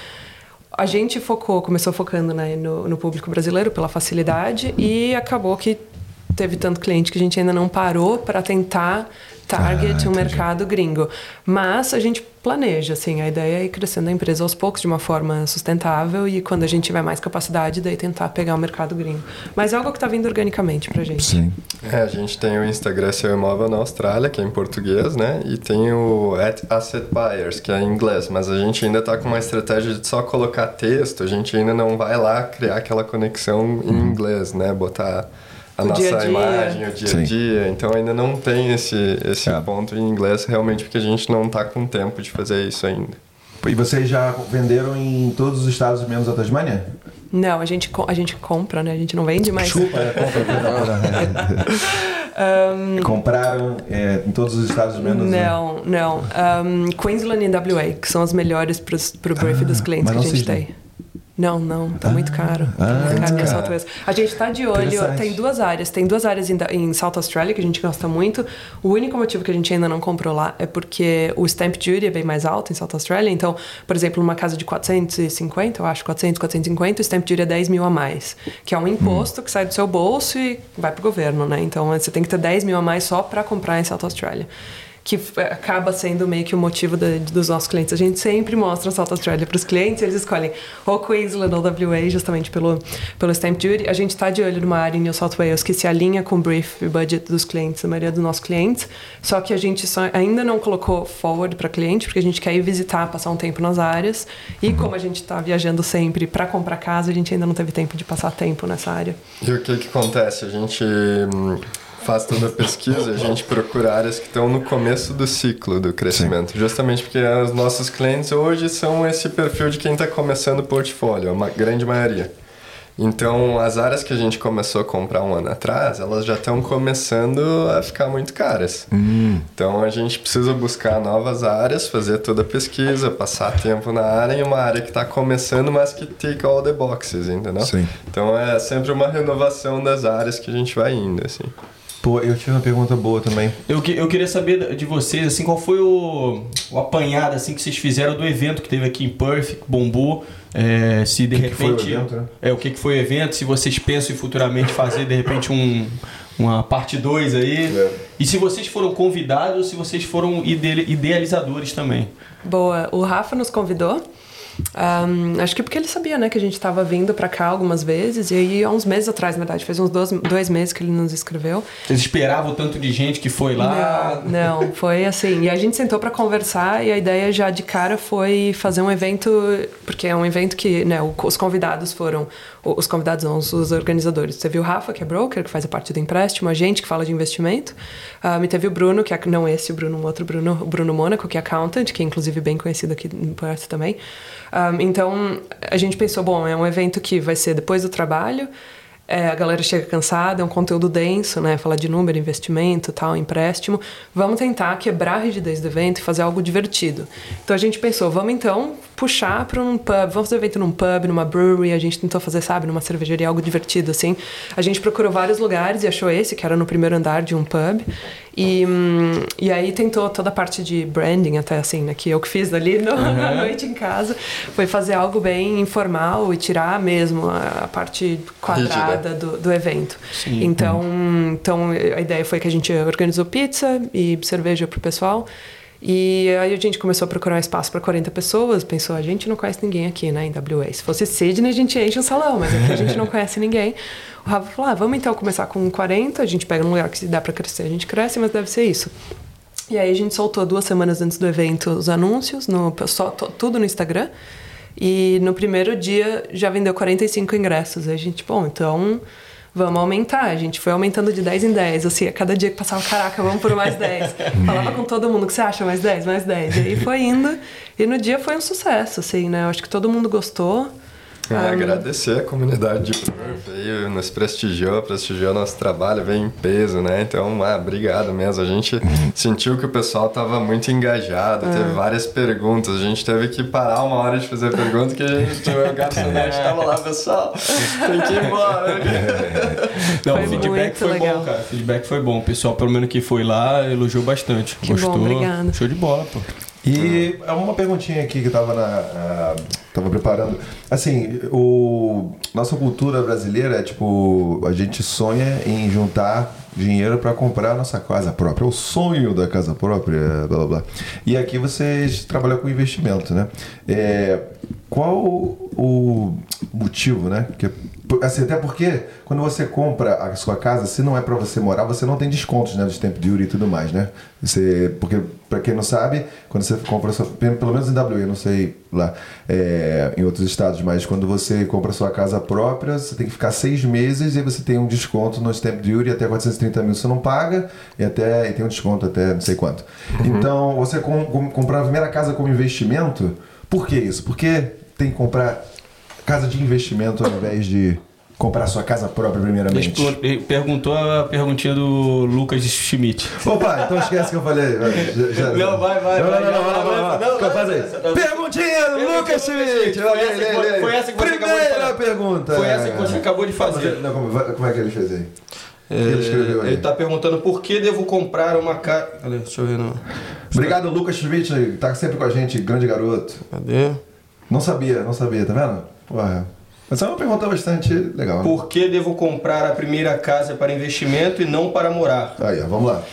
A gente focou, começou focando né, no, no público brasileiro pela facilidade e acabou que teve tanto cliente que a gente ainda não parou para tentar target ah, um mercado gringo. Mas a gente planeja, assim, a ideia é ir crescendo a empresa aos poucos de uma forma sustentável e quando a gente tiver mais capacidade, daí tentar pegar o mercado gringo. Mas é algo que está vindo organicamente pra gente. Sim. É, a gente tem o Instagram Seu Imóvel na Austrália, que é em português, né? E tem o Asset Buyers, que é em inglês, mas a gente ainda está com uma estratégia de só colocar texto, a gente ainda não vai lá criar aquela conexão em hum. inglês, né? Botar a o nossa dia -dia. imagem, o dia a dia. Sim. Então ainda não tem esse, esse é. ponto em inglês, realmente porque a gente não está com tempo de fazer isso ainda. E vocês já venderam em todos os estados menos a Tasmânia? Não, a gente, a gente compra, né? A gente não vende, mas... Chupa, é, compra. um, [laughs] Compraram é, em todos os estados menos... Não, não. Um, Queensland e WA, que são as melhores para o brief ah, dos clientes que a gente tem. Não, não, tá muito caro. Tá ah, muito caro cara. Southwest. A gente tá de olho, tem duas áreas. Tem duas áreas em, em South Australia que a gente gosta muito. O único motivo que a gente ainda não comprou lá é porque o stamp duty é bem mais alto em South Australia. Então, por exemplo, numa casa de 450, eu acho, 400, 450, o stamp duty é 10 mil a mais. Que é um imposto que sai do seu bolso e vai pro governo, né? Então, você tem que ter 10 mil a mais só para comprar em South Australia que f- acaba sendo meio que o motivo da- dos nossos clientes. A gente sempre mostra o South Australia para os clientes, eles escolhem ou Queensland ou WA, justamente pelo, pelo Stamp Duty. A gente está de olho numa área em New South Wales que se alinha com o brief e budget dos clientes, da maioria dos nossos clientes, só que a gente só ainda não colocou forward para cliente, porque a gente quer ir visitar, passar um tempo nas áreas, e como a gente está viajando sempre para comprar casa, a gente ainda não teve tempo de passar tempo nessa área. E o que que acontece? A gente hum, faz toda a pesquisa, a gente procura áreas que estão no começo do ciclo do crescimento. Justamente porque os nossos clientes hoje são esse perfil de quem está começando o portfólio, a grande maioria. Então, as áreas que a gente começou a comprar um ano atrás, elas já estão começando a ficar muito caras. Então, a gente precisa buscar novas áreas, fazer toda a pesquisa, passar tempo na área em uma área que está começando, mas que take all the boxes, entendeu? Sim. Então, é sempre uma renovação das áreas que a gente vai indo, assim. Pô, eu tive uma pergunta boa também. Eu, que- eu queria saber de vocês, assim, qual foi o, o apanhado assim, que vocês fizeram do evento que teve aqui em Perth, que bombou. É, se de O que que foi o repente. evento, né? É, o que, que foi o evento, se vocês pensam em futuramente fazer, de repente, um, uma parte 2 aí. É. E se vocês foram convidados, se vocês foram ide- idealizadores também. Boa. O Rafa nos convidou. Ahm, acho que porque ele sabia, né, que a gente estava vindo para cá algumas vezes. E aí, há uns meses atrás, na verdade, faz uns dois, dois meses que ele nos escreveu. Vocês esperavam o tanto de gente que foi lá? Não, não, foi assim. E a gente sentou para conversar e a ideia já de cara foi fazer um evento, porque é um evento que, né, os convidados foram, os convidados não, os, organizadores. Teve o Rafa, que é broker, que faz a parte do empréstimo, a gente que fala de investimento. Ah, e teve o Bruno, que é, não esse, o Bruno, um outro Bruno, o Bruno Mônaco, que é accountant, que é inclusive bem conhecido aqui em Perth também. Ah, então, a gente pensou, bom, é um evento que vai ser depois do trabalho, é, a galera chega cansada, é um conteúdo denso, né? Falar de número, investimento, tal, empréstimo. Vamos tentar quebrar a rigidez do evento e fazer algo divertido. Então a gente pensou, vamos então puxar para um pub, vamos fazer evento num pub, numa brewery. A gente tentou fazer, sabe, numa cervejaria, algo divertido assim. A gente procurou vários lugares e achou esse, que era no primeiro andar de um pub. E, hum, e aí tentou toda a parte de branding, até assim, né? Que eu que fiz ali no, [laughs] na noite em casa. Foi fazer algo bem informal e tirar mesmo a, a parte quadrada do, do evento. Sim. Então, então a ideia foi que a gente organizou pizza e cerveja pro pessoal. E aí a gente começou a procurar espaço para 40 pessoas. Pensou, a gente não conhece ninguém aqui, né, em. Se fosse Sydney, a gente enche o salão, mas aqui a gente não conhece ninguém. O Rafa falou, ah, vamos então começar com 40, a gente pega um lugar que dá para crescer, a gente cresce, mas deve ser isso. E aí a gente soltou duas semanas antes do evento os anúncios, no, só, tudo no Instagram. E no primeiro dia já vendeu 45 ingressos. Aí a gente, bom, então vamos aumentar. A gente foi aumentando de 10 em 10. Assim, a cada dia que passava, caraca, vamos por mais 10. [laughs] Falava com todo mundo, o que você acha? Mais 10, mais 10. E aí foi indo. E no dia foi um sucesso, assim, né? Eu acho que todo mundo gostou. É, Ah, agradecer a comunidade de Perth aí, nos prestigiou, prestigiou nosso trabalho, veio em peso, né? Então, ah, obrigado mesmo. A gente [laughs] sentiu que o pessoal tava muito engajado, É. teve várias perguntas. A gente teve que parar uma hora de fazer pergunta que a gente, o garçonete [laughs] tava lá, pessoal, tem que ir embora. [laughs] Não, Foi o feedback muito foi legal. bom, cara. O feedback foi bom. O pessoal, pelo menos que foi lá, elogiou bastante. Que bom, Gostou. obrigada. Show de bola, pô. E é uma perguntinha aqui que eu tava, tava preparando. Assim, o, nossa cultura brasileira é tipo, a gente sonha em juntar dinheiro para comprar a nossa casa própria. É o sonho da casa própria, blá blá blá. E aqui vocês trabalham com investimento, né? É, qual o motivo, né? Que, assim, até porque quando você compra a sua casa, se não é para você morar, você não tem descontos, né? Do stamp duty e tudo mais, né? Você, porque, para quem não sabe, quando você compra, sua, pelo menos em WA, não sei lá, é, em outros estados, mas quando você compra sua casa própria, você tem que ficar seis meses e você tem um desconto no stamp duty até 430 mil você não paga e até e tem um desconto até não sei quanto. Então, você com, com, comprar a primeira casa como investimento, por que isso? Porque tem que comprar casa de investimento ao invés de comprar sua casa própria primeiramente? Explo- ele Perguntou a perguntinha do Lucas Schmidt. Opa, então esquece que eu falei. Vai, já- já- Não, vai, vai, Não, vai, não, não, vai, não, não, vai, não, não, não, não, faz aí. não, não. Perguntinha do Lucas Schmidt. Foi lê, foi- lê. foi essa que você acabou de Primeira falar. pergunta. Foi essa que você acabou de fazer. Não, como, vai- como é que ele fez aí? Que ele escreveu aí? Ele tá perguntando por que devo comprar uma casa. Cadê? Deixa eu ver. Não. Obrigado, Lucas Schmidt, tá sempre com a gente, grande garoto. Cadê? Não sabia, não sabia, tá vendo? Porra. Mas é uma pergunta bastante legal. Né? Por que devo comprar a primeira casa para investimento e não para morar? Aí, ó, vamos lá.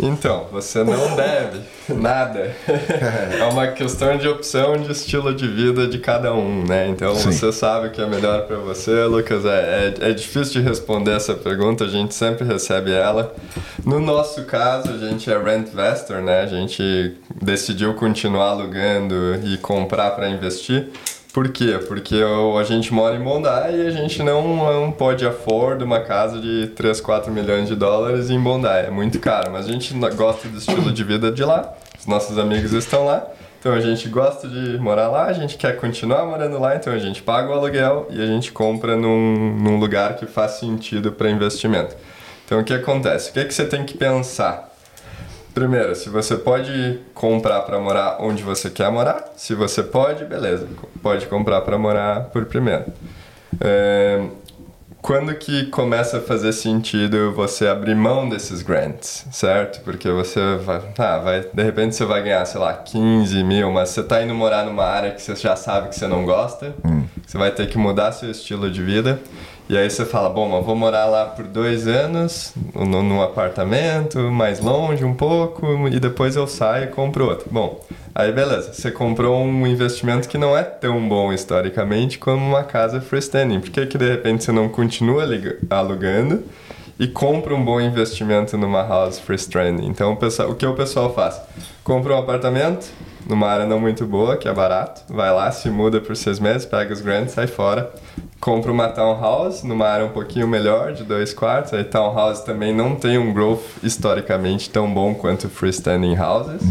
Então, você não [laughs] deve nada. [laughs] É uma questão de opção de estilo de vida de cada um, né? Então Sim. você sabe o que é melhor para você, Lucas. É, é, é difícil de responder essa pergunta, a gente sempre recebe ela. No nosso caso, a gente é rent investor, né? A gente decidiu continuar alugando e comprar para investir. Por quê? Porque o- a gente mora em Bondi e a gente não, não pode afford uma casa de 3, 4 milhões de dólares em Bondi. É muito caro, mas a gente gosta do estilo de vida de lá. Os nossos amigos estão lá. Então a gente gosta de morar lá, a gente quer continuar morando lá, então a gente paga o aluguel e a gente compra num, num lugar que faz sentido para investimento. Então o que acontece? O que, é que você tem que pensar? Primeiro, se você pode comprar para morar onde você quer morar, se você pode, beleza, pode comprar para morar por primeiro. É, quando que começa a fazer sentido você abrir mão desses grants, certo? Porque você vai, ah, vai, de repente você vai ganhar, sei lá, 15 mil, mas você tá indo morar numa área que você já sabe que você não gosta, você vai ter que mudar seu estilo de vida. E aí você fala, bom, vou morar lá por dois anos, no- num apartamento, mais longe um pouco, e depois eu saio e compro outro. Bom, aí beleza, você comprou um investimento que não é tão bom historicamente como uma casa freestanding. Por que que de repente você não continua alugando e compra um bom investimento numa house freestanding? Então o, pessoal, o que o pessoal faz? Compra um apartamento numa área não muito boa, que é barato, vai lá, se muda por seis meses, pega os grants, sai fora, compra uma townhouse numa área um pouquinho melhor, de dois quartos. Aí townhouse também não tem um growth historicamente tão bom quanto freestanding houses.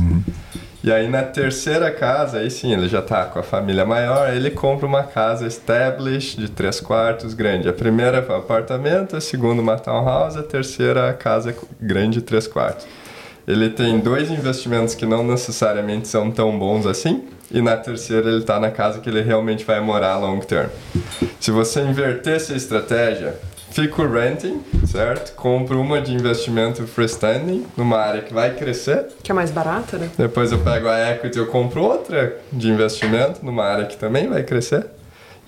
E aí na terceira casa, aí sim, ele já tá com a família maior, ele compra uma casa established de três quartos grande. A primeira é um apartamento, a segunda uma townhouse, a terceira a casa grande de três quartos. Ele tem dois investimentos que não necessariamente são tão bons assim, e na terceira ele está na casa que ele realmente vai morar long term. Se você inverter essa estratégia, fica o renting, certo? Compra uma de investimento freestanding, numa área que vai crescer, Que é mais barata, né? depois eu pego a equity e eu compro outra de investimento numa área que também vai crescer.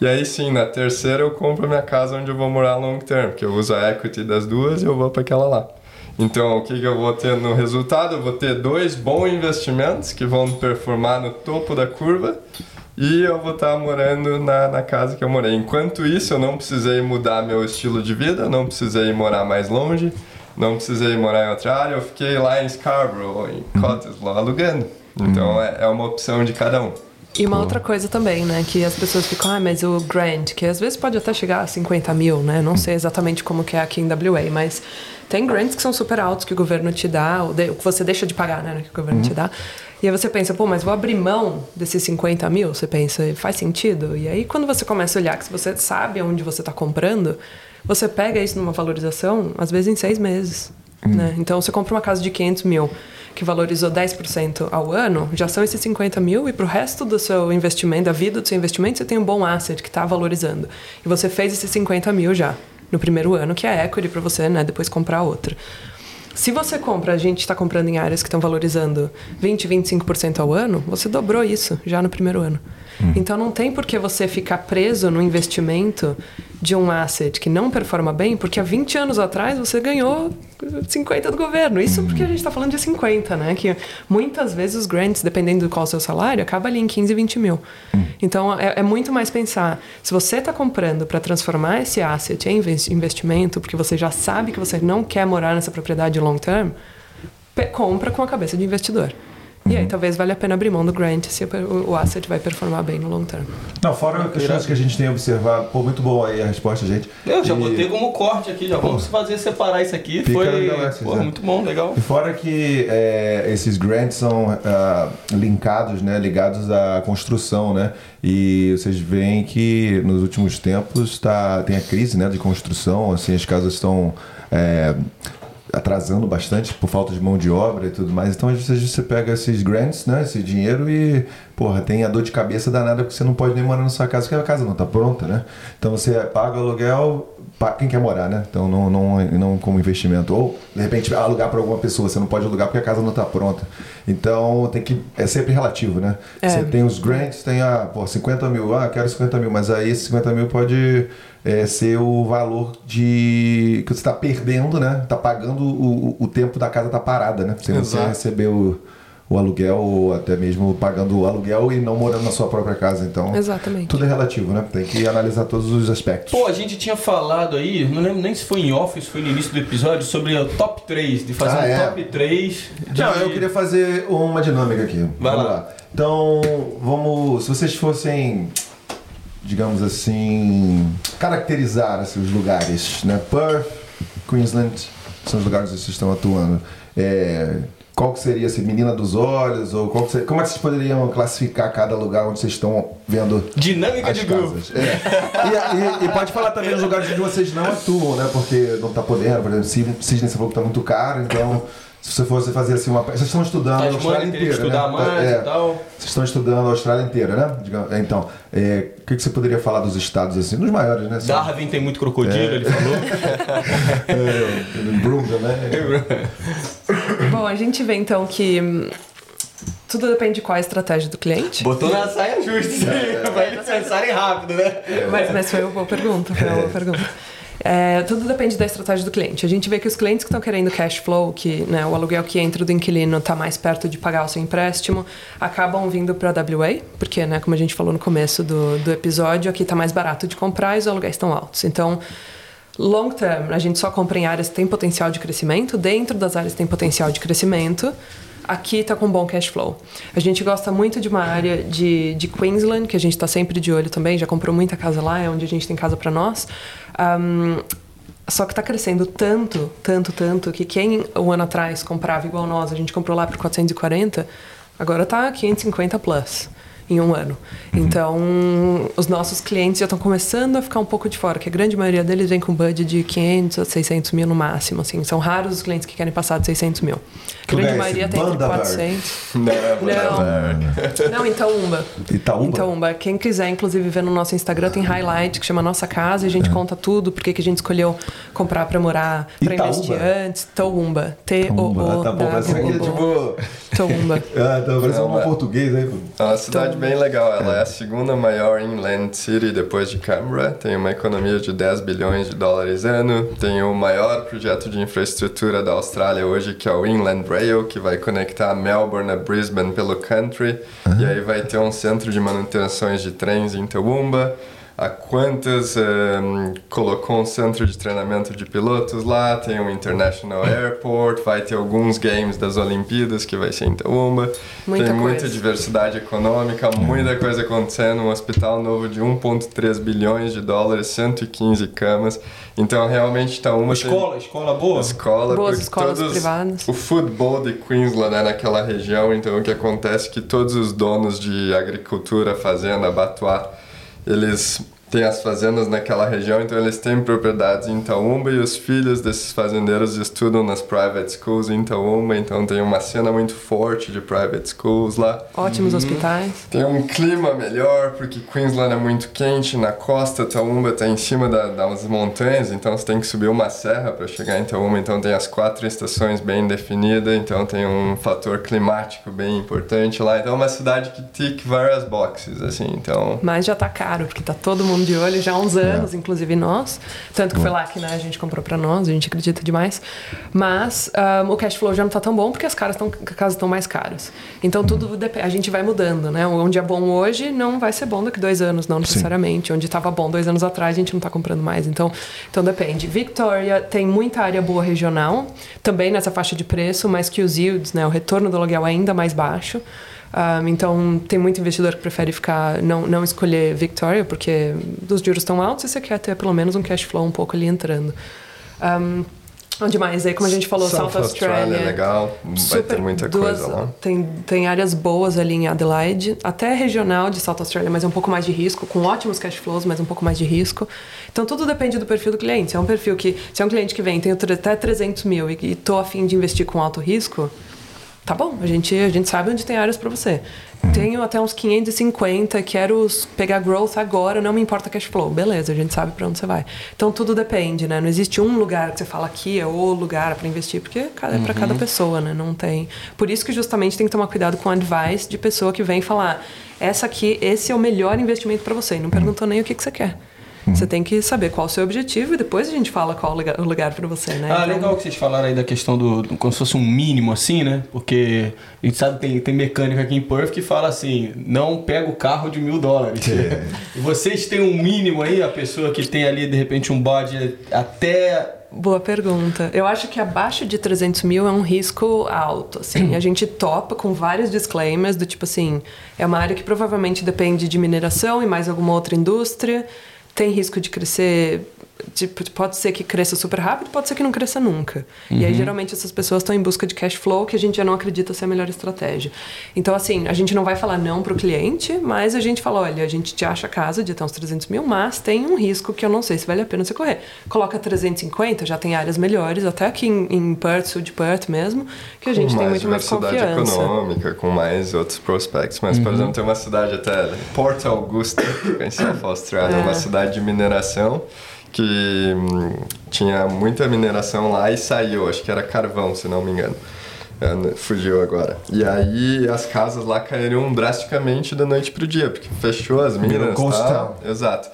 E aí sim, na terceira eu compro a minha casa onde eu vou morar long term, que eu uso a equity das duas e eu vou para aquela lá. Então, o que, que eu vou ter no resultado? Eu vou ter dois bons investimentos que vão performar no topo da curva e eu vou estar morando na, na casa que eu morei. Enquanto isso, eu não precisei mudar meu estilo de vida, não precisei morar mais longe, não precisei morar em outra área, eu fiquei lá em Scarborough, em Cottesloe, alugando. Então, é, é uma opção de cada um. E uma outra coisa também, né? Que as pessoas ficam, ah, mas o grant, que às vezes pode até chegar a 50 mil, né? Não sei exatamente como que é aqui em WA, mas tem grants que são super altos que o governo te dá, ou de- que você deixa de pagar, né? Que o governo te dá. E aí você pensa, pô, mas vou abrir mão desses 50 mil? Você pensa, faz sentido? E aí quando você começa a olhar que se você sabe onde você está comprando, você pega isso numa valorização, às vezes em seis meses. Né? Então você compra uma casa de 500 mil que valorizou 10% ao ano, já são esses 50 mil e para o resto do seu investimento, da vida do seu investimento, você tem um bom asset que está valorizando. E você fez esses 50 mil já no primeiro ano, que é equity para você né, depois comprar outra. Se você compra, a gente está comprando em áreas que estão valorizando 20, 25% ao ano, você dobrou isso já no primeiro ano. Então não tem por que você ficar preso no investimento de um asset que não performa bem, porque há 20 anos atrás você ganhou 50 do governo. Isso porque a gente está falando de 50, né? Que muitas vezes os grants, dependendo do qual é o seu salário, acaba ali em 15, 20 mil. Então é, é muito mais pensar, se você está comprando para transformar esse asset em inves- investimento, porque você já sabe que você não quer morar nessa propriedade long term, compra com a cabeça de investidor. E aí talvez valha a pena abrir mão do grant se o, o asset vai performar bem no long term. Não, fora questões que a gente tem observado. Pô, muito boa aí a resposta, gente. Eu já E- botei como corte aqui, já vamos fazer separar isso aqui. Foi é, pô, quiser. muito bom, legal. E fora que é, esses grants são ah, linkados, né, ligados à construção, né? E vocês veem que nos últimos tempos tá, tem a crise né, de construção, assim, as casas estão é, atrasando bastante por falta de mão de obra e tudo mais. Então às vezes você pega esses grants, né, esse dinheiro e, porra, tem a dor de cabeça danada porque você não pode nem morar na sua casa porque a casa não está pronta, né? Então você paga o aluguel, pa- quem quer morar, né? Então não, não, não como investimento. Ou, de repente, alugar para alguma pessoa, você não pode alugar porque a casa não está pronta. Então tem que. É sempre relativo, né? É. Você tem os grants, tem a, pô, 50 mil, ah, quero 50 mil, mas aí esses 50 mil pode é, ser o valor de. que você está perdendo, né? Tá pagando o, o tempo da casa tá parada, né? Você não Exato. receber o, o aluguel ou até mesmo pagando o aluguel e não morando na sua própria casa. Então. Exatamente. Tudo é relativo, né? Tem que analisar todos os aspectos. Pô, a gente tinha falado aí, não lembro nem se foi em off, se foi no início do episódio, sobre o top 3, de fazer Ah, um é? top 3 de... Não, eu queria fazer uma dinâmica aqui. Vai vamos lá. Então, vamos. Se vocês fossem, digamos assim, caracterizar assim, os lugares, né? Perth, Queensland, são os lugares onde vocês estão atuando. É, qual que seria assim, menina dos olhos? Ou qual seria- como é que vocês poderiam classificar cada lugar onde vocês estão vendo Dinâmica as de casas. É. E, e- e pode falar também os lugares onde vocês não atuam, né? Porque não tá podendo, por exemplo, Sydney você falou que tá muito caro, então se você fosse fazer assim uma. Vocês estão estudando a Austrália inteira. estudar né? mais É, e tal. Vocês estão estudando a Austrália inteira, né? É, Então, é, o que, que você poderia falar dos estados assim? Dos maiores, né? Assim, Darwin tem muito crocodilo, ele falou. [laughs] é, Brooklyn, né? [laughs] Bom, a gente vê então que hum, tudo depende de qual é a estratégia do cliente. Botou na saia justa, [laughs] pra eles pensarem rápido, né? Mas, mas foi uma boa pergunta, foi uma boa pergunta. É, tudo depende da estratégia do cliente. A gente vê que os clientes que estão querendo cash flow, que né, o aluguel que entra do inquilino está mais perto de pagar o seu empréstimo, acabam vindo para a WA, porque, né, como a gente falou no começo do, do episódio, aqui está mais barato de comprar e os aluguéis estão altos. Então, long term, a gente só compra em áreas que têm potencial de crescimento, dentro das áreas que têm potencial de crescimento, aqui está com bom cash flow. A gente gosta muito de uma área de, de Queensland, que a gente está sempre de olho também, já comprou muita casa lá, é onde a gente tem casa para nós. Ahm, só que está crescendo tanto, tanto, tanto, que quem um ano atrás comprava igual nós, a gente comprou lá por 440, agora está 550 plus em um ano. Então, os nossos clientes já estão começando a ficar um pouco de fora, que a grande maioria deles vem com budget de 500 a 600 mil no máximo. Assim. São raros os clientes que querem passar de 600 mil. A grande é maioria tem entre Bundaberg? 400. Não, Não, não, em Itaúmba. Itaúba? Itaúmba. Quem quiser, inclusive, ver no nosso Instagram, tem highlight que chama Nossa Casa e a gente conta tudo, porque que a gente escolheu comprar pra morar, pra Itaúba? investir antes. Toumba. Ah, tá bom, parece que é tipo. Toumba. [laughs] Ah, tá parecendo Não, um mas- português aí. É uma cidade bem legal. Ela é a segunda maior inland city depois de Canberra. Tem uma economia de 10 bilhões de dólares ano. Tem o maior projeto de infraestrutura da Austrália hoje, que é o Inland Rail, que vai conectar Melbourne a Brisbane pelo country. E aí vai ter um centro de manutenções de trens em Toowoomba. A Qantas ehm, colocou um centro de treinamento de pilotos lá, tem um International [laughs] Airport, vai ter alguns games das Olimpíadas que vai ser em Toowoomba. Muita tem muita coisa. diversidade econômica, muita coisa acontecendo, um hospital novo de 1.3 bilhões de dólares, 115 camas. Então realmente está uma Escola, escola boa. escola Boas porque escolas todos, privadas. O futebol de Queensland é naquela região, então o que acontece é que todos os donos de agricultura, fazenda, abatuar, eles têm as fazendas naquela região, então eles têm propriedades em Itaúmba e os filhos desses fazendeiros estudam nas private schools em Itaúmba, então tem uma cena muito forte de private schools lá. Ótimos hospitais. Tem um clima melhor, porque Queensland é muito quente, na costa, Taumba está em cima da- das montanhas, então você tem que subir uma serra para chegar em Taumba, então tem as quatro estações bem definidas, então tem um fator climático bem importante lá, então é uma cidade que tique várias boxes, assim, então... Mas já tá caro, porque tá todo mundo estamos de olho já há uns anos, é. inclusive nós. Tanto que foi lá que né, a gente comprou para nós, a gente acredita demais. Mas um, o cash flow já não está tão bom porque as casas estão mais caras. Então tudo a gente vai mudando, né? Onde é bom hoje não vai ser bom daqui dois anos, não necessariamente. Sim. Onde estava bom dois anos atrás, a gente não está comprando mais. Então, então depende. Victoria tem muita área boa regional, também nessa faixa de preço, mas que os yields, né, o retorno do aluguel é ainda mais baixo. Um, então, tem muito investidor que prefere ficar, não, não escolher Victoria, porque os juros estão altos e você quer ter pelo menos um cash flow um pouco ali entrando. Um, Onde mais? Aí, como a gente falou, South, South Australia. Australia é legal, vai ter muita duas, coisa lá. Tem, tem áreas boas ali em Adelaide, até regional de South Australia, mas é um pouco mais de risco, com ótimos cash flows, mas um pouco mais de risco. Então tudo depende do perfil do cliente. Se é um perfil que, se é um cliente que vem, tem até 300 mil e, e tô afim de investir com alto risco, tá bom, a gente, a gente sabe onde tem áreas para você. Uhum. Tenho até uns 550, quero pegar growth agora, não me importa cash flow. Beleza, a gente sabe para onde você vai. Então tudo depende, né? Não existe um lugar que você fala aqui é o lugar para investir, porque é para uhum. cada pessoa, né? Não tem. Por isso que justamente tem que tomar cuidado com advice de pessoa que vem falar: essa aqui, esse é o melhor investimento para você. E não perguntou nem o que, que você quer. Uhum. Você tem que saber qual é o seu objetivo e depois a gente fala qual o lugar para você, né? Ah, então... legal que vocês falaram aí da questão do, do, como se fosse um mínimo assim, né? Porque a gente sabe tem tem mecânica aqui em Perth que fala assim, não pega o carro de mil dólares. É. [laughs] e vocês têm um mínimo aí, a pessoa que tem ali de repente um bode até Boa pergunta. Eu acho que abaixo de 300 mil é um risco alto. Assim, [clears throat] a gente topa com vários disclaimers do tipo assim, é uma área que provavelmente depende de mineração e mais alguma outra indústria tem risco de crescer Tipo, pode ser que cresça super rápido, pode ser que não cresça nunca. Uhum. E aí, uhum. geralmente, essas pessoas estão em busca de cash flow, que a gente já não acredita ser a melhor estratégia. Então, assim, a gente não vai falar não para o cliente, mas a gente fala: olha, a gente te acha a casa de até uns 300 mil, mas tem um risco que eu não sei se vale a pena você correr. Coloca 350, já tem áreas melhores, até aqui em, em Perth, sul de Perth mesmo, que a gente tem muito mais confiança. econômica, com mais outros prospects. Mas, uhum. por exemplo, tem uma cidade até, Port Augusta, em South Australia, é. uma cidade de mineração que hum, tinha muita mineração lá e saiu, acho que era carvão, se não me engano. É, fugiu agora. E aí as casas lá caíram drasticamente da noite pro dia, porque fechou as minas. Tá? Exato.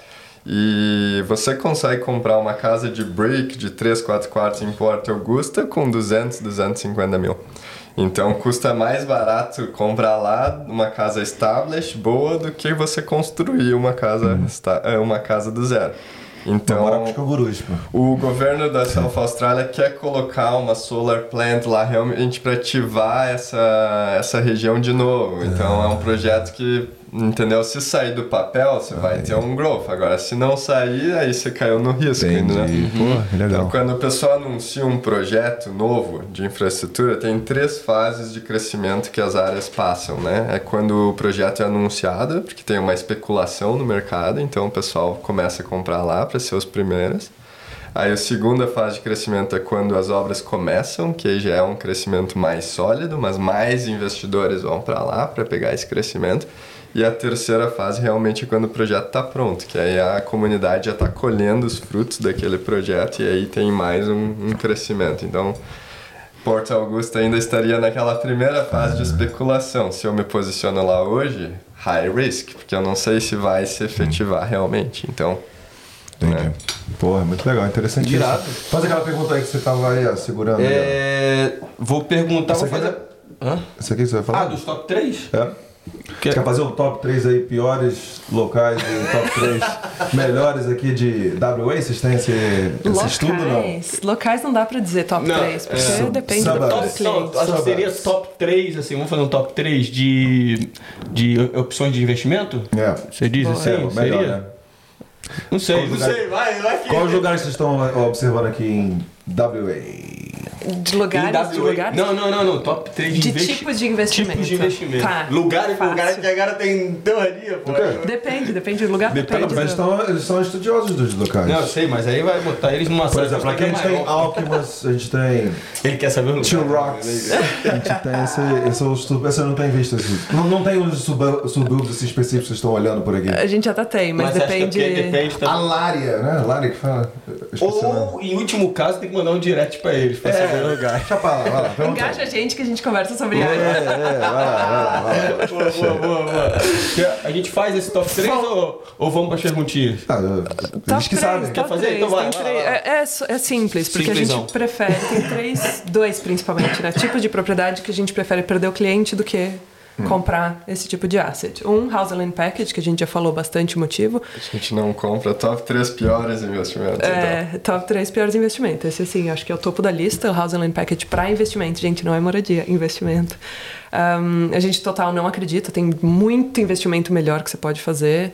E você consegue comprar uma casa de brick de 3, 4 quartos em Porto Augusta com 200, 250 mil. Então custa mais barato comprar lá uma casa established boa do que você construir uma casa, uhum. uma casa do zero. Então, cangurus, o governo da South Australia quer colocar uma solar plant lá realmente para ativar essa, essa região de novo. Então é um projeto que Entendeu? Se sair do papel, você vai ter um growth. Agora, se não sair, aí você caiu no risco Entendi. né? Uhum. Pô, legal. Então, quando o pessoal anuncia um projeto novo de infraestrutura, tem três fases de crescimento que as áreas passam, né? É quando o projeto é anunciado, porque tem uma especulação no mercado, então o pessoal começa a comprar lá para ser os primeiros. Aí a segunda fase de crescimento é quando as obras começam, que aí já é um crescimento mais sólido, mas mais investidores vão para lá para pegar esse crescimento. E a terceira fase realmente é quando o projeto está pronto, que aí a comunidade já está colhendo os frutos daquele projeto e aí tem mais um, um crescimento. Então, Porto Augusto ainda estaria naquela primeira fase de especulação. Se eu me posiciono lá hoje, high risk, porque eu não sei se vai se efetivar realmente. Então. Entendi. Né? Porra, é muito legal, interessante. Irado. Faz aquela pergunta aí que você estava aí, ó, segurando. É... Vou perguntar. Vou fazer... É... Hã? Isso aqui você vai falar? Ah, dos top 3? É. Quer... Fazer um top 3 aí, piores locais e top 3 [laughs] melhores aqui de WA? Vocês têm esse, esse locais. estudo não? Locais não dá pra dizer top não, 3, porque é, depende do top, cliente. Acho que seria top 3, assim, vamos fazer um top 3 de, de opções de investimento? É. Você diz Boa. assim? É, seria? Melhor, né? Não sei, Qual não lugar... sei, vai, vai que... Quais lugares vocês estão observando aqui em WA? De lugares, de lugares? Não, não, não, não. Top 3 de, de investi... tipos de investimento. Tipos de investimento. Tá. Lugares, lugares que agora tem teoria, pô. Depende, depende do lugar. Depende. depende mas do... eles, são estudiosos dos locais. Não, eu sei, mas aí vai botar eles numa Por exemplo, aqui a gente tem Alckmas, a gente tem. Ele quer saber o Two Rocks. a gente tem esse. esse, esse, esse não tem visto assim. Não, não tem os subúrbios assim, específicos que vocês estão olhando por aqui. A gente até tem, mas, mas depende. depende A Lária, né? Lária que fala. Ou, em último caso, tem que mandar um direct pra eles, pra É, saber o lugar. Deixa pra lá, vai lá. pergunta. Engaja a gente que a gente conversa sobre É, área. é, vai lá, vai lá, vai lá. Boa, boa, boa, boa. A gente faz esse top 3 ou, ou vamos pras perguntinhas? Ah, eles que sabem. Quer fazer? Então vai. É, é é simples, porque a Simplesão. gente prefere, tem três, dois principalmente, né? Tipos de propriedade que a gente prefere perder o cliente do que comprar esse tipo de asset. Um, House and Land Package, que a gente já falou bastante o motivo. A gente não compra top 3 piores investimentos. então. É, top 3 piores investimentos. Esse, assim, acho que é o topo da lista, o House and Land Package para investimento. Gente, não é moradia, investimento. Um, a gente total não acredita, tem muito investimento melhor que você pode fazer.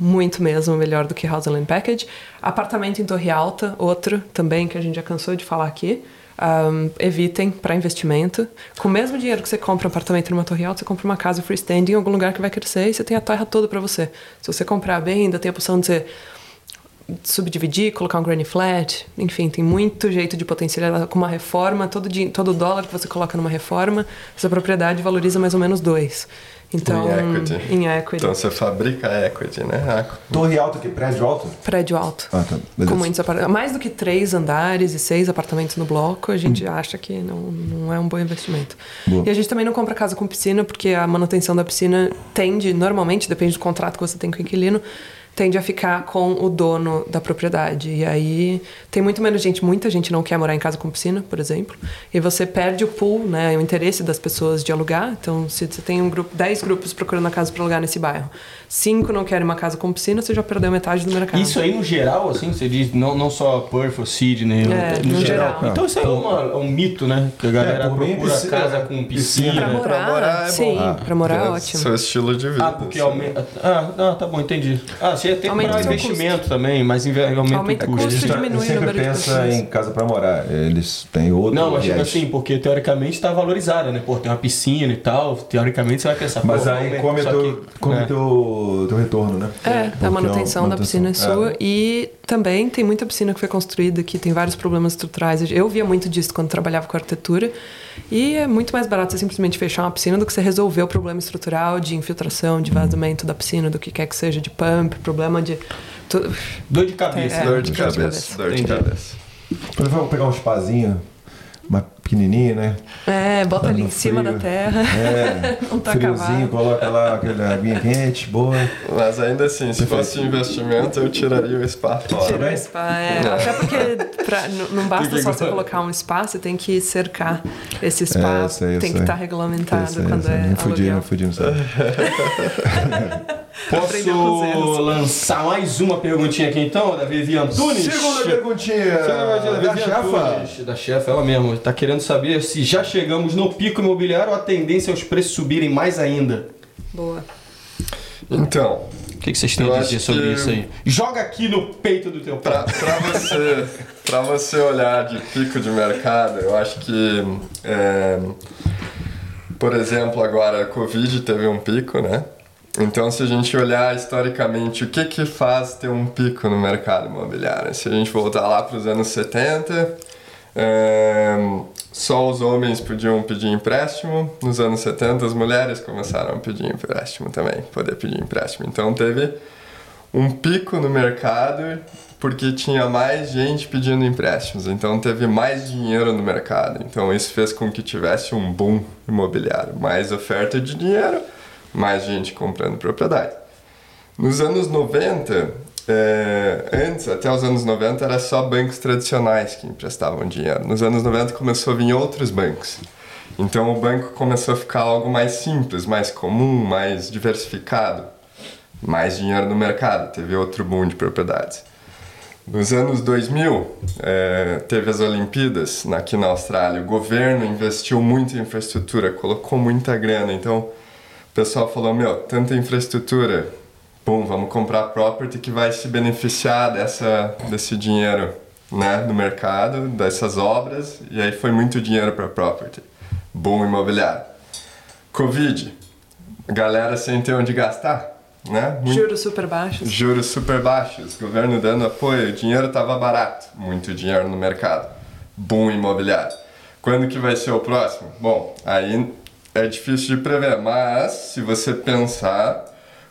Muito mesmo melhor do que House Land Package. Apartamento em Torre Alta, outro também que a gente já cansou de falar aqui. Um, evitem para investimento. Com o mesmo dinheiro que você compra um apartamento numa torre alta, você compra uma casa freestanding em algum lugar que vai crescer e você tem a terra toda para você. Se você comprar bem, ainda tem a opção de você subdividir, colocar um granny flat, enfim, tem muito jeito de potencializar com uma reforma, todo, todo dólar que você coloca numa reforma, essa propriedade valoriza mais ou menos dois. Então, em equity. em equity. Então você fabrica equity, né? Torre alta aqui, prédio alto? Prédio alto. Ah, tá. Beleza. Com muitos apartamentos. Mais do que três andares e seis apartamentos no bloco, a gente acha que não, não é um bom investimento. Boa. E a gente também não compra casa com piscina, porque a manutenção da piscina tende, normalmente, depende do contrato que você tem com o inquilino, tende a ficar com o dono da propriedade. E aí tem muito menos gente, muita gente não quer morar em casa com piscina, por exemplo. E você perde o pool, né, o interesse das pessoas de alugar. Então, se você tem um grupo, 10 grupos procurando a casa para alugar nesse bairro, cinco não querem uma casa com piscina, você já perdeu metade do mercado. Isso aí no geral, assim, você diz, não, não só Perth ou Sydney, É, no, no geral. geral. Então isso aí é, uma- é um mito, né? Que a galera É, por mim, procura piscina- casa com piscina. Pra morar, morar é sim, bom. pra morar é É ótimo. Seu estilo de vida. Ah, porque assim. aumenta. Ah, não, tá bom, entendi. Ah, você Aumenta pagar o seu investimento também, mas aumenta, Aumenta o o custo. custo. Eles, diminui o sempre pessoas. em casa pra morar. Eles têm outro Não, mas tipo assim, porque teoricamente está valorizada, né? Pô, tem uma piscina e tal. Teoricamente você vai pensar, Mas aí come, só teu, que- come é. teu, teu retorno, né? É, Porque a manutenção é da piscina é sua. E também tem muita piscina que foi construída que tem vários problemas estruturais. Eu via muito disso quando trabalhava com arquitetura. E é muito mais barato você simplesmente fechar uma piscina do que você resolver o problema estrutural de infiltração, de vazamento da piscina, do que quer que seja, de pump, problema de. tu- Dor de cabeça. É. Dor de dor de cabeça, dor de cabeça. Por exemplo, vamos pegar um spazinho, uma pequenininha, né? É, bota Tá ali em cima frio. da terra. É, [laughs] Não tá friozinho, acabado. coloca lá aquela aguinha quente, boa. Mas ainda assim, se fosse investimento, eu tiraria o spa fora. Tirou o spa, é. Até porque pra- não [laughs] basta Que que só você colocar um spa, você tem que cercar esse spa. É, sei, tem que estar regulamentado Sei, sei, quando é Me fudi, aluguel. me fudi, não sabe? [laughs] Posso lançar mais uma perguntinha aqui então, da Vivi Antunes? Segunda perguntinha Segunda da Vivi chefa. Da chefa, ela mesma. Tá querendo saber se já chegamos no pico imobiliário ou a tendência é os preços subirem mais ainda. Boa. Então, O que, que vocês têm a dizer sobre que- isso aí? Joga aqui no peito do teu prato. pra você, pra você olhar de pico de mercado, eu acho que, é, por exemplo, agora a Covid teve um pico, né? Então, se a gente olhar historicamente, o que que faz ter um pico no mercado imobiliário? Se a gente voltar lá para os anos 70, é, só os homens podiam pedir empréstimo. Nos anos 70, as mulheres começaram a pedir empréstimo também, poder pedir empréstimo. Então, teve um pico no mercado porque tinha mais gente pedindo empréstimos, então teve mais dinheiro no mercado. Então isso fez com que tivesse um boom imobiliário, mais oferta de dinheiro, mais gente comprando propriedade. Nos anos 90, é, antes, até os anos 90, era só bancos tradicionais que emprestavam dinheiro. Nos anos 90 começou a vir outros bancos. Então o banco começou a ficar algo mais simples, mais comum, mais diversificado mais dinheiro no mercado, teve outro boom de propriedades. Nos anos 2000, eh, teve as Olimpíadas aqui na Austrália. O governo investiu muito em infraestrutura, colocou muita grana. Então, pessoal falou: Meu, tanta infraestrutura, bom, vamos comprar property que vai se beneficiar dessa, desse dinheiro né, no mercado, dessas obras. E aí foi muito dinheiro para property. Boom imobiliário. Covid, galera sem ter onde gastar. Né? Muito- Juros super baixos. Juros super baixos, governo dando apoio, o dinheiro estava barato, muito dinheiro no mercado. Boom imobiliário. Quando que vai ser o próximo? Bom, aí é difícil de prever, mas se você pensar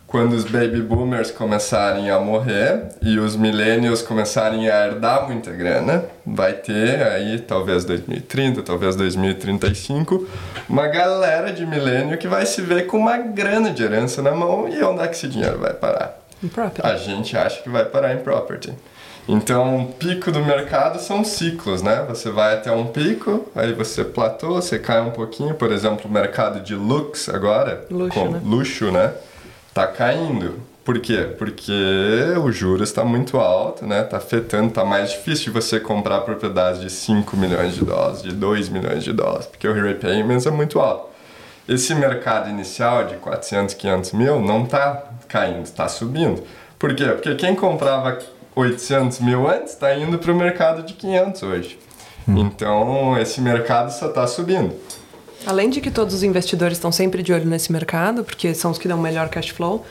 quando os baby boomers começarem a morrer e os millennials começarem a herdar muita grana, vai ter aí talvez 2030, talvez 2035, uma galera de milênio que vai se ver com uma grana de herança na mão e onde é que esse dinheiro vai parar? A gente acha que vai parar em property. Então, o pico do mercado são ciclos, né? Você vai até um pico, aí você platô, você cai um pouquinho. Por exemplo, o mercado de lux agora, Luxo, com né? luxo, né? Tá caindo. Por quê? Porque o juros está muito alto, né? Tá afetando, tá mais difícil de você comprar propriedades de 5 milhões de dólares, de 2 milhões de dólares, porque o repayments é muito alto. Esse mercado inicial de 400, 500 mil não tá caindo, está subindo. Por quê? Porque quem comprava 800 mil antes está indo para o mercado de 500 hoje. Então, esse mercado só está subindo. Além de que todos os investidores estão sempre de olho nesse mercado, porque são os que dão melhor cash flow.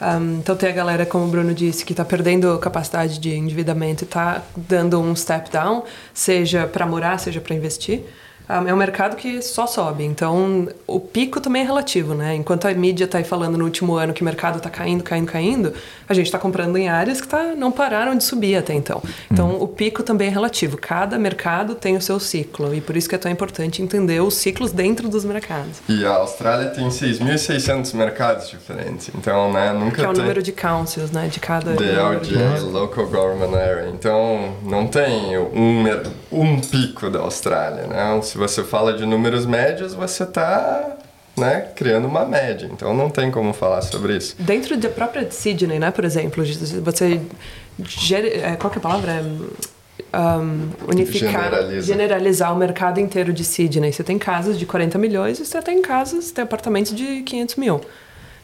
Um, então tem a galera, como o Bruno disse, que está perdendo capacidade de endividamento e está dando um step down, seja para morar, seja para investir. Um, é um mercado que só sobe, então o pico também é relativo, né? Enquanto a mídia está aí falando no último ano que o mercado está caindo, caindo, caindo, a gente está comprando em áreas que tá, não pararam de subir até então. Então o pico também é relativo. Cada mercado tem o seu ciclo e por isso que é tão importante entender os ciclos dentro dos mercados. E a Austrália tem 6.600 mercados diferentes. Então, né, nunca Que é o tem... número de councils, né? De cada. número de- DLGA, Local Government Area. Então, não tem um, um pico da Austrália, né? Se você fala de números médios, você está né, criando uma média. Então, não tem como falar sobre isso. Dentro da própria Sydney, né? Por exemplo, você. ger- é, Qual é a palavra? Um, unificar, Generaliza. generalizar o mercado inteiro de Sydney. Você tem casas de 40 milhões e você tem casas, tem apartamentos de 500 mil.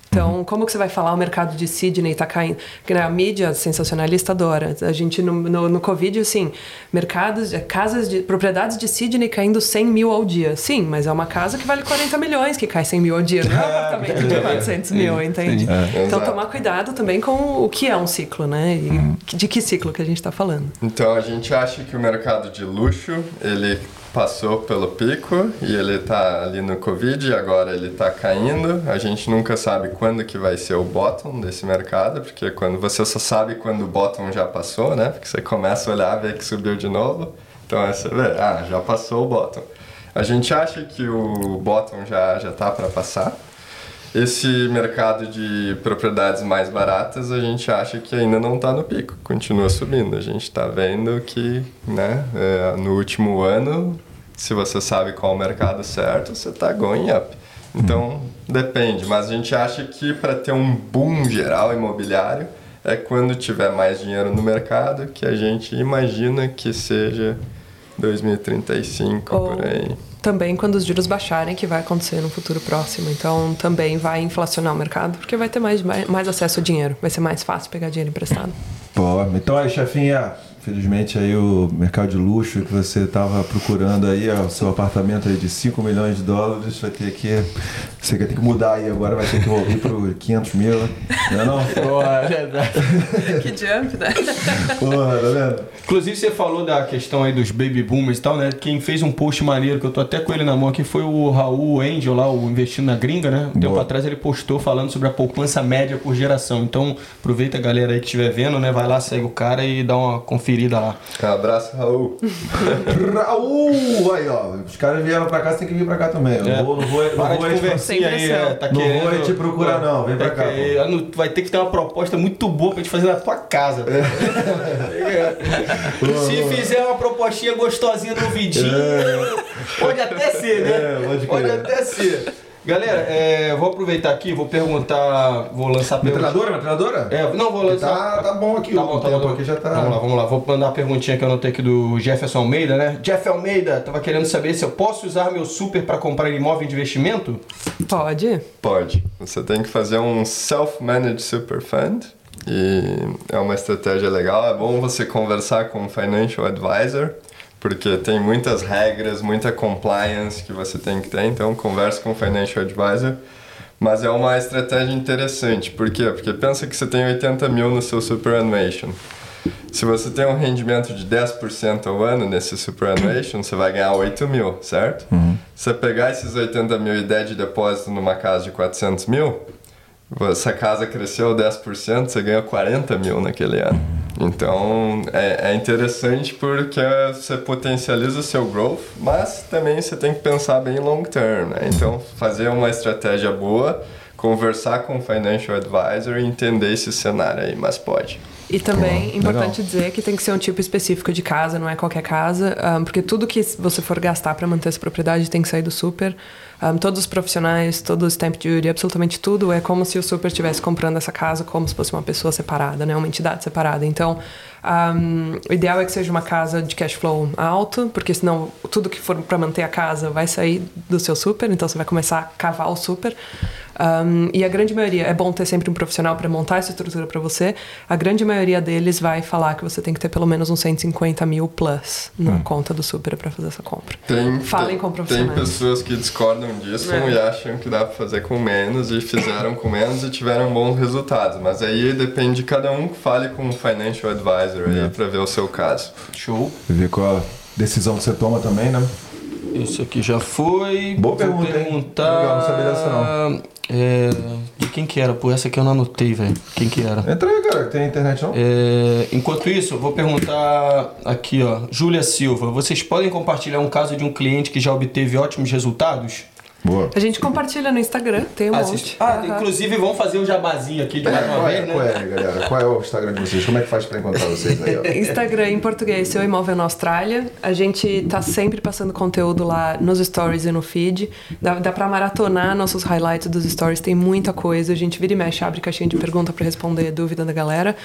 Então, como que você vai falar o mercado de Sydney está caindo? Porque né, a mídia sensacionalista adora. A gente, no, no, no Covid, assim, mercados, é, casas de, propriedades de Sydney caindo 100 mil ao dia. Sim, mas é uma casa que vale 40 milhões que cai 100 mil ao dia. Não é um [laughs] apartamento de 400 mil, entende? Então, Exato. tomar cuidado também com o que é um ciclo, né? E de que ciclo que a gente está falando. Então, a gente acha que o mercado de luxo, ele passou pelo pico e ele está ali no Covid agora ele está caindo. A gente nunca sabe quando que vai ser o bottom desse mercado, porque quando você só sabe quando o bottom já passou, né? Porque você começa a olhar, ver que subiu de novo. Então, aí você vê, ah, já passou o bottom. A gente acha que o bottom já já tá para passar. Esse mercado de propriedades mais baratas, a gente acha que ainda não está no pico, continua subindo. A gente está vendo que, né, é, no último ano, se você sabe qual o mercado certo, você está going up. Então, depende, mas a gente acha que para ter um boom geral imobiliário é quando tiver mais dinheiro no mercado, que a gente imagina que seja 2035 Ou- por aí. Também quando os juros baixarem, que vai acontecer no futuro próximo. Então, também vai inflacionar o mercado, porque vai ter mais, mais, mais acesso ao dinheiro. Vai ser mais fácil pegar dinheiro emprestado. Pô, então aí, chefinha, felizmente aí o mercado de luxo que você estava procurando aí, o seu apartamento aí de 5 milhões de dólares, vai ter que. Você vai ter que mudar aí agora, vai ter que ir pro 500 mil, né? Não é não? [laughs] Porra, é verdade. que jump, né? [laughs] Porra, tá vendo? Inclusive, você falou da questão aí dos baby boomers e tal, né? Quem fez um post maneiro, que eu tô até com ele na mão aqui, foi o Raul Angel lá, o Investindo na Gringa, né? Um tempo Boa. atrás ele postou falando sobre a poupança média por geração. Então, aproveita a galera aí que estiver vendo, né? Vai lá, segue o cara e dá uma conferida lá. Um abraço, Raul. [laughs] Raul! Aí, ó, os caras vieram pra cá, você tem que vir pra cá também. Eu É. não vou, não vou, não Para vou de aí- conversinha é, tá Não querendo... vou te procurar, não. Vem pra É cá, que- é, não- Vai ter que ter uma proposta muito boa pra gente fazer na tua casa. É. [laughs] Se fizer uma propostinha gostosinha no vidinho, pode até ser, né? É, pode crer. até ser. Galera, é, vou aproveitar aqui, vou perguntar, vou lançar pergunta. Metralhadora, metralhadora? É, não, vou lançar. Tá, tá bom aqui, Tá o bom, tá tempo bom. aqui já tá. Vamos lá, vamos lá. Vou mandar uma perguntinha que eu anotei aqui do Jefferson Almeida, né? Jeff Almeida, tava querendo saber se eu posso usar meu super para comprar imóvel de investimento? Pode. Pode. Você tem que fazer um self-managed super fund e é uma estratégia legal. É bom você conversar com um financial advisor, porque tem muitas regras, muita compliance que você tem que ter. Então, converse com um financial advisor. Mas é uma estratégia interessante. Por quê? Porque pensa que você tem 80 mil no seu superannuation. Se você tem um rendimento de 10% ao ano nesse superannuation, você vai ganhar 8 mil, certo? Se você pegar esses 80 mil e der de depósito numa casa de 400 mil, essa casa cresceu 10%, você ganha 40 mil naquele ano. Então é, é, interessante porque você potencializa o seu growth, mas também você tem que pensar bem long term. Né? Então fazer uma estratégia boa, conversar com o financial advisor e entender esse cenário aí, mas pode. E também é importante legal. dizer que tem que ser um tipo específico de casa, não é qualquer casa, porque tudo que você for gastar para manter essa propriedade tem que sair do super. Um, todos os profissionais, todo o stamp duty, absolutamente tudo é como se o super estivesse comprando essa casa como se fosse uma pessoa separada, né? uma entidade separada. Então, um, o ideal é que seja uma casa de cash flow alto, porque senão tudo que for para manter a casa vai sair do seu super, então você vai começar a cavar o super. Um, e a grande maioria, é bom ter sempre um profissional para montar essa estrutura para você. A grande maioria deles vai falar que você tem que ter pelo menos uns 150 mil plus na hum. conta do super para fazer essa compra. Tem, Falem com profissionais. Tem pessoas que discordam disso é. e acham que dá para fazer com menos e fizeram com menos e tiveram bons resultados. Mas aí depende de cada um. Fale com um financial advisor é. aí para ver o seu caso. Show. Ver qual a decisão que você toma também, né? Isso aqui já foi. Boa Vou pergunta, perguntar... hein? Legal, não sabia dessa não. É, de quem que era? Pô, essa aqui eu não anotei, velho. Quem que era? Entra aí, cara, tem internet não? É, enquanto isso, eu vou perguntar aqui, ó. Júlia Silva, vocês podem compartilhar um caso de um cliente que já obteve ótimos resultados? Boa. A gente compartilha no Instagram, tem um ah, monte. Ah, uhum. inclusive vamos fazer um jabazinho aqui de é, mais uma qual vez, é, né? Qual é, galera? Qual é o Instagram de vocês? Como é que faz para encontrar vocês aí? Ó? [laughs] Instagram em português, Seu Imóvel na Austrália. A gente tá sempre passando conteúdo lá nos stories e no feed. Dá, dá para maratonar nossos highlights dos stories, tem muita coisa. A gente vira e mexe, abre caixinha de pergunta para responder dúvida da galera.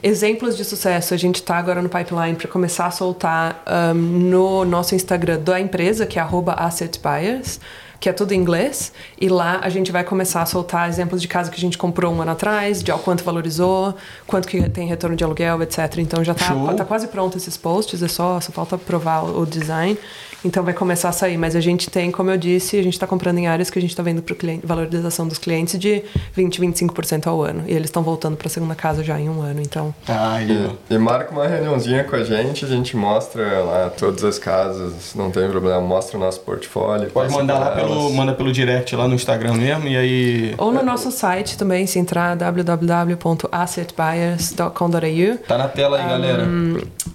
Exemplos de sucesso, a gente está agora no pipeline para começar a soltar um, no nosso Instagram da empresa, que é @assetbuyers que é tudo em inglês, e lá a gente vai começar a soltar exemplos de casa que a gente comprou um ano atrás, de quanto valorizou, quanto que tem retorno de aluguel, etc. Então já está tá quase pronto esses posts, é só, só falta provar o design. Então vai começar a sair, mas a gente tem, como eu disse, a gente está comprando em áreas que a gente está vendo para valorização dos clientes de 20, 25% ao ano. E eles estão voltando para a segunda casa já em um ano, então. Ah, e, e marca uma reuniãozinha com a gente, a gente mostra lá todas as casas, não tem problema, mostra o nosso portfólio. Pode mandar lá pelo, manda pelo direct lá no Instagram mesmo e aí. Ou no nosso site também, se entrar www.assetbuyers.com.au. Tá na tela aí, um, galera.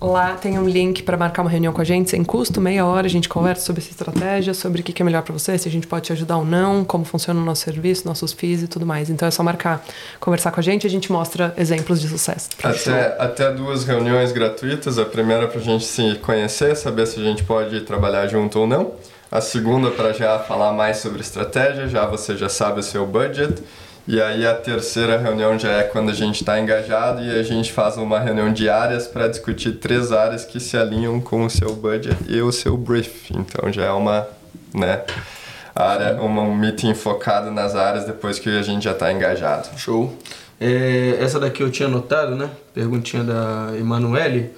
Lá tem um link para marcar uma reunião com a gente sem custo, meia hora gente conversa sobre essa estratégia, sobre o que é melhor para você, se a gente pode te ajudar ou não, como funciona o nosso serviço, nossos FIIs e tudo mais. Então é só marcar, conversar com a gente e a gente mostra exemplos de sucesso. Até, até duas reuniões gratuitas. A primeira para a gente se conhecer, saber se a gente pode trabalhar junto ou não. A segunda para já falar mais sobre estratégia, já você já sabe o seu budget. E aí a terceira reunião já é quando a gente está engajado e a gente faz uma reunião de áreas para discutir três áreas que se alinham com o seu budget e o seu brief. Então já é uma, né, área, uma, um meeting focado nas áreas depois que a gente já está engajado. Show. É, essa daqui eu tinha anotado, né? Perguntinha da Emanuele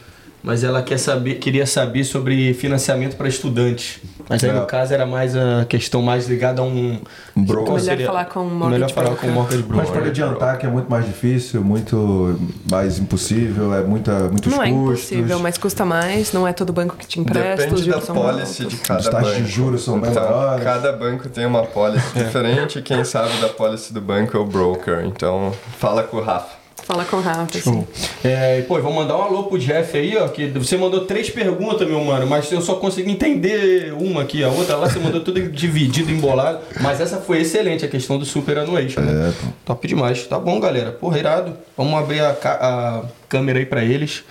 mas ela quer saber, queria saber sobre financiamento para estudantes. Mas aí, é. no caso, era mais a questão mais ligada a um... um broker. Melhor seria, falar com um mortgage Melhor falar broker. com um mortgage broker. Mas pode adiantar que é muito mais difícil, muito mais impossível, é muita, muitos não custos. Não é impossível, mas custa mais, não é todo banco que te empresta. Depende da policy de cada Os banco. de juros são bem então, maiores. Cada banco tem uma policy [laughs] diferente, quem sabe da policy do banco é o broker. Então, fala com o Rafa. Fala com o Rafa, assim. É, pô, vou mandar um alô pro Jeff aí, ó, que você mandou três perguntas, meu mano, mas eu só consegui entender uma aqui, a outra lá você mandou tudo dividido, embolado, mas essa foi excelente, a questão do Super Annuation. Né? É, Top demais. Tá bom, galera. Porra, irado. Vamos abrir a, a câmera aí pra eles.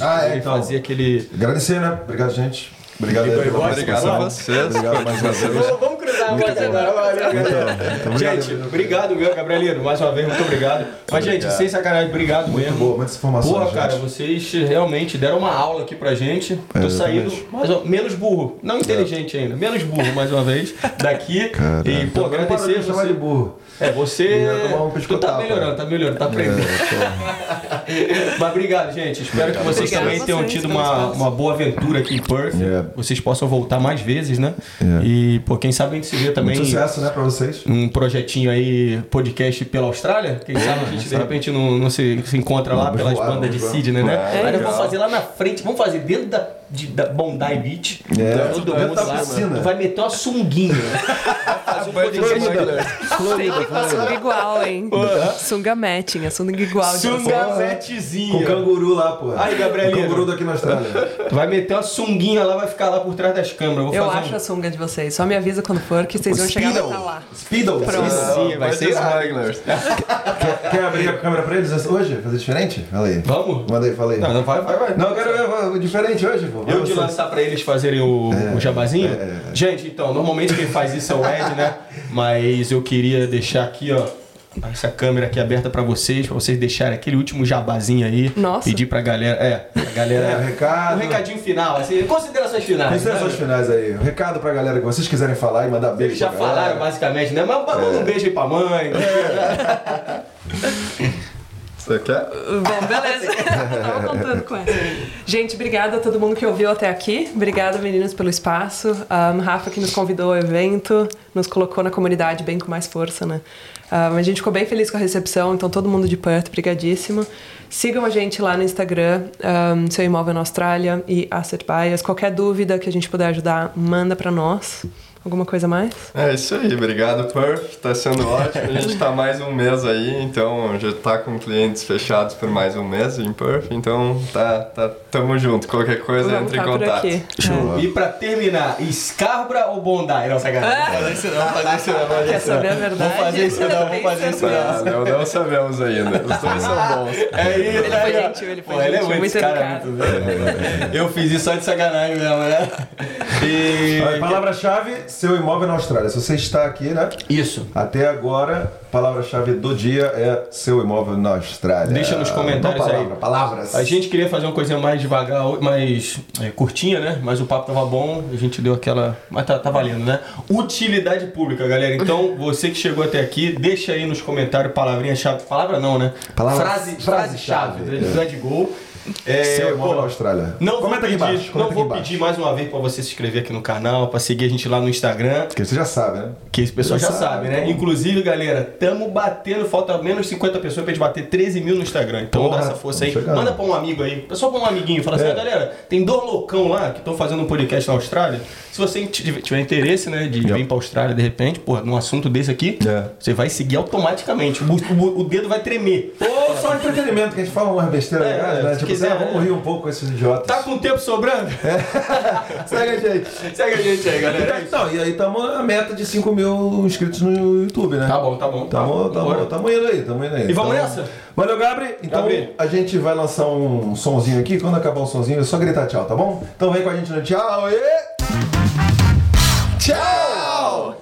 Ah, é, então. Fazer aquele... Agradecer, né? Obrigado, gente. Obrigado, Obrigado, obrigado a vocês. Obrigado mais uma vez. Vamos agora. Valeu, então, gente, obrigado, meu, Gabrielino. Mais uma vez, muito obrigado. Mas, gente, sem sacanagem, obrigado muito mesmo. Boa, muitas informações. Porra, cara, vocês realmente deram uma aula aqui pra gente. Tô é, saindo mais, menos burro. Não inteligente ainda, menos burro, mais uma vez, daqui. Caramba. E, pô, agradecer você. De burro. É, você. Tu tá melhorando, tá melhorando, tá aprendendo. É, [laughs] Mas obrigado, gente. Espero que vocês também tenham tido uma, uma boa aventura aqui em Perth. Yeah. Vocês possam voltar mais vezes, né? Yeah. E, pô, quem sabe a gente se vê também. Muito sucesso, né, pra vocês. Um projetinho aí, podcast pela Austrália. Quem sabe a gente de repente não, não se, se encontra lá pelas bandas de Sydney, né? É, Aí vamos fazer lá na frente, vamos fazer dentro da, de, da Bondi Beach. É, todo mundo lá. Tu vai meter uma sunguinha. [laughs] fazer um podcast. Tem que uma sunga igual, hein? Sunga matching, a sunga igual. Sunga Com metzinha. canguru lá, pô. Aí, Gabrielino. O canguru daqui na Austrália. Tu vai meter uma sunguinha lá, vai ficar lá por trás das câmeras. Vou Eu fazer acho um... a sunga de vocês. Só me avisa quando for que vocês vão chegar e vai estar lá. Speedo. Pronto. Sim, vai ser irado. Smuggler. Quer, quer abrir a câmera pra eles hoje? Fazer diferente? Fala aí. Vamos? Manda aí, fala aí. Não, não, vai, vai, vai. Não, eu quero ver diferente hoje, pô. Vai Eu de lançar pra eles fazerem o, o jabazinho? é. Gente, então, normalmente quem faz isso é o Ed, né? Mas eu queria deixar aqui, ó, essa câmera aqui aberta pra vocês, pra vocês deixarem aquele último jabazinho aí. Nossa. Pedir pra galera, é, a galera... É, recado. Um recadinho final, assim, considerações finais. Considerações né? finais aí. Um recado pra galera que vocês quiserem falar e mandar beijo Eles já pra galera. falaram basicamente, né? Mas manda É. um beijo aí pra mãe. [laughs] Você quer? Bom, beleza. [laughs] Tava contando com essa. Gente, obrigada a todo mundo que ouviu até aqui. Obrigada, meninas, pelo espaço. Um, Rafa que nos convidou ao evento, nos colocou na comunidade bem com mais força, né? Um, a gente ficou bem feliz com a recepção, então todo mundo de Perth, brigadíssimo. Sigam a gente lá no Instagram, um, Seu Imóvel na Austrália e Asset Bias. Qualquer dúvida que a gente puder ajudar, manda pra nós. Alguma coisa mais? É isso aí, obrigado Perf, tá sendo ótimo. A gente tá mais um mês aí, então já tá com clientes fechados por mais um mês em Perf, então tá, tá, tamo junto. Qualquer coisa Vamos entre em tá contato. Show. E pra terminar, Scarbra ou Bondi? Não, sacanagem. Fazer isso não, vamos fazer isso não. vamos fazer Quer isso não. saber a verdade? Vamos fazer isso não, vamos fazer isso não. não, não sabemos ainda. Os dois são bons. É isso, Ele foi aí, ó. gentil, ele foi Pô, ele é gentil, muito, muito cara é muito bem. Eu fiz isso só de sacanagem mesmo, né? E... Palavra-chave, seu imóvel na Austrália. Se você está aqui, né? Isso. Até agora, palavra-chave do dia é seu imóvel na Austrália. Deixa nos comentários palavra, aí. Palavras. A gente queria fazer uma coisinha mais devagar, mais é, curtinha, né? Mas o papo tava bom, a gente deu aquela. Mas tá, tá valendo, né? Utilidade pública, galera. Então, [laughs] você que chegou até aqui, deixa aí nos comentários palavrinha-chave. Palavra não, né? Palavra- frase, frase-chave. frase-chave. Do Ed Gol. É, Seu pô, na Austrália. Não vou comenta pedir, aqui não vou aqui pedir mais uma vez pra você se inscrever aqui no canal, pra seguir a gente lá no Instagram. Porque você já sabe, né? Que esse pessoal já, Já sabe, sabe, né? então. Inclusive, galera, tamo batendo, falta menos 50 pessoas pra gente bater 13 mil no Instagram. Então Porra, dá essa força aí. vamos chegando. Manda pra um amigo aí, só pra um amiguinho. Fala assim, É. ah, galera, tem dois loucão lá que estão fazendo um podcast na Austrália. Se você tiver interesse, né, de vir pra Austrália de repente, porra, num assunto desse aqui, É. você vai seguir automaticamente. O, o- o dedo vai tremer. Ou só entretenimento, que a gente fala umas besteiras É, legais, né? Tipo, assim, ah, vamos né? rir um pouco com esses idiotas. Tá com tempo sobrando? [laughs] Segue a gente. Segue a gente aí, galera. É. Então, e aí tamo a meta de 5 mil inscritos no YouTube, né? Tá bom, tá bom. tá Tamo, bom. tamo, tamo indo aí, tamo indo aí. E vamos Então, nessa? Valeu, Gabri. Então a gente vai lançar um sonzinho aqui. Quando acabar o sonzinho, é só gritar tchau, tá bom? Então vem com a gente no tchau e. Tchau!